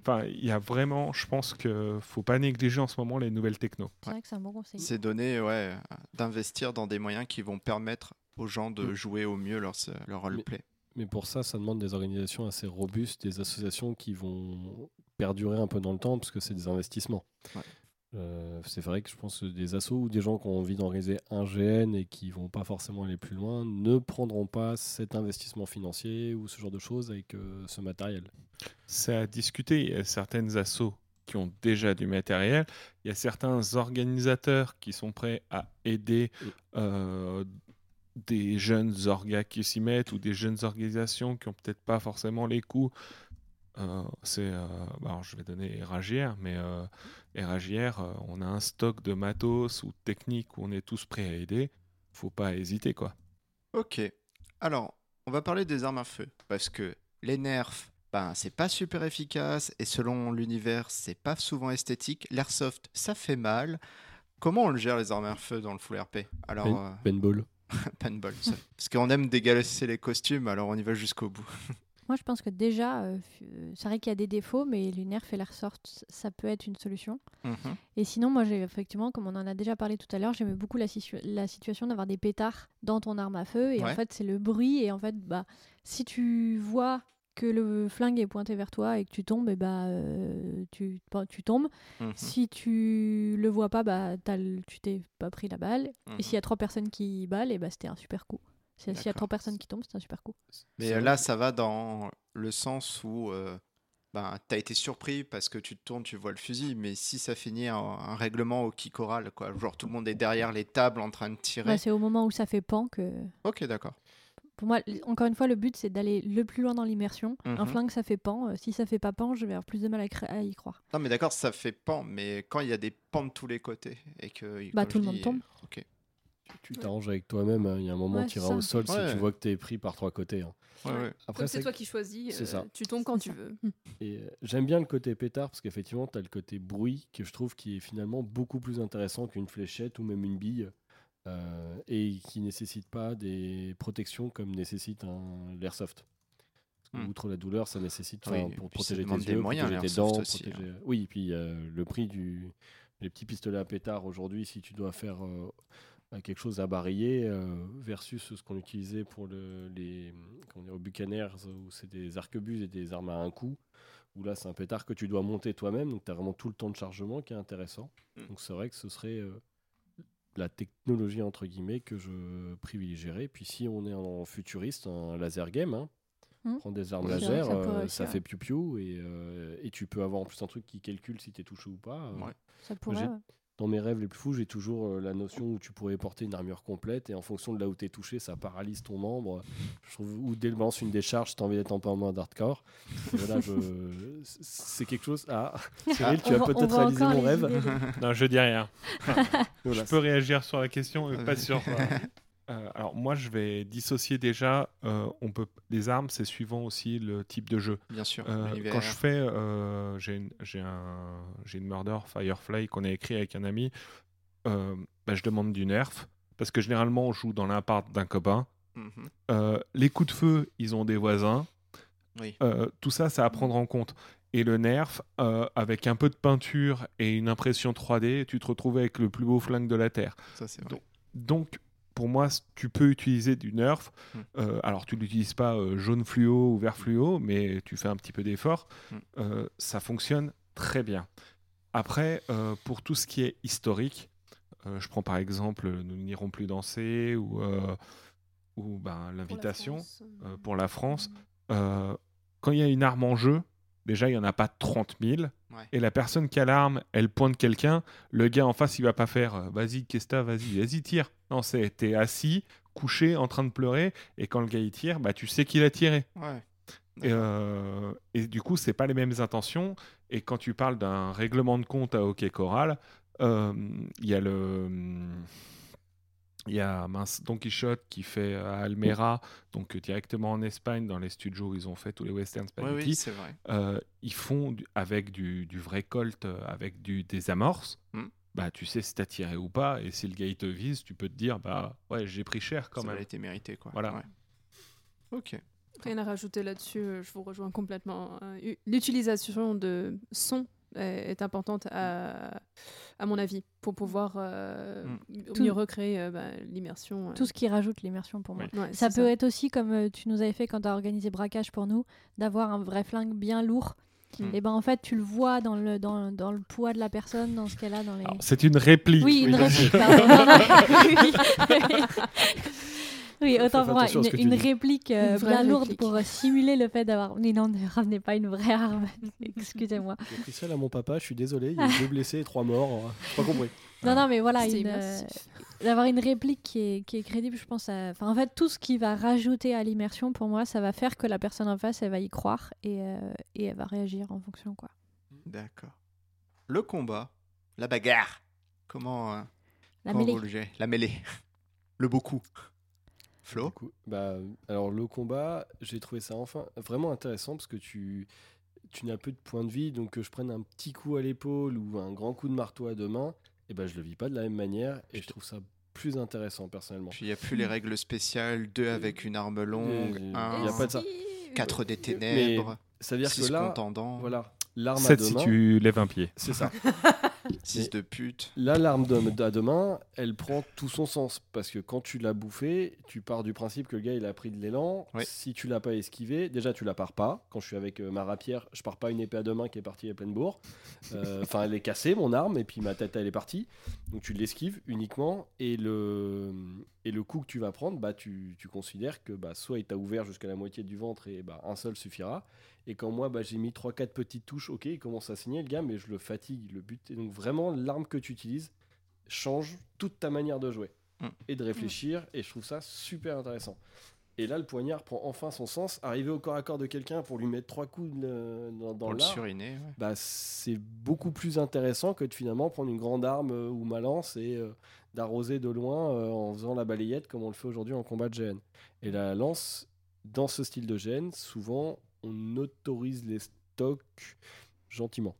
Enfin, il y a vraiment, je pense que faut pas négliger en ce moment les nouvelles techno. C'est vrai que c'est un bon conseil. C'est donner, ouais, d'investir dans des moyens qui vont permettre aux gens de mm. jouer au mieux leur, leur roleplay. Mais, pour ça, ça demande des organisations assez robustes, des associations qui vont perdurer un peu dans le temps, parce que c'est des investissements. Ouais. Euh, c'est vrai que je pense que des assos ou des gens qui ont envie d'organiser un GN et qui vont pas forcément aller plus loin ne prendront pas cet investissement financier ou ce genre de choses avec euh, ce matériel. C'est à discuter. Il y a certaines assos qui ont déjà du matériel. Il y a certains organisateurs qui sont prêts à aider euh, des jeunes orgas qui s'y mettent ou des jeunes organisations qui ont peut-être pas forcément les coûts c'est, bah, je vais donner Eragière, mais Eragière, on a un stock de matos ou techniques où on est tous prêts à aider. Faut pas hésiter, quoi. Ok. Alors, on va parler des armes à feu parce que les nerfs, ben, c'est pas super efficace et selon l'univers, c'est pas souvent esthétique. L'airsoft, ça fait mal. Comment on le gère les armes à feu dans le full RP Alors, Pen, Paintball. paintball. Parce qu'on aime dégalasser les costumes, alors on y va jusqu'au bout. Moi, je pense que déjà, euh, c'est vrai qu'il y a des défauts, mais les nerfs et l'air sortent, ça peut être une solution. Mhm. Et sinon, moi, j'ai effectivement, comme on en a déjà parlé tout à l'heure, j'aimais beaucoup la, la situation d'avoir des pétards dans ton arme à feu. Et en fait, c'est le bruit. Et en fait, bah, si tu vois que le flingue est pointé vers toi et que tu tombes, et bah, euh, tu, tu tombes. Mhm. Si tu le vois pas, bah, tu t'es pas pris la balle. Et mhm. s'il y a trois personnes qui ballent, et bah, c'était un super coup. S'il y a trois personnes qui tombent, c'est un super coup. Mais là, ça va dans le sens où euh, ben, tu as été surpris parce que tu te tournes, tu vois le fusil, mais si ça finit en un règlement au kick oral, quoi, genre tout le monde est derrière les tables en train de tirer. c'est au moment où ça fait pan que. Ok, d'accord. Pour moi, encore une fois, le but, c'est d'aller le plus loin dans l'immersion. Un mhm. flingue, ça fait pan. Euh, si ça fait pas pan, je vais avoir plus de mal à, y croire. Non, mais d'accord, ça fait pan, mais quand il y a des pans de tous les côtés et que. Bah, tout le monde tombe. Ok. Tu t'arranges avec toi-même. Hein. Il y a un moment, tu iras au sol si tu vois que tu es pris par trois côtés. Hein. Après, c'est toi qui choisis. Euh, tu tombes quand tu veux. Et euh, j'aime bien le côté pétard parce qu'effectivement, tu as le côté bruit que je trouve qui est finalement beaucoup plus intéressant qu'une fléchette ou même une bille. Euh, et qui nécessite pas des protections comme nécessite un l'airsoft. Hmm. Outre la douleur, ça nécessite pour protéger tes yeux, moyens, protéger tes dents, aussi, protéger... Hein. oui, puis le prix du les petits pistolets à pétard aujourd'hui, si tu dois faire euh, quelque chose à barier euh, versus ce qu'on utilisait pour le, les au Buccaneers où c'est des arquebuses et des armes à un coup où là c'est un pétard que tu dois monter toi-même donc tu as vraiment tout le temps de chargement qui est intéressant hmm. donc c'est vrai que ce serait la technologie entre guillemets que je privilégierais. Puis si on est en futuriste, un laser game, hein, hmm. prendre des armes laser, ça, euh, fait piou piou et, euh, et, tu peux avoir en plus un truc qui calcule si tu es touché ou pas. Euh. Ça pourrait, dans mes rêves les plus fous, j'ai toujours euh, la notion où tu pourrais porter une armure complète et en fonction de là où tu es touché, ça paralyse ton membre. Je trouve, ou dès le lance une décharge, tu as envie d'être un peu en mode hardcore. voilà, je... c'est quelque chose. Ah, Cyril, tu as peut-être réalisé mon rêve. non, je dis rien. je peux réagir sur la question, mais pas sur. Euh, alors moi, je vais dissocier déjà. Euh, on peut les armes, c'est suivant aussi le type de jeu. Bien sûr. Euh, quand je fais, j'ai une, j'ai un, j'ai une murder Firefly qu'on a écrit avec un ami. Bah, je demande du nerf parce que généralement on joue dans l'impart d'un copain. Mhm. les coups de feu, ils ont des voisins. Oui. tout ça, c'est à prendre en compte. Et le nerf, avec un peu de peinture et une impression 3D, tu te retrouves avec le plus beau flingue de la Terre. Ça, c'est vrai. donc pour moi, tu peux utiliser du nerf. Hmm. Euh, alors, tu l'utilises pas euh, jaune fluo ou vert fluo, mais tu fais un petit peu d'effort. Hmm. Euh, ça fonctionne très bien. Après, pour tout ce qui est historique, je prends par exemple Nous n'irons plus danser ou, ou ben, l'invitation pour la France. quand il y a une arme en jeu, déjà, il n'y en a pas 30 000. Et la personne qui a l'arme, elle pointe quelqu'un. Le gars en face, il va pas faire vas-y, Kesta, vas-y, vas-y, tire. Non, c'est t'es assis, couché, en train de pleurer. Et quand le gars il tire, bah, tu sais qu'il a tiré. Et, euh, et, du coup, c'est pas les mêmes intentions. Et quand tu parles d'un règlement de compte à hockey choral, euh, il y a le. Il y a Don Quichotte qui fait à Almera, donc directement en Espagne, dans les studios où ils ont fait tous les westerns spaghetti. Oui, c'est vrai. Euh, ils font avec du, vrai colt, euh, avec du, des amorces. Hmm. Bah, tu sais si t'as tiré ou pas, et si le gars il te vise, tu peux te dire bah ouais j'ai pris cher quand même. Ça a été mérité quoi. Voilà. Ok. Rien à rajouter là-dessus, euh, je vous rejoins complètement. L'utilisation de son est importante à, à mon avis, pour pouvoir euh, mm. mieux recréer euh, bah, l'immersion. Euh. Tout ce qui rajoute l'immersion pour moi. ça peut être aussi, comme tu nous avais fait quand tu as organisé Braquage pour nous, d'avoir un vrai flingue bien lourd. Mm. Et ben en fait, tu le vois dans le, dans, dans le poids de la personne, dans ce qu'elle a dans les. C'est une réplique. Oui, une réplique. Oui, autant pour moi, une, réplique euh, bien lourde pour simuler le fait d'avoir. Mais non, ne ramenez pas une vraie arme. Excusez-moi. J'ai pris celle à mon papa, je suis désolé, il y a deux blessés et trois morts. Pas compris. Non, non, mais voilà, une, euh, d'avoir une réplique qui est, qui est crédible, je pense. À... Enfin, en fait, tout ce qui va rajouter à l'immersion, pour moi, ça va faire que la personne en face, elle va y croire et, euh, et elle va réagir en fonction, quoi. D'accord. Le combat, la bagarre. Comment, euh, La comment mêlée. vous le gérez? La mêlée. Le beaucoup. Flo? Coup, bah, alors le combat, j'ai trouvé ça enfin vraiment intéressant parce que tu, tu n'as plus de points de vie, donc que je prenne un petit coup à l'épaule ou un grand coup de marteau à deux mains, et ben je le vis pas de la même manière et je trouve ça plus intéressant personnellement. Puis il n'y a plus les règles spéciales, deux avec une arme longue, Il y un, a pas de ça. quatre des ténèbres, C'est-à-dire six que là, contendants, voilà, l'arme à 7 deux si mains, tu lèves un pied. c'est ça. Mais- de pute. Là, l'arme de- à deux mains, elle prend tout son sens. Parce que quand tu l'as bouffé, tu pars du principe que le gars, il a pris de l'élan. Oui. Si tu l'as pas esquivé, déjà, tu la pars pas. Quand je suis avec euh, ma rapière, je pars pas une épée à deux mains qui est partie à pleine bourre. Euh, Enfin, elle est cassée, mon arme, et puis ma tête, elle est partie. Donc, tu l'esquives uniquement. Et le, et le coup que tu vas prendre, bah, tu, tu considères que bah, soit il t'a ouvert jusqu'à la moitié du ventre et bah, un seul suffira. Et quand moi, bah, j'ai mis 3-4 petites touches, ok, il commence à saigner le gars, mais je le fatigue, le but. Et donc vraiment, l'arme que tu utilises change toute ta manière de jouer Mm. et de réfléchir, et je trouve ça super intéressant. Et là, le poignard prend enfin son sens. Arriver au corps à corps de quelqu'un pour lui mettre trois coups de- dans, dans Pour le l'art, suriner. ouais. bah, c'est beaucoup plus intéressant que de finalement prendre une grande arme euh, ou ma lance et euh, d'arroser de loin euh, en faisant la balayette comme on le fait aujourd'hui en combat de GN. Et la lance, dans ce style de GN, souvent on autorise les stocks gentiment.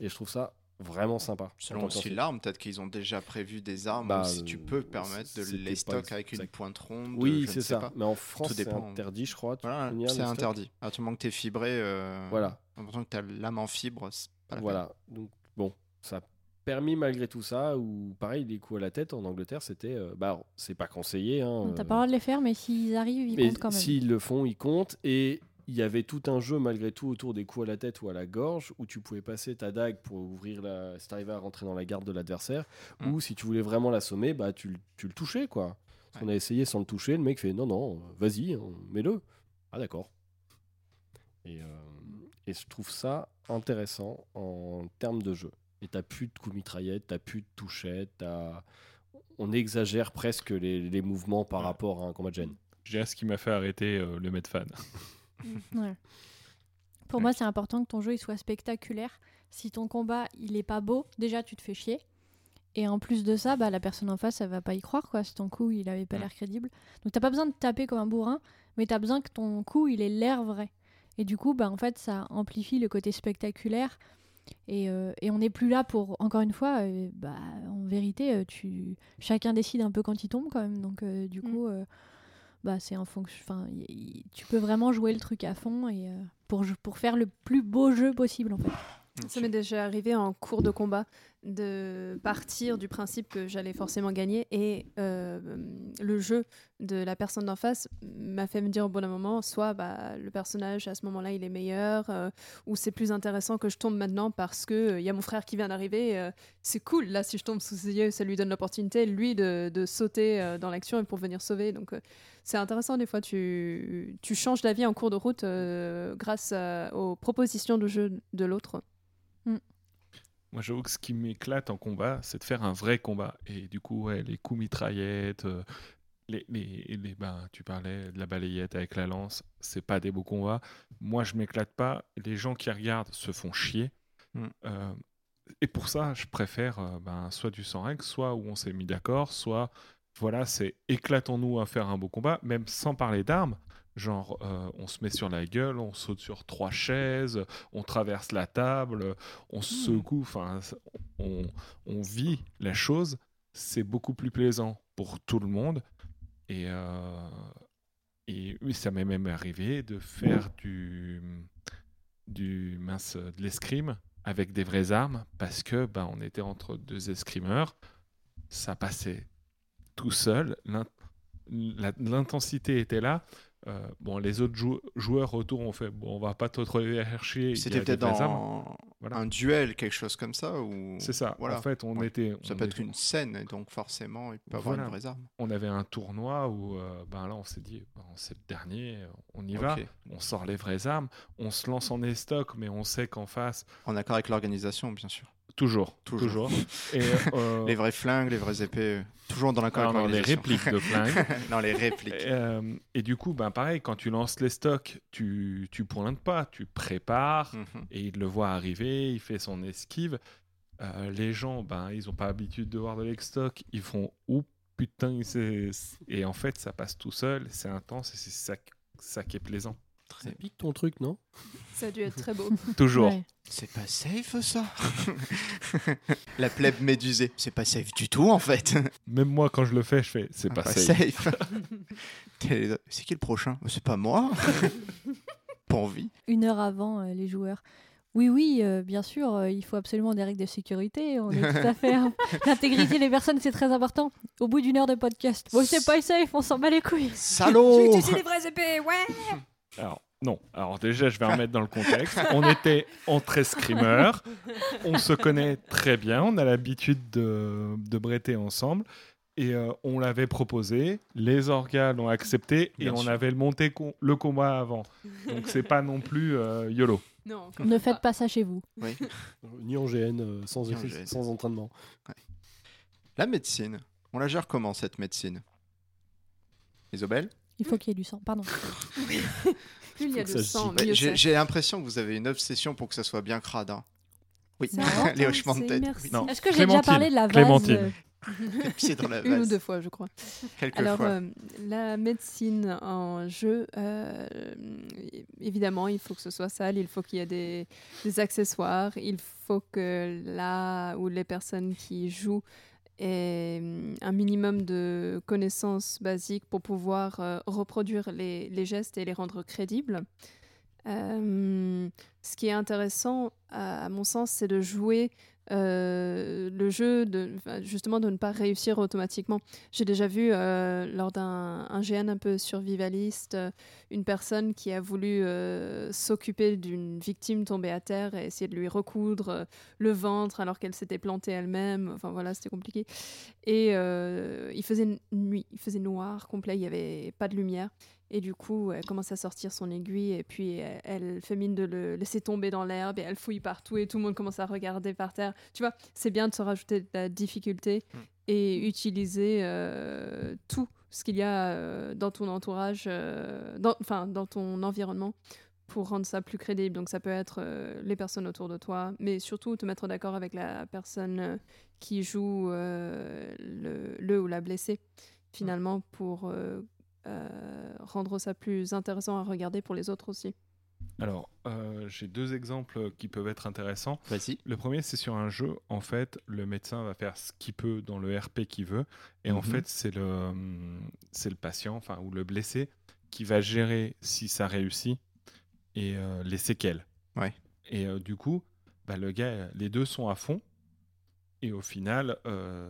et je trouve ça vraiment sympa. Selon aussi l'arme, peut-être qu'ils ont déjà prévu des armes Bah, si tu peux permettre de les stocks avec une pointe ronde. Oui, c'est ça. pas. Mais en France, c'est interdit, je crois. Voilà, c'est interdit. À tout moment que tu es fibré, euh, Voilà. en tant que tu as l'âme en fibre, c'est pas la Voilà. Donc, bon, ça a permis malgré tout ça, ou pareil, les coups à la tête en Angleterre, c'était. euh, bah, c'est pas conseillé. Hein, T'as euh, pas le droit de les faire, mais s'ils arrivent, ils mais comptent quand même. S'ils le font, ils comptent. Et il y avait tout un jeu malgré tout autour des coups à la tête ou à la gorge où tu pouvais passer ta dague pour ouvrir la. Si t'arrivais à rentrer dans la garde de l'adversaire, Mm. ou si tu voulais vraiment l'assommer, bah, tu, le- tu le touchais, quoi. Ouais. On a essayé sans le toucher, le mec fait non, non, vas-y, mets-le. Ah, d'accord. Et, euh, et je trouve ça intéressant en termes de jeu. Et t'as plus de coups mitraillettes, t'as plus de touchettes, t'as- on exagère presque les, les mouvements par Ouais. rapport à un combat de gêne. Dirais ce qui m'a fait arrêter euh, le Medfan. Ouais. Pour moi, c'est important que ton jeu il soit spectaculaire. Si ton combat il est pas beau, déjà tu te fais chier. Et en plus de ça, bah, la personne en face, elle va pas y croire quoi. Si ton coup il avait pas Mm. l'air crédible. Donc t'as pas besoin de taper comme un bourrin, mais t'as besoin que ton coup il ait l'air vrai. Et du coup, bah, en fait, ça amplifie le côté spectaculaire. Et, euh, et on n'est plus là pour, encore une fois, euh, bah, en vérité, euh, tu... chacun décide un peu quand il tombe quand même. Donc euh, du Mm. coup, euh, bah, c'est en fonction. Enfin, tu peux vraiment jouer le truc à fond et euh, pour, pour faire le plus beau jeu possible en fait. Ça m'est déjà arrivé en cours de combat de partir du principe que j'allais forcément gagner et euh, le jeu de la personne d'en face m'a fait me dire au bon moment soit bah, le personnage à ce moment-là il est meilleur euh, ou c'est plus intéressant que je tombe maintenant parce que il y a mon frère qui vient d'arriver euh, c'est cool là si je tombe sous ses yeux ça lui donne l'opportunité lui de, de sauter euh, dans l'action et pour venir sauver. Donc euh, c'est intéressant des fois tu, tu changes d'avis en cours de route euh, grâce aux propositions de jeu de l'autre Moi, j'avoue que ce qui m'éclate en combat, c'est de faire un vrai combat. Et du coup, ouais, les coups mitraillettes, euh, les, les, les- ben, tu parlais de la balayette avec la lance, c'est pas des beaux combats. Moi, je m'éclate pas. Les gens qui regardent se font chier. Mm. Euh, et pour ça, je préfère euh, ben, soit du sans règle, soit où on s'est mis d'accord, soit voilà, c'est éclatons-nous à faire un beau combat, même sans parler d'armes. Genre, euh, on se met sur la gueule, on saute sur trois chaises, on traverse la table, on se secoue, enfin, on, on vit la chose. C'est beaucoup plus plaisant pour tout le monde. Et, euh, et oui, ça m'est même arrivé de faire du, du mince, de l'escrime avec des vraies armes parce que ben, on était entre deux escrimeurs. Ça passait tout seul. L'intensité était là. Euh, bon, les autres jou- joueurs autour ont fait bon, on va pas trop trop chercher. C'était peut-être dans, un duel, quelque chose comme ça ou... C'est ça. Voilà. En fait, on était. Ça peut être une scène, donc forcément, il peut avoir une vraie arme. On avait un tournoi où, euh, ben là, on s'est dit, c'est le dernier, on y va, on sort les vraies armes, on se lance en estoc, mais on sait qu'en face. En accord avec l'organisation, bien sûr. Toujours, toujours. Et, euh, les vrais flingues, les vraies épées, toujours dans l'accord avec les répliques de flingues. non, les répliques. Et, euh, et, du coup, ben pareil, quand tu lances les stocks, tu tu pointes pas, tu prépares mhm. et il le voit arriver, il fait son esquive. Euh, les gens, ben ils ont pas l'habitude de voir de l'ex-stock, ils font ou putain, et en fait ça passe tout seul, c'est intense et c'est ça, ça qui est plaisant. Très pique ton truc, non? Ça a dû être très beau. Toujours. C'est pas safe ça? La plèbe médusée, c'est pas safe du tout en fait. Même moi quand je le fais, je fais c'est pas, safe. c'est qui le prochain? C'est pas moi Pas envie. Une heure avant euh, les joueurs. Oui, oui, euh, bien sûr, euh, il faut absolument des règles de sécurité. On est tout à fait. Hein. L'intégrité des personnes, c'est très important. Au bout d'une heure de podcast. Bon, c'est pas safe, on s'en bat les couilles. Salaud les vraies épées, ouais alors, non. Alors, déjà, je vais remettre dans le contexte. On était entre escrimeurs. On se connaît très bien. On a l'habitude de, de bretter ensemble. Et euh, on l'avait proposé. Les organes l'ont accepté. et on avait monté le combat avant. Donc, c'est pas non plus euh, YOLO. Non, ne faites pas ça chez vous. Oui. Ni en GN, euh, sans, sans entraînement. La médecine. On la gère comment cette médecine? Isobel? Il faut qu'il y ait du sang, pardon. plus il y a du sang, J'ai l'impression que vous avez une obsession pour que ça soit bien crade. Hein. Oui, les hochements de tête. Est-ce que j'ai déjà parlé de la vase euh, dans la Une ou deux fois, je crois. Quelques Alors, fois. Euh, la médecine en jeu, euh, évidemment, il faut que ce soit sale, il faut qu'il y ait des, des, accessoires, il faut que là où les personnes qui jouent et hum, un minimum de connaissances basiques pour pouvoir euh, reproduire les, les, gestes et les rendre crédibles. Euh, ce qui est intéressant, à, mon sens, c'est de jouer euh, le jeu, de, justement, de ne pas réussir automatiquement. J'ai déjà vu, euh, lors d'un GN un peu survivaliste, euh, une personne qui a voulu s'occuper d'une victime tombée à terre et essayer de lui recoudre le ventre alors qu'elle s'était plantée elle-même. Enfin voilà, c'était compliqué. Et il faisait nuit, il faisait noir complet, il n'y avait pas de lumière. Et du coup, elle commence à sortir son aiguille et puis elle, fait mine de le laisser tomber dans l'herbe et elle fouille partout et tout le monde commence à regarder par terre. Tu vois, c'est bien de se rajouter de la difficulté mm. et utiliser euh, tout ce qu'il y a euh, dans ton entourage, euh, enfin dans, ton environnement pour rendre ça plus crédible. Donc ça peut être les personnes autour de toi, mais surtout te mettre d'accord avec la personne qui joue le, le, ou la blessée finalement pour euh, rendre ça plus intéressant à regarder pour les autres aussi. Alors, euh, j'ai deux exemples qui peuvent être intéressants. Vas-y. Le premier, c'est sur un jeu. En fait, le médecin va faire ce qu'il peut dans le RP qu'il veut. Et en mhm. fait, c'est le, c'est le patient, enfin, ou le blessé, qui va gérer si ça réussit et euh, les séquelles. Ouais. Et du coup, bah, le gars, les deux sont à fond. Et au final,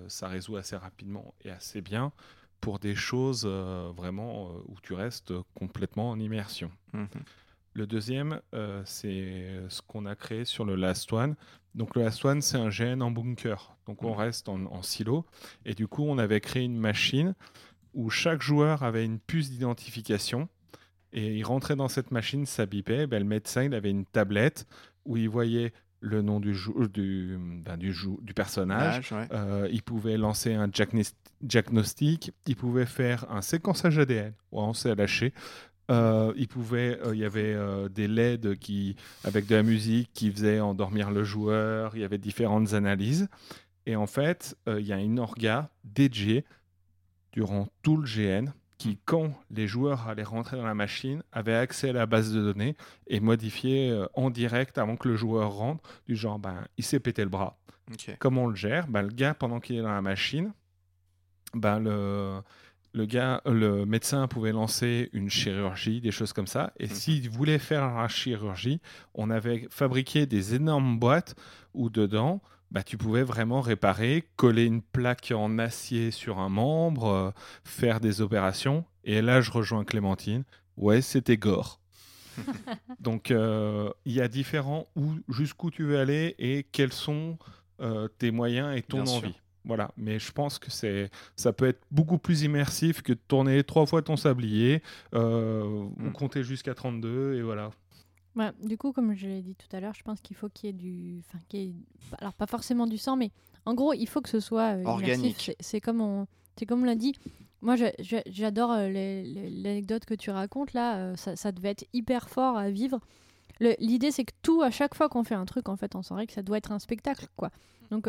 ça résout assez rapidement et assez bien pour des choses euh, vraiment euh, où tu restes complètement en immersion. Mhm. Le deuxième, euh, c'est ce qu'on a créé sur le Last One. Donc le Last One, c'est un GN en bunker. Donc on mhm. reste en, silo. Et du coup, on avait créé une machine où chaque joueur avait une puce d'identification. Et il rentrait dans cette machine, ça bipait. Ben, le médecin, il avait une tablette où il voyait le nom du, du, ben, du, du, personnage. Euh, il pouvait lancer un diagnostic. Il pouvait faire un séquençage ADN. on s'est lâché. Euh, il pouvait, euh, il y avait des LED qui, avec de la musique qui faisait endormir le joueur. Il y avait différentes analyses. Et en fait, il y a une orga dédiée durant tout le GN qui, quand les joueurs allaient rentrer dans la machine, avaient accès à la base de données et modifier euh, en direct avant que le joueur rentre, du genre, ben, il s'est pété le bras. Comment on le gère? Ben, Le gars, pendant qu'il est dans la machine, ben, le, le, gars, le médecin pouvait lancer une chirurgie, des choses comme ça. Et mhm. s'il voulait faire la chirurgie, on avait fabriqué des énormes boîtes où dedans, bah, tu pouvais vraiment réparer, coller une plaque en acier sur un membre, euh, faire des opérations. Et là, je rejoins Clémentine. Ouais, c'était gore. Donc, il y a différents où, jusqu'où tu veux aller et quels sont tes moyens et ton envie. Voilà, mais je pense que c'est, ça peut être beaucoup plus immersif que de tourner trois fois ton sablier euh, ou mm. compter jusqu'à 32 et voilà. Ouais, du coup, comme je l'ai dit tout à l'heure, je pense qu'il faut qu'il y ait du, enfin, alors pas forcément du sang, mais en gros, il faut que ce soit euh, organique. C'est comme on, c'est comme on l'a dit. Moi, j'adore euh, l'anecdote que tu racontes là. ça, ça, devait être hyper fort à vivre. L'idée, c'est que tout, à chaque fois qu'on fait un truc, en fait, on sent que ça doit être un spectacle, quoi. Donc,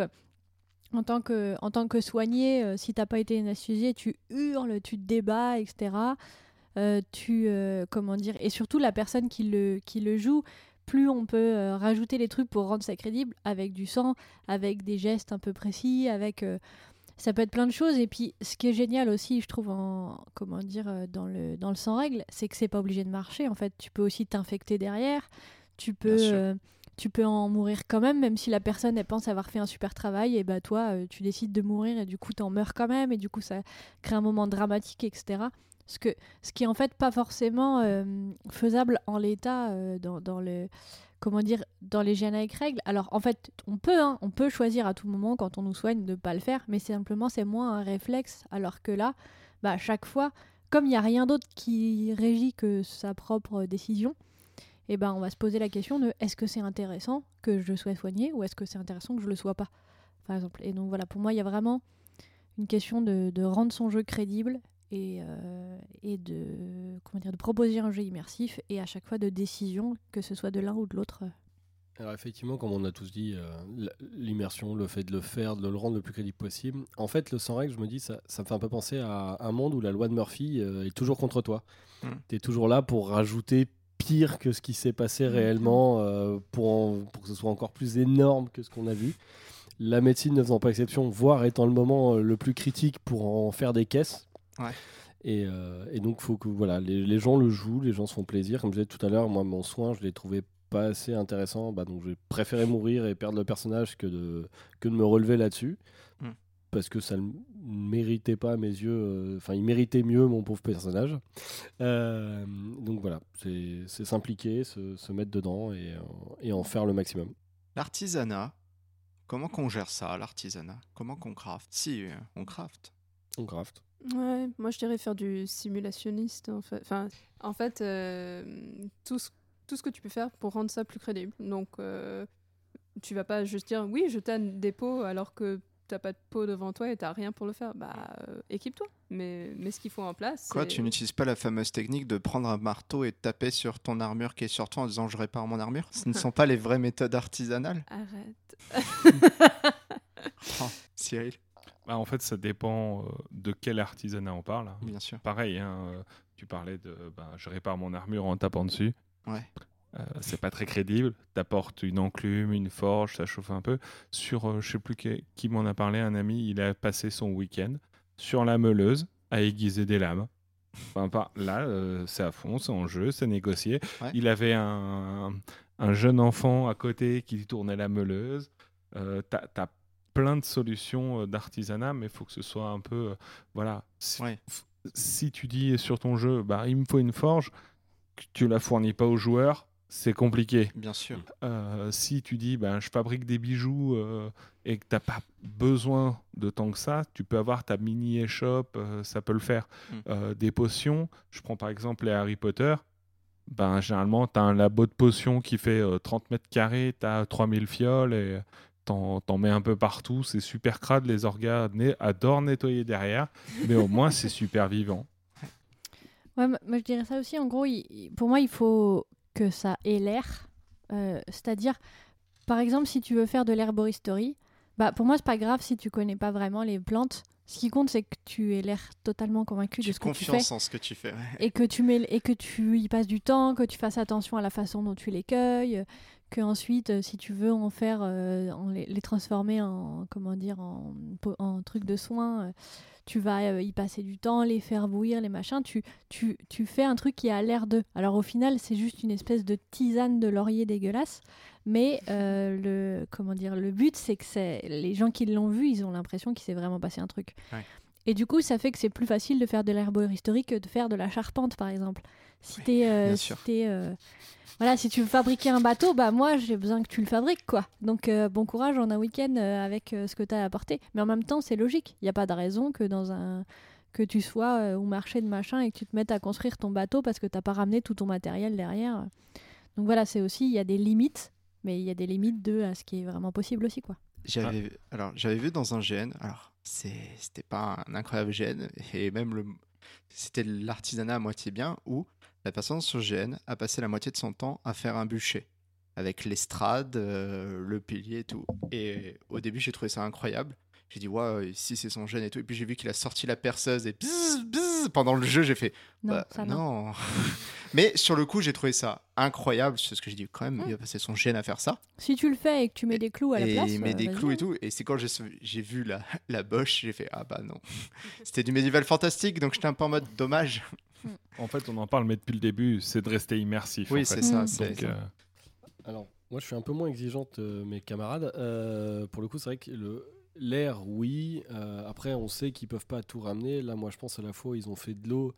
en tant que, en tant que soigné, euh, si t'as pas été anesthésié, tu hurles, tu te débats, etc. Euh, tu, euh, comment dire, et surtout la personne qui le, qui le joue, plus on peut rajouter les trucs pour rendre ça crédible, avec du sang, avec des gestes un peu précis, avec ça peut être plein de choses. Et puis, ce qui est génial aussi, je trouve, en, comment dire, dans le, dans le sans règle, c'est que c'est pas obligé de marcher. En fait, tu peux aussi t'infecter derrière. Tu peux, tu peux en mourir quand même, même si la personne elle pense avoir fait un super travail, et bah toi euh, tu décides de mourir et du coup tu en meurs quand même, et du coup ça crée un moment dramatique, etc. Ce, que, ce qui est en fait pas forcément euh, faisable en l'état euh, dans, dans, le comment dire dans les avec règles. Alors en fait on peut hein, on peut choisir à tout moment quand on nous soigne de pas le faire, mais simplement c'est moins un réflexe, alors que là bah à chaque fois comme il n'y a rien d'autre qui régit que sa propre décision, eh ben, on va se poser la question de est-ce que c'est intéressant que je sois soigné ou est-ce que c'est intéressant que je le sois pas, par exemple. Et donc voilà, pour moi, il y a vraiment une question de, rendre son jeu crédible et, euh, et de, comment dire, de proposer un jeu immersif et à chaque fois de décision, que ce soit de l'un ou de l'autre. Alors effectivement, comme on a tous dit, euh, l'immersion, le fait de le faire, de le rendre le plus crédible possible. En fait, le sans règle, je me dis, ça, ça me fait un peu penser à un monde où la loi de Murphy euh, est toujours contre toi. Hmm. Tu es toujours là pour rajouter pire que ce qui s'est passé mhm. réellement euh, pour, pour que ce soit encore plus énorme que ce qu'on a vu. La médecine ne faisant pas exception, voire étant le moment euh, le plus critique pour en faire des caisses. Et, euh, et, donc, faut que voilà, les, les, gens le jouent, les gens se font plaisir. Comme je disais tout à l'heure, moi, mon soin, je l'ai trouvé pas assez intéressant. Bah, donc, j'ai préféré mourir et perdre le personnage que de, que de me relever là-dessus parce que ça ne méritait pas à mes yeux. Euh, enfin, il méritait mieux mon pauvre personnage. Euh, donc voilà, c'est s'impliquer, se, se, mettre dedans et, euh, et, en faire le maximum. L'artisanat, comment qu'on gère ça, l'artisanat? Comment qu'on craft? Si, on craft. On craft. Ouais, moi je dirais faire du simulationniste en fait. Enfin, en fait, tout, ce, tout ce que tu peux faire pour rendre ça plus crédible. Donc, tu vas pas juste dire oui, je t'aime des pots alors que t'as pas de peau devant toi et t'as rien pour le faire, bah euh, équipe-toi. Mais mets ce qu'il faut en place. Quoi, tu n'utilises pas la fameuse technique de prendre un marteau et de taper sur ton armure qui est sur toi en disant je répare mon armure? Ce ne sont pas les vraies méthodes artisanales? Arrête. oh, Cyril bah, En fait, ça dépend euh, de quel artisanat on parle. Bien sûr. Pareil, hein, euh, tu parlais de bah, je répare mon armure en tapant dessus. Ouais. Euh, c'est pas très crédible. T'apportes une enclume, une forge, ça chauffe un peu. Sur, euh, je sais plus qui, m'en a parlé, un ami, il a passé son week-end sur la meuleuse à aiguiser des lames. Enfin, là, euh, c'est à fond, c'est en jeu, c'est négocié. Il avait un, jeune enfant à côté qui tournait la meuleuse. T'as as plein de solutions d'artisanat, mais il faut que ce soit un peu. voilà. Si, tu dis sur ton jeu, bah, il me faut une forge, que tu la fournis pas aux joueurs, c'est compliqué. Bien sûr. Euh, si tu dis, ben, je fabrique des bijoux euh, et que tu n'as pas besoin de tant que ça, tu peux avoir ta mini échoppe, euh, ça peut le faire. Mm. des potions, je prends par exemple les Harry Potter, ben, généralement, tu as un labo de potions qui fait 30 mètres carrés, tu as 3000 fioles et t'en, t'en mets un peu partout. C'est super crade, les orgas adorent nettoyer derrière, mais au moins c'est super vivant. Ouais, moi je dirais ça aussi. En gros, pour moi, il faut que ça ait l'air. Euh, c'est-à-dire, par exemple, si tu veux faire de l'herboristerie, bah, pour moi, c'est pas grave si tu connais pas vraiment les plantes. Ce qui compte, c'est que tu aies l'air totalement convaincu de ce que tu fais. confiance en ce que tu fais. Et, que tu mets, et que tu y passes du temps, que tu fasses attention à la façon dont tu les cueilles, que ensuite, euh, si tu veux en faire, euh, en les, transformer en, comment dire, en, en truc de soins, tu vas euh, y passer du temps, les faire bouillir, les machins, tu, tu, tu fais un truc qui a l'air de. Alors au final, c'est juste une espèce de tisane de laurier dégueulasse, mais euh, le, comment dire, le but, c'est que c'est les gens qui l'ont vu, ils ont l'impression qu'il s'est vraiment passé un truc. Et du coup, ça fait que c'est plus facile de faire de l'herboristerie que de faire de la charpente, par exemple. Si Oui, t'es, euh, si euh, voilà, si tu veux fabriquer un bateau, bah moi j'ai besoin que tu le fabriques, quoi. Donc euh, bon courage en un week-end euh, avec euh, ce que tu as apporté. Mais en même temps, c'est logique. Il n'y a pas de raison que dans un que tu sois euh, au marché de machin et que tu te mettes à construire ton bateau parce que t'as pas ramené tout ton matériel derrière. Donc voilà, c'est aussi il y a des limites, mais il y a des limites de à ce qui est vraiment possible aussi, quoi. J'avais alors j'avais vu dans un GN. Alors c'est c'était pas un incroyable GN et même le c'était de l'artisanat à moitié bien où la personne sur GN a passé la moitié de son temps à faire un bûcher avec l'estrade, euh, le pilier et tout. Et au début j'ai trouvé ça incroyable. J'ai dit ouais si c'est son GN et tout. Et puis j'ai vu qu'il a sorti la perceuse et bzzz, bzzz, pendant le jeu j'ai fait Non, bah, ça non. non. Mais sur le coup j'ai trouvé ça incroyable. C'est ce que j'ai dit quand même. Il a passé son GN à faire ça Si tu le fais et que tu mets des clous à la et place, il met euh, des clous hein. et tout. Et c'est quand j'ai vu la, la boche, j'ai fait Ah bah non. C'était du médiéval fantastique, donc j'étais un peu en mode dommage. En fait, on en parle, mais depuis le début, c'est de rester immersif. Oui, en fait. c'est ça. C'est Donc, ça. euh, Alors, moi, je suis un peu moins exigeante, euh, mes camarades. Euh, pour le coup, c'est vrai que le- l'air, oui. Euh, après, on sait qu'ils peuvent pas tout ramener. Là, moi, je pense à la fois, ils ont fait de l'eau.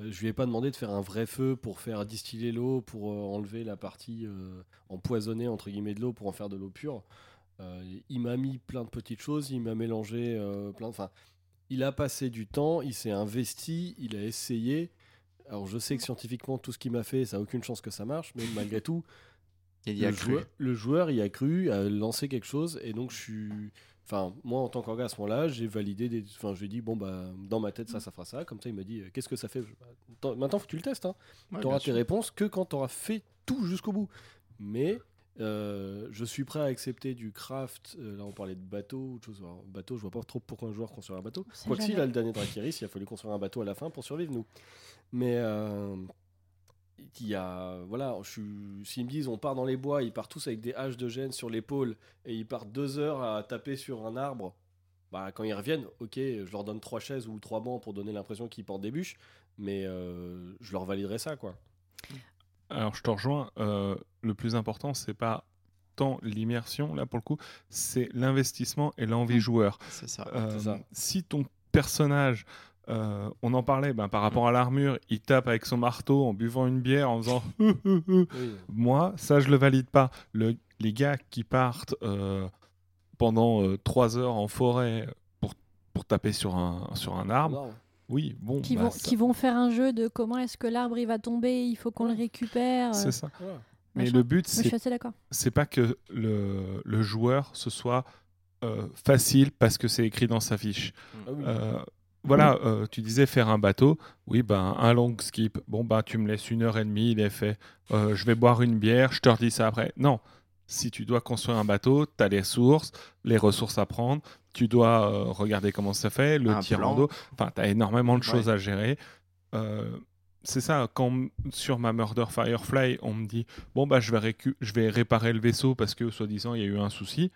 Euh, je lui ai pas demandé de faire un vrai feu pour faire distiller l'eau, pour euh, enlever la partie euh, empoisonnée, entre guillemets, de l'eau, pour en faire de l'eau pure. Euh, il m'a mis plein de petites choses. Il m'a mélangé euh, plein de... Enfin, il a passé du temps, il s'est investi, il a essayé. Alors, je sais que scientifiquement, tout ce qu'il m'a fait, ça n'a aucune chance que ça marche, mais malgré tout, Il y a le, cru. joueur, le joueur y a cru, a lancé quelque chose, et donc je suis. Enfin, moi en tant qu'orga à ce moment-là, j'ai validé des. Enfin, je lui ai dit, bon, bah, dans ma tête, ça, ça fera ça. Comme ça, il m'a dit, euh, qu'est-ce que ça fait? Bah, Maintenant, faut que tu le testes. Hein. Ouais, tu auras tes sûr. réponses que quand tu auras fait tout jusqu'au bout. Mais. euh, je suis prêt à accepter du craft. euh, là, on parlait de bateau ou de choses. Alors, bateau, je vois pas trop pourquoi un joueur construire un bateau. Quoique si, là, le dernier Drakiris, il a fallu construire un bateau à la fin pour survivre, nous. Mais euh, il y a. Voilà, je suis, s'ils me disent on part dans les bois, ils partent tous avec des haches de gêne sur l'épaule et ils partent deux heures à taper sur un arbre. Bah, quand ils reviennent, ok, je leur donne trois chaises ou trois bancs pour donner l'impression qu'ils portent des bûches, mais euh, je leur validerai ça, quoi. Alors, je te rejoins. euh, le plus important, c'est pas tant l'immersion, là, pour le coup, c'est l'investissement et l'envie joueur. C'est ça. Euh, c'est ça. si ton personnage, euh, on en parlait ben, par rapport à l'armure, il tape avec son marteau en buvant une bière, en faisant Oui. moi, ça je le valide pas. Le- les gars qui partent euh, pendant euh, trois heures en forêt pour, pour taper sur un, sur un arbre, oui, bon, qui, bah, vont, ça- qui vont faire un jeu de comment est-ce que l'arbre il va tomber, il faut qu'on le récupère. euh, c'est ça. Mais machin. le but, c'est pas que le, le joueur ce soit euh, facile parce que c'est écrit dans sa fiche. Ah oui. Voilà, euh, tu disais faire un bateau. Oui, ben un long skip. Bon, ben tu me laisses une heure et demie, il est fait. Euh, je vais boire une bière, je te redis ça après. Non. Si tu dois construire un bateau, tu as les sources, les ressources à prendre, tu dois euh, regarder comment ça fait, le Un tir plan. en dos. Enfin, tu as énormément de Ouais. choses à gérer. C'est ça, quand sur ma Murder Firefly, on me dit Bon, bah, je vais, récu- je vais réparer le vaisseau parce que, soi-disant, il y a eu un souci.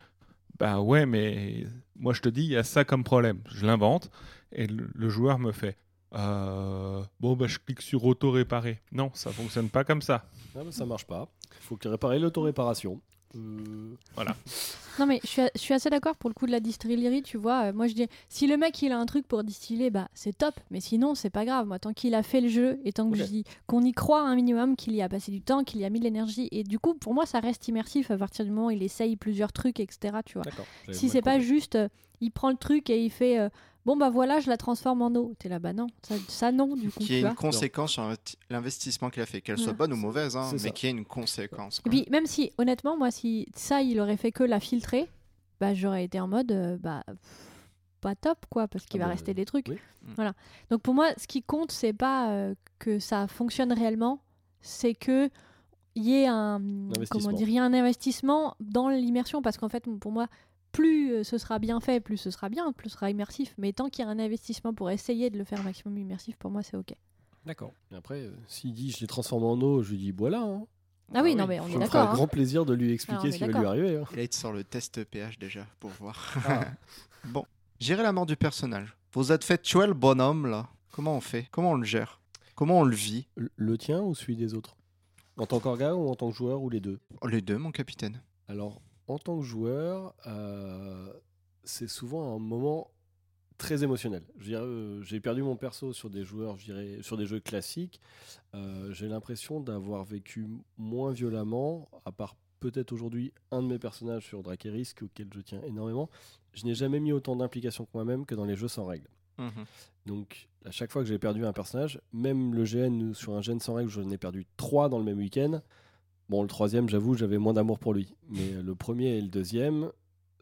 Bah ouais, mais moi je te dis, il y a ça comme problème. Je l'invente et le, le joueur me fait euh, Bon, bah, je clique sur auto-réparer. Non, ça fonctionne pas comme ça. Ah, mais ça marche pas. Il faut que tu répares l'autoréparation. Euh, Non mais je suis, je suis assez d'accord pour le coup de la distillerie, tu vois. euh, moi je dis, si le mec il a un truc pour distiller, bah c'est top. Mais sinon c'est pas grave. Moi tant qu'il a fait le jeu et tant que Ok. je dis qu'on y croit un minimum, qu'il y a passé du temps, qu'il y a mis de l'énergie. Et du coup pour moi ça reste immersif à partir du moment où il essaye plusieurs trucs, etc. Tu vois. Si c'est pas juste, euh, il prend le truc et il fait, euh, bon bah voilà je la transforme en eau. T'es là bah non, ça, ça non du coup. Qui vois. une conséquence sur l'investi- l'investissement qu'il a fait, qu'elle soit bonne ou mauvaise, hein, C'est mais qui ait une conséquence. Et puis même si honnêtement moi si ça il aurait fait que la filtrer, bah j'aurais été en mode euh, bah pff, pas top quoi parce qu'il Ah va bah, rester des trucs. oui. Mm. Voilà. Donc pour moi ce qui compte c'est pas euh, que ça fonctionne réellement, c'est que il y ait un comment dire, il y a un investissement dans l'immersion parce qu'en fait pour moi plus euh, ce sera bien fait, plus ce sera bien, plus ce sera immersif. Mais tant qu'il y a un investissement pour essayer de le faire maximum immersif, pour moi c'est ok. D'accord. Et après, euh, s'il dit je l'ai transformé en eau, je lui dis voilà. Hein. Ah oui, non mais on est d'accord. un hein. grand plaisir de lui expliquer ce qui va lui arriver. hein. Et là, il te sort le test pH déjà pour voir. Ah. Bon, gérer la mort du personnage. Vous êtes fait tuer le bonhomme là. Comment on fait? Comment on le gère? Comment on le vit? Le- Le tien ou celui des autres? En tant qu'orga ou en tant que joueur ou les deux? Oh, Les deux, mon capitaine. Alors, en tant que joueur, euh, c'est souvent un moment très émotionnel. J'ai perdu mon perso sur des joueurs, sur des jeux classiques. J'ai l'impression d'avoir vécu moins violemment, à part peut-être aujourd'hui un de mes personnages sur Drakeris, auquel je tiens énormément. Je n'ai jamais mis autant d'implication que moi-même que dans les jeux sans règles. Mhm. Donc, à chaque fois que j'ai perdu un personnage, même le GN sur un GN sans règles, j'en ai perdu trois dans le même week-end. Bon, le troisième, j'avoue, j'avais moins d'amour pour lui. Mais le premier et le deuxième,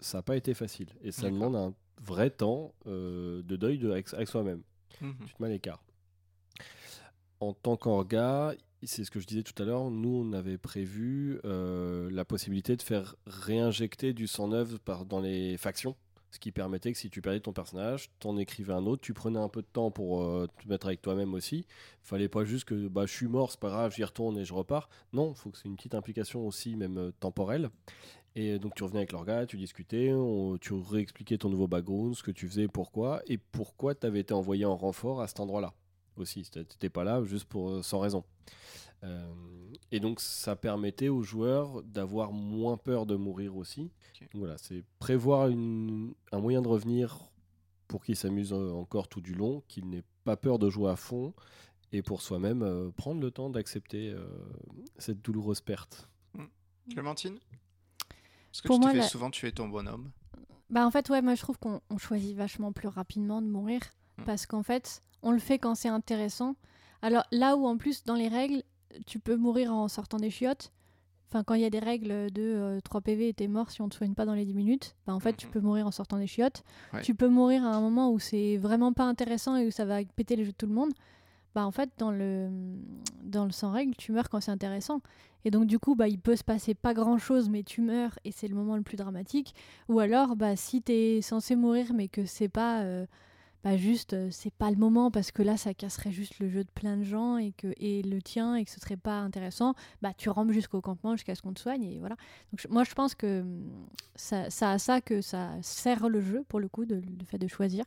ça n'a pas été facile. Et ça demande un vrai temps euh, de deuil de, avec, soi-même. Mhm. Tu te mets à l'écart. En tant qu'orga, c'est ce que je disais tout à l'heure, nous, on avait prévu euh, la possibilité de faire réinjecter du sang neuf dans les factions ce qui permettait que si tu perdais ton personnage, t'en écrivais un autre, tu prenais un peu de temps pour euh, te mettre avec toi-même aussi. Fallait pas juste que bah, je suis mort, c'est pas grave, j'y retourne et je repars. Non, faut que c'est une petite implication aussi, même euh, temporelle. Et donc tu revenais avec l'orga, tu discutais, tu réexpliquais ton nouveau background, ce que tu faisais, pourquoi, et pourquoi tu avais été envoyé en renfort à cet endroit-là aussi. Tu n'étais pas là juste pour euh, sans raison. Euh, et donc ça permettait aux joueurs d'avoir moins peur de mourir aussi. voilà, c'est prévoir un moyen de revenir pour qu'ils s'amusent encore tout du long, qu'ils n'aient pas peur de jouer à fond et pour soi-même euh, prendre le temps d'accepter euh, cette douloureuse perte. Mmh. Clémentine Est-ce que tu moi, fais souvent tuer ton bonhomme? Bah en fait ouais moi je trouve qu'on choisit vachement plus rapidement de mourir mmh. parce qu'en fait on le fait quand c'est intéressant alors là où en plus dans les règles tu peux mourir en sortant des chiottes. Enfin, quand il y a des règles de 3 euh, PV et t'es mort si on te soigne pas dans les 10 minutes, bah, en fait, tu mhm. peux mourir en sortant des chiottes. Tu peux mourir à un moment où c'est vraiment pas intéressant et où ça va péter les jeux de tout le monde. Bah, en fait, dans le, dans le sans règles, tu meurs quand c'est intéressant. Et donc, du coup, bah, il peut se passer pas grand chose, mais tu meurs et c'est le moment le plus dramatique. Ou alors, bah, si t'es censé mourir, mais que c'est pas. Euh, bah, juste euh, c'est pas le moment parce que là ça casserait juste le jeu de plein de gens et que et le tien et que ce serait pas intéressant bah tu rampes jusqu'au campement jusqu'à ce qu'on te soigne et voilà. Donc moi je pense que hum, ça, ça a ça que ça sert le jeu pour le coup de, le fait de choisir.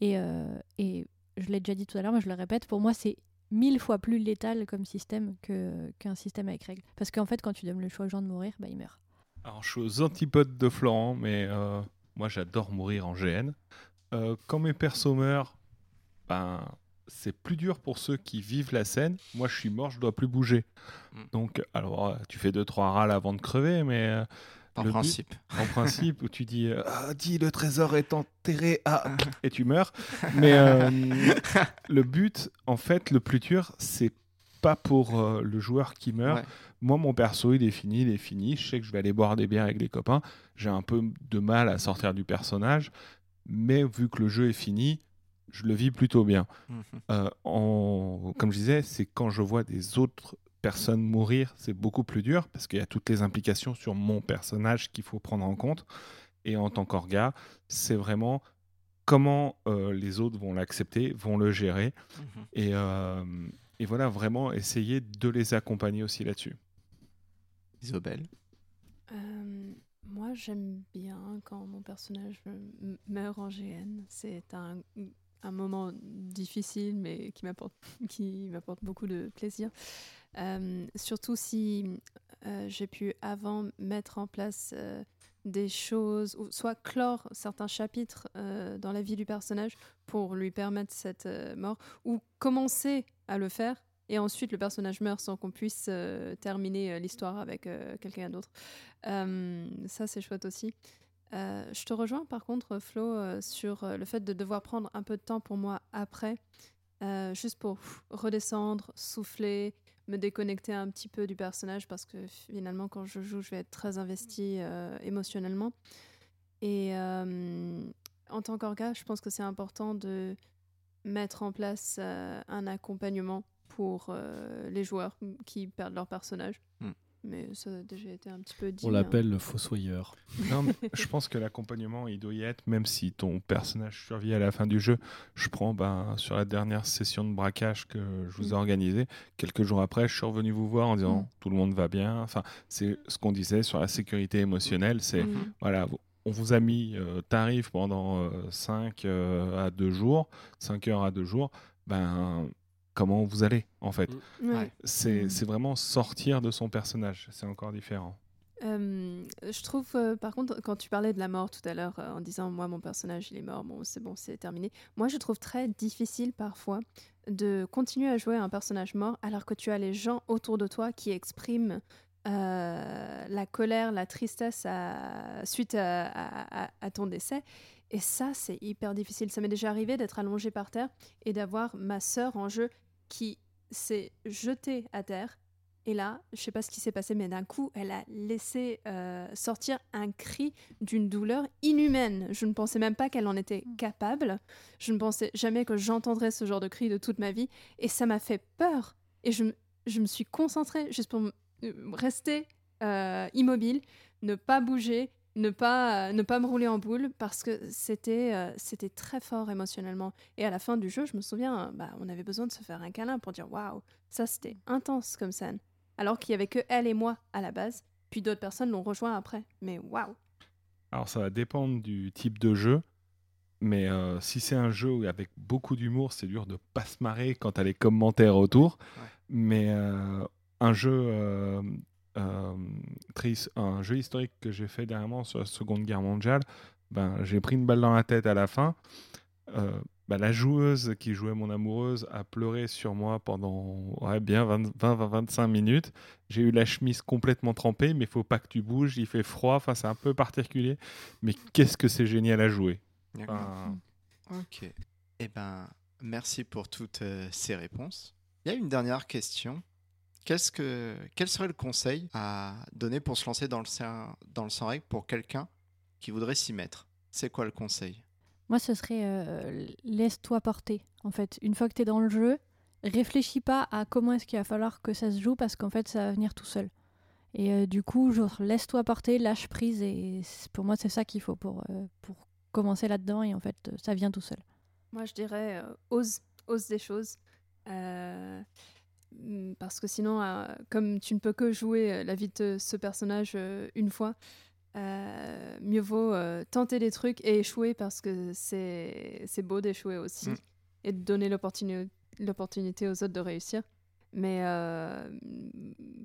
Et, euh, et je l'ai déjà dit tout à l'heure mais je le répète pour moi c'est mille fois plus létal comme système que qu'un système avec règles. Parce qu'en fait quand tu donnes le choix aux gens de mourir bah ils meurent. Alors je suis aux antipodes de Florent mais euh, moi j'adore mourir en GN euh, quand mes persos meurent, ben, c'est plus dur pour ceux qui vivent la scène. Moi, je suis mort, je dois plus bouger. Mm. Donc, alors, euh, tu fais deux trois râles avant de crever, mais euh, en principe, en principe, où tu dis, ah, dis le trésor est enterré, ah, et tu meurs. Mais le but, en fait, le plus dur, c'est pas pour le joueur qui meurt. Moi, mon perso, il est fini, il est fini. Je sais que je vais aller boire des bières avec les copains. J'ai un peu de mal à sortir du personnage mais vu que le jeu est fini, je le vis plutôt bien. Mhm. Euh, en, comme je disais, c'est quand je vois des autres personnes mourir, c'est beaucoup plus dur parce qu'il y a toutes les implications sur mon personnage qu'il faut prendre en compte. Et en tant qu'orga, c'est vraiment comment euh, les autres vont l'accepter, vont le gérer. Mhm. Et, euh, et, voilà, vraiment essayer de les accompagner aussi là-dessus. Isabelle? Moi, j'aime bien quand mon personnage meurt en GN. C'est un, moment difficile, mais qui m'apporte, beaucoup de plaisir. Euh, surtout si euh, j'ai pu avant mettre en place euh, des choses, soit clore certains chapitres dans la vie du personnage pour lui permettre cette mort, ou commencer à le faire et ensuite le personnage meurt sans qu'on puisse euh, terminer euh, l'histoire avec euh, quelqu'un d'autre. ça, c'est chouette aussi. je te rejoins par contre, Flo, sur le fait de devoir prendre un peu de temps pour moi après, juste pour redescendre, souffler, me déconnecter un petit peu du personnage parce que finalement, quand je joue, je vais être très investi émotionnellement. Et en tant qu'orga, je pense que c'est important de mettre en place un accompagnement pour euh, les joueurs qui perdent leur personnage. Hmm. Mais ça a déjà été un petit peu dit. On l'appelle le fossoyeur. Non, je pense que l'accompagnement, il doit y être, même si ton personnage survit à la fin du jeu. Je prends ben, sur la dernière session de braquage que je vous ai hmm. organisée, quelques jours après, je suis revenu vous voir en disant hmm. tout le monde va bien. Enfin, c'est ce qu'on disait sur la sécurité émotionnelle. C'est voilà, on vous a mis euh, tarif pendant 5 euh, à 2 jours, 5 heures à 2 jours. Ben, comment vous allez, en fait. Mm. Mm. C'est vraiment sortir de son personnage, c'est encore différent. je trouve, par contre, quand tu parlais de la mort tout à l'heure, en disant moi mon personnage il est mort, bon c'est bon c'est terminé. Moi je trouve très difficile parfois de continuer à jouer un personnage mort alors que tu as les gens autour de toi qui expriment la colère, la tristesse suite à, ton décès. Et ça, c'est hyper difficile. Ça m'est déjà arrivé d'être allongée par terre et d'avoir ma sœur en jeu qui s'est jetée à terre. Et là, je sais pas ce qui s'est passé, mais d'un coup, elle a laissé euh, sortir un cri d'une douleur inhumaine. Je ne pensais même pas qu'elle en était mm. capable. Je ne pensais jamais que j'entendrais ce genre de cri de toute ma vie. Et ça m'a fait peur. Et je, je, me suis concentrée juste pour euh, rester euh, immobile, ne pas bouger, ne pas, ne pas me rouler en boule parce que c'était euh, c'était très fort émotionnellement. Et à la fin du jeu, je me souviens, bah, on avait besoin de se faire un câlin pour dire waouh, ça c'était intense comme scène. Alors qu'il y avait que elle et moi à la base, puis d'autres personnes l'ont rejoint après. Mais waouh! Alors ça va dépendre du type de jeu. Mais euh, si c'est un jeu avec beaucoup d'humour, c'est dur de pas se marrer quand tu as les commentaires autour. Mais euh, un jeu euh, un jeu historique que j'ai fait dernièrement sur la Seconde Guerre mondiale, ben, j'ai pris une balle dans la tête à la fin. Euh, ben, la joueuse qui jouait mon amoureuse a pleuré sur moi pendant ouais, bien 20-25 minutes. J'ai eu la chemise complètement trempée, mais il faut pas que tu bouges, il fait froid, enfin, c'est un peu particulier. Mais qu'est-ce que c'est génial à jouer. Ok. Eh ben, merci pour toutes euh, ces réponses. Il y a une dernière question Qu'est-ce que, quel serait le conseil à donner pour se lancer dans le, dans le sans règle pour quelqu'un qui voudrait s'y mettre? C'est quoi le conseil? Moi, ce serait euh, laisse-toi porter. En fait, une fois que tu es dans le jeu, réfléchis pas à comment est-ce qu'il va falloir que ça se joue parce qu'en fait, ça va venir tout seul. Et euh, du coup, genre, laisse-toi porter, lâche prise. Et pour moi, c'est ça qu'il faut pour, euh, pour commencer là-dedans. Et en fait, ça vient tout seul. Moi, je dirais ose, ose des choses. Parce que sinon, euh, comme tu ne peux que jouer euh, la vie de ce personnage euh, une fois, mieux vaut tenter des trucs et échouer parce que c'est beau d'échouer aussi mm. et de donner l'opportunité aux autres de réussir. Mais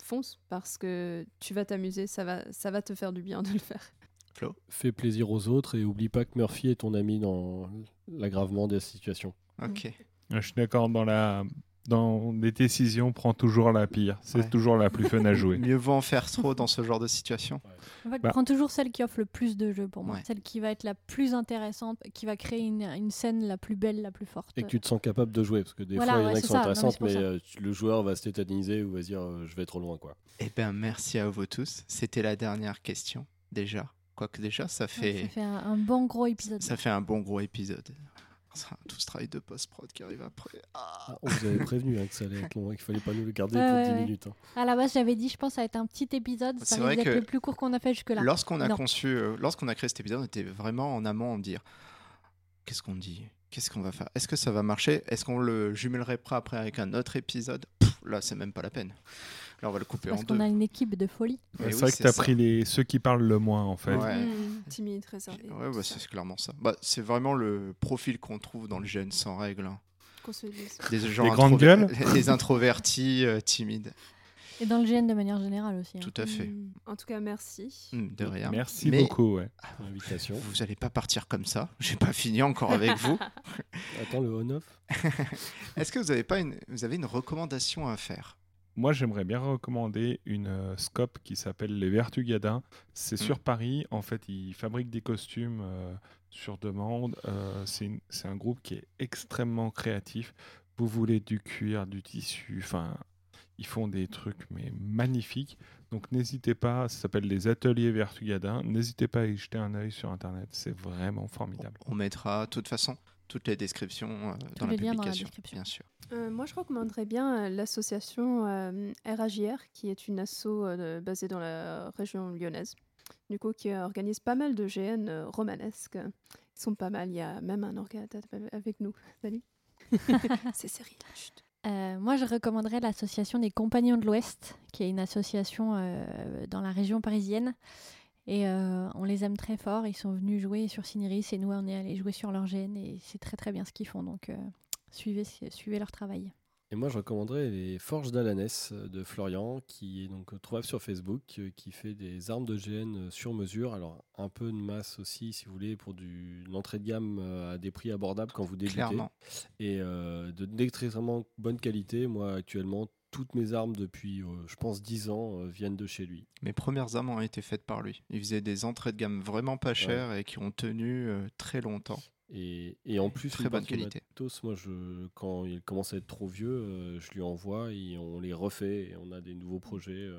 fonce parce que tu vas t'amuser, ça va, ça va te faire du bien de le faire. Flo? Fais plaisir aux autres et oublie pas que Murphy est ton ami dans l'aggravement des situations. Ok. Je suis d'accord dans la dans des décisions, prend toujours la pire. C'est toujours la plus fun à jouer. Mieux vaut en faire trop dans ce genre de situation. En fait, bah. prends toujours celle qui offre le plus de jeux pour moi. Celle qui va être la plus intéressante, qui va créer une, scène la plus belle, la plus forte. Et que tu te sens capable de jouer. Parce que des fois, il y en a qui sont intéressantes, mais, euh, le joueur va se tétaniser ou va se dire euh, je vais trop loin. Quoi. Eh bien, merci à vous tous. C'était la dernière question, déjà. Quoique déjà, ça fait... ça fait un bon gros épisode. Ça fait un bon gros épisode tout ce travail de post-prod qui arrive après. Ah. Ah, on vous avait prévenu hein, que ça allait être long, hein, qu'il fallait pas nous le garder pour 10 minutes. Hein. À la base, j'avais dit, je pense, ça va être un petit épisode. Ça va être le plus court qu'on a fait jusque-là. Lorsqu'on a conçu, euh, lorsqu'on a créé cet épisode, on était vraiment en amont en dire qu'est-ce qu'on dit? Qu'est-ce qu'on va faire? Est-ce que ça va marcher? Est-ce qu'on le jumellerait après avec un autre épisode? Là, c'est même pas la peine. Là, on va le couper en deux. Parce qu'on a une équipe de folie. c'est vrai que tu as pris les... ceux qui parlent le moins, en fait. Ouais. Mmh, timide, réservé. Ouais, bah, c'est clairement ça. Bah, c'est vraiment le profil qu'on trouve dans le jeune sans règles. Hein. Des gens les grandes gueules Les introvertis, euh, timides. Et dans le GN de manière générale aussi. Hein. Tout à fait. Mmh. En tout cas, merci. Mmh, de rien. Merci beaucoup. Ouais. Ah, invitation. Vous n'allez pas partir comme ça. J'ai pas fini encore avec vous. Attends le on-off. Est-ce que vous avez pas une, vous avez une recommandation à faire? Moi, j'aimerais bien recommander une euh, scope qui s'appelle Les Vertugadins. C'est sur Paris. En fait, ils fabriquent des costumes euh, sur demande. Euh, c'est un groupe qui est extrêmement créatif. Vous voulez du cuir, du tissu, enfin, ils font des trucs mais magnifiques. Donc n'hésitez pas, ça s'appelle les ateliers Vertugadins. N'hésitez pas à y jeter un œil sur internet, c'est vraiment formidable. On mettra de toute façon toutes les descriptions dans, la publication, bien sûr. Euh, moi, je recommanderais bien euh, l'association euh, RAJR, qui est une asso basée dans la région lyonnaise, du coup, qui organise pas mal de GN romanesques. Ils sont pas mal. Il y a même un organisateur avec nous. Salut. C'est Cyril. moi, je recommanderais l'association des Compagnons de l'Ouest, qui est une association dans la région parisienne. Et on les aime très fort. Ils sont venus jouer sur Cinéris et nous, on est allés jouer sur leur GN et c'est très très bien ce qu'ils font. Donc suivez, suivez leur travail. Et moi, je recommanderais les Forges d'Alanès de Florian, qui est donc trouvable sur Facebook, qui fait des armes de GN sur mesure. Alors, un peu de masse aussi, si vous voulez, pour du, l'entrée de gamme à des prix abordables quand vous débutez. Clairement. Et de d'extrêmement bonne qualité. Moi, actuellement, toutes mes armes depuis, euh, je pense, 10 ans euh, viennent de chez lui. Mes premières armes ont été faites par lui. Il faisait des entrées de gamme vraiment pas chères et qui ont tenu euh, très longtemps. Et, et, en plus, très bonne qualité. moi, je, quand il commence à être trop vieux, je lui envoie et on les refait. Et on a des nouveaux projets,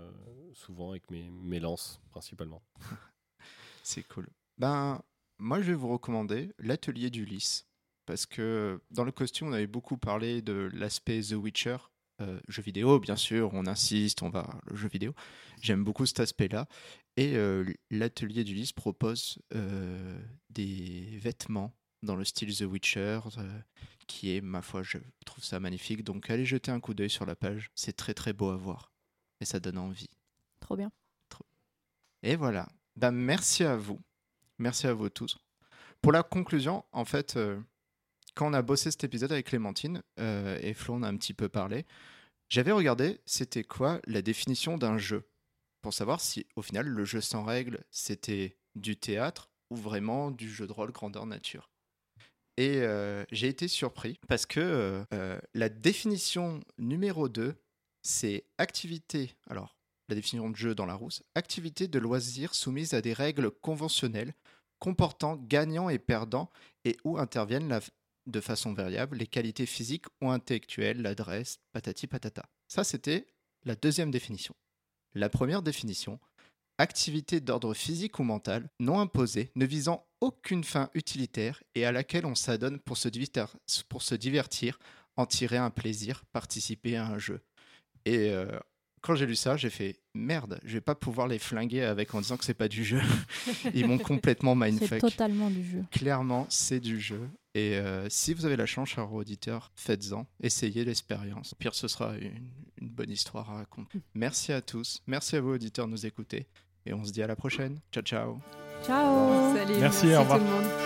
souvent avec mes, mes lances principalement. C'est cool. Ben, moi, je vais vous recommander l'atelier d'Ulysse. Parce que dans le costume, on avait beaucoup parlé de l'aspect The Witcher, euh, jeux vidéo, bien sûr, on insiste, on va le jeu vidéo. J'aime beaucoup cet aspect-là. Et euh, l'atelier d'Ulysse propose euh, des vêtements dans le style The Witcher, qui est, ma foi, je trouve ça magnifique. Donc allez jeter un coup d'œil sur la page, c'est très très beau à voir. Et ça donne envie. Trop bien. Et voilà. Ben, merci à vous. Merci à vous tous. Pour la conclusion, en fait, quand on a bossé cet épisode avec Clémentine, euh, et Flo en a un petit peu parlé, j'avais regardé c'était quoi la définition d'un jeu, pour savoir si au final le jeu sans règles c'était du théâtre ou vraiment du jeu de rôle grandeur nature. Et euh, j'ai été surpris parce que euh, la définition numéro 2, c'est activité, alors la définition de jeu dans la rousse, activité de loisir soumise à des règles conventionnelles comportant gagnant et perdant et où interviennent la, de façon variable les qualités physiques ou intellectuelles, l'adresse, patati patata. Ça, c'était la deuxième définition. La première définition, activité d'ordre physique ou mental, non imposée, ne visant aucune fin utilitaire et à laquelle on s'adonne pour se, pour se divertir, en tirer un plaisir, participer à un jeu. Et euh, quand j'ai lu ça, j'ai fait merde, je vais pas pouvoir les flinguer avec en disant que c'est pas du jeu. Ils m'ont complètement mindfuck. C'est totalement du jeu. Clairement, c'est du jeu. Et euh, si vous avez la chance, cher auditeur, faites-en, essayez l'expérience. Pire, ce sera une, une, bonne histoire à raconter. Merci à tous, merci à vous, auditeurs, de nous écouter. Et on se dit à la prochaine. Ciao, ciao. Ciao. Salut. Merci, au revoir. Tout le monde.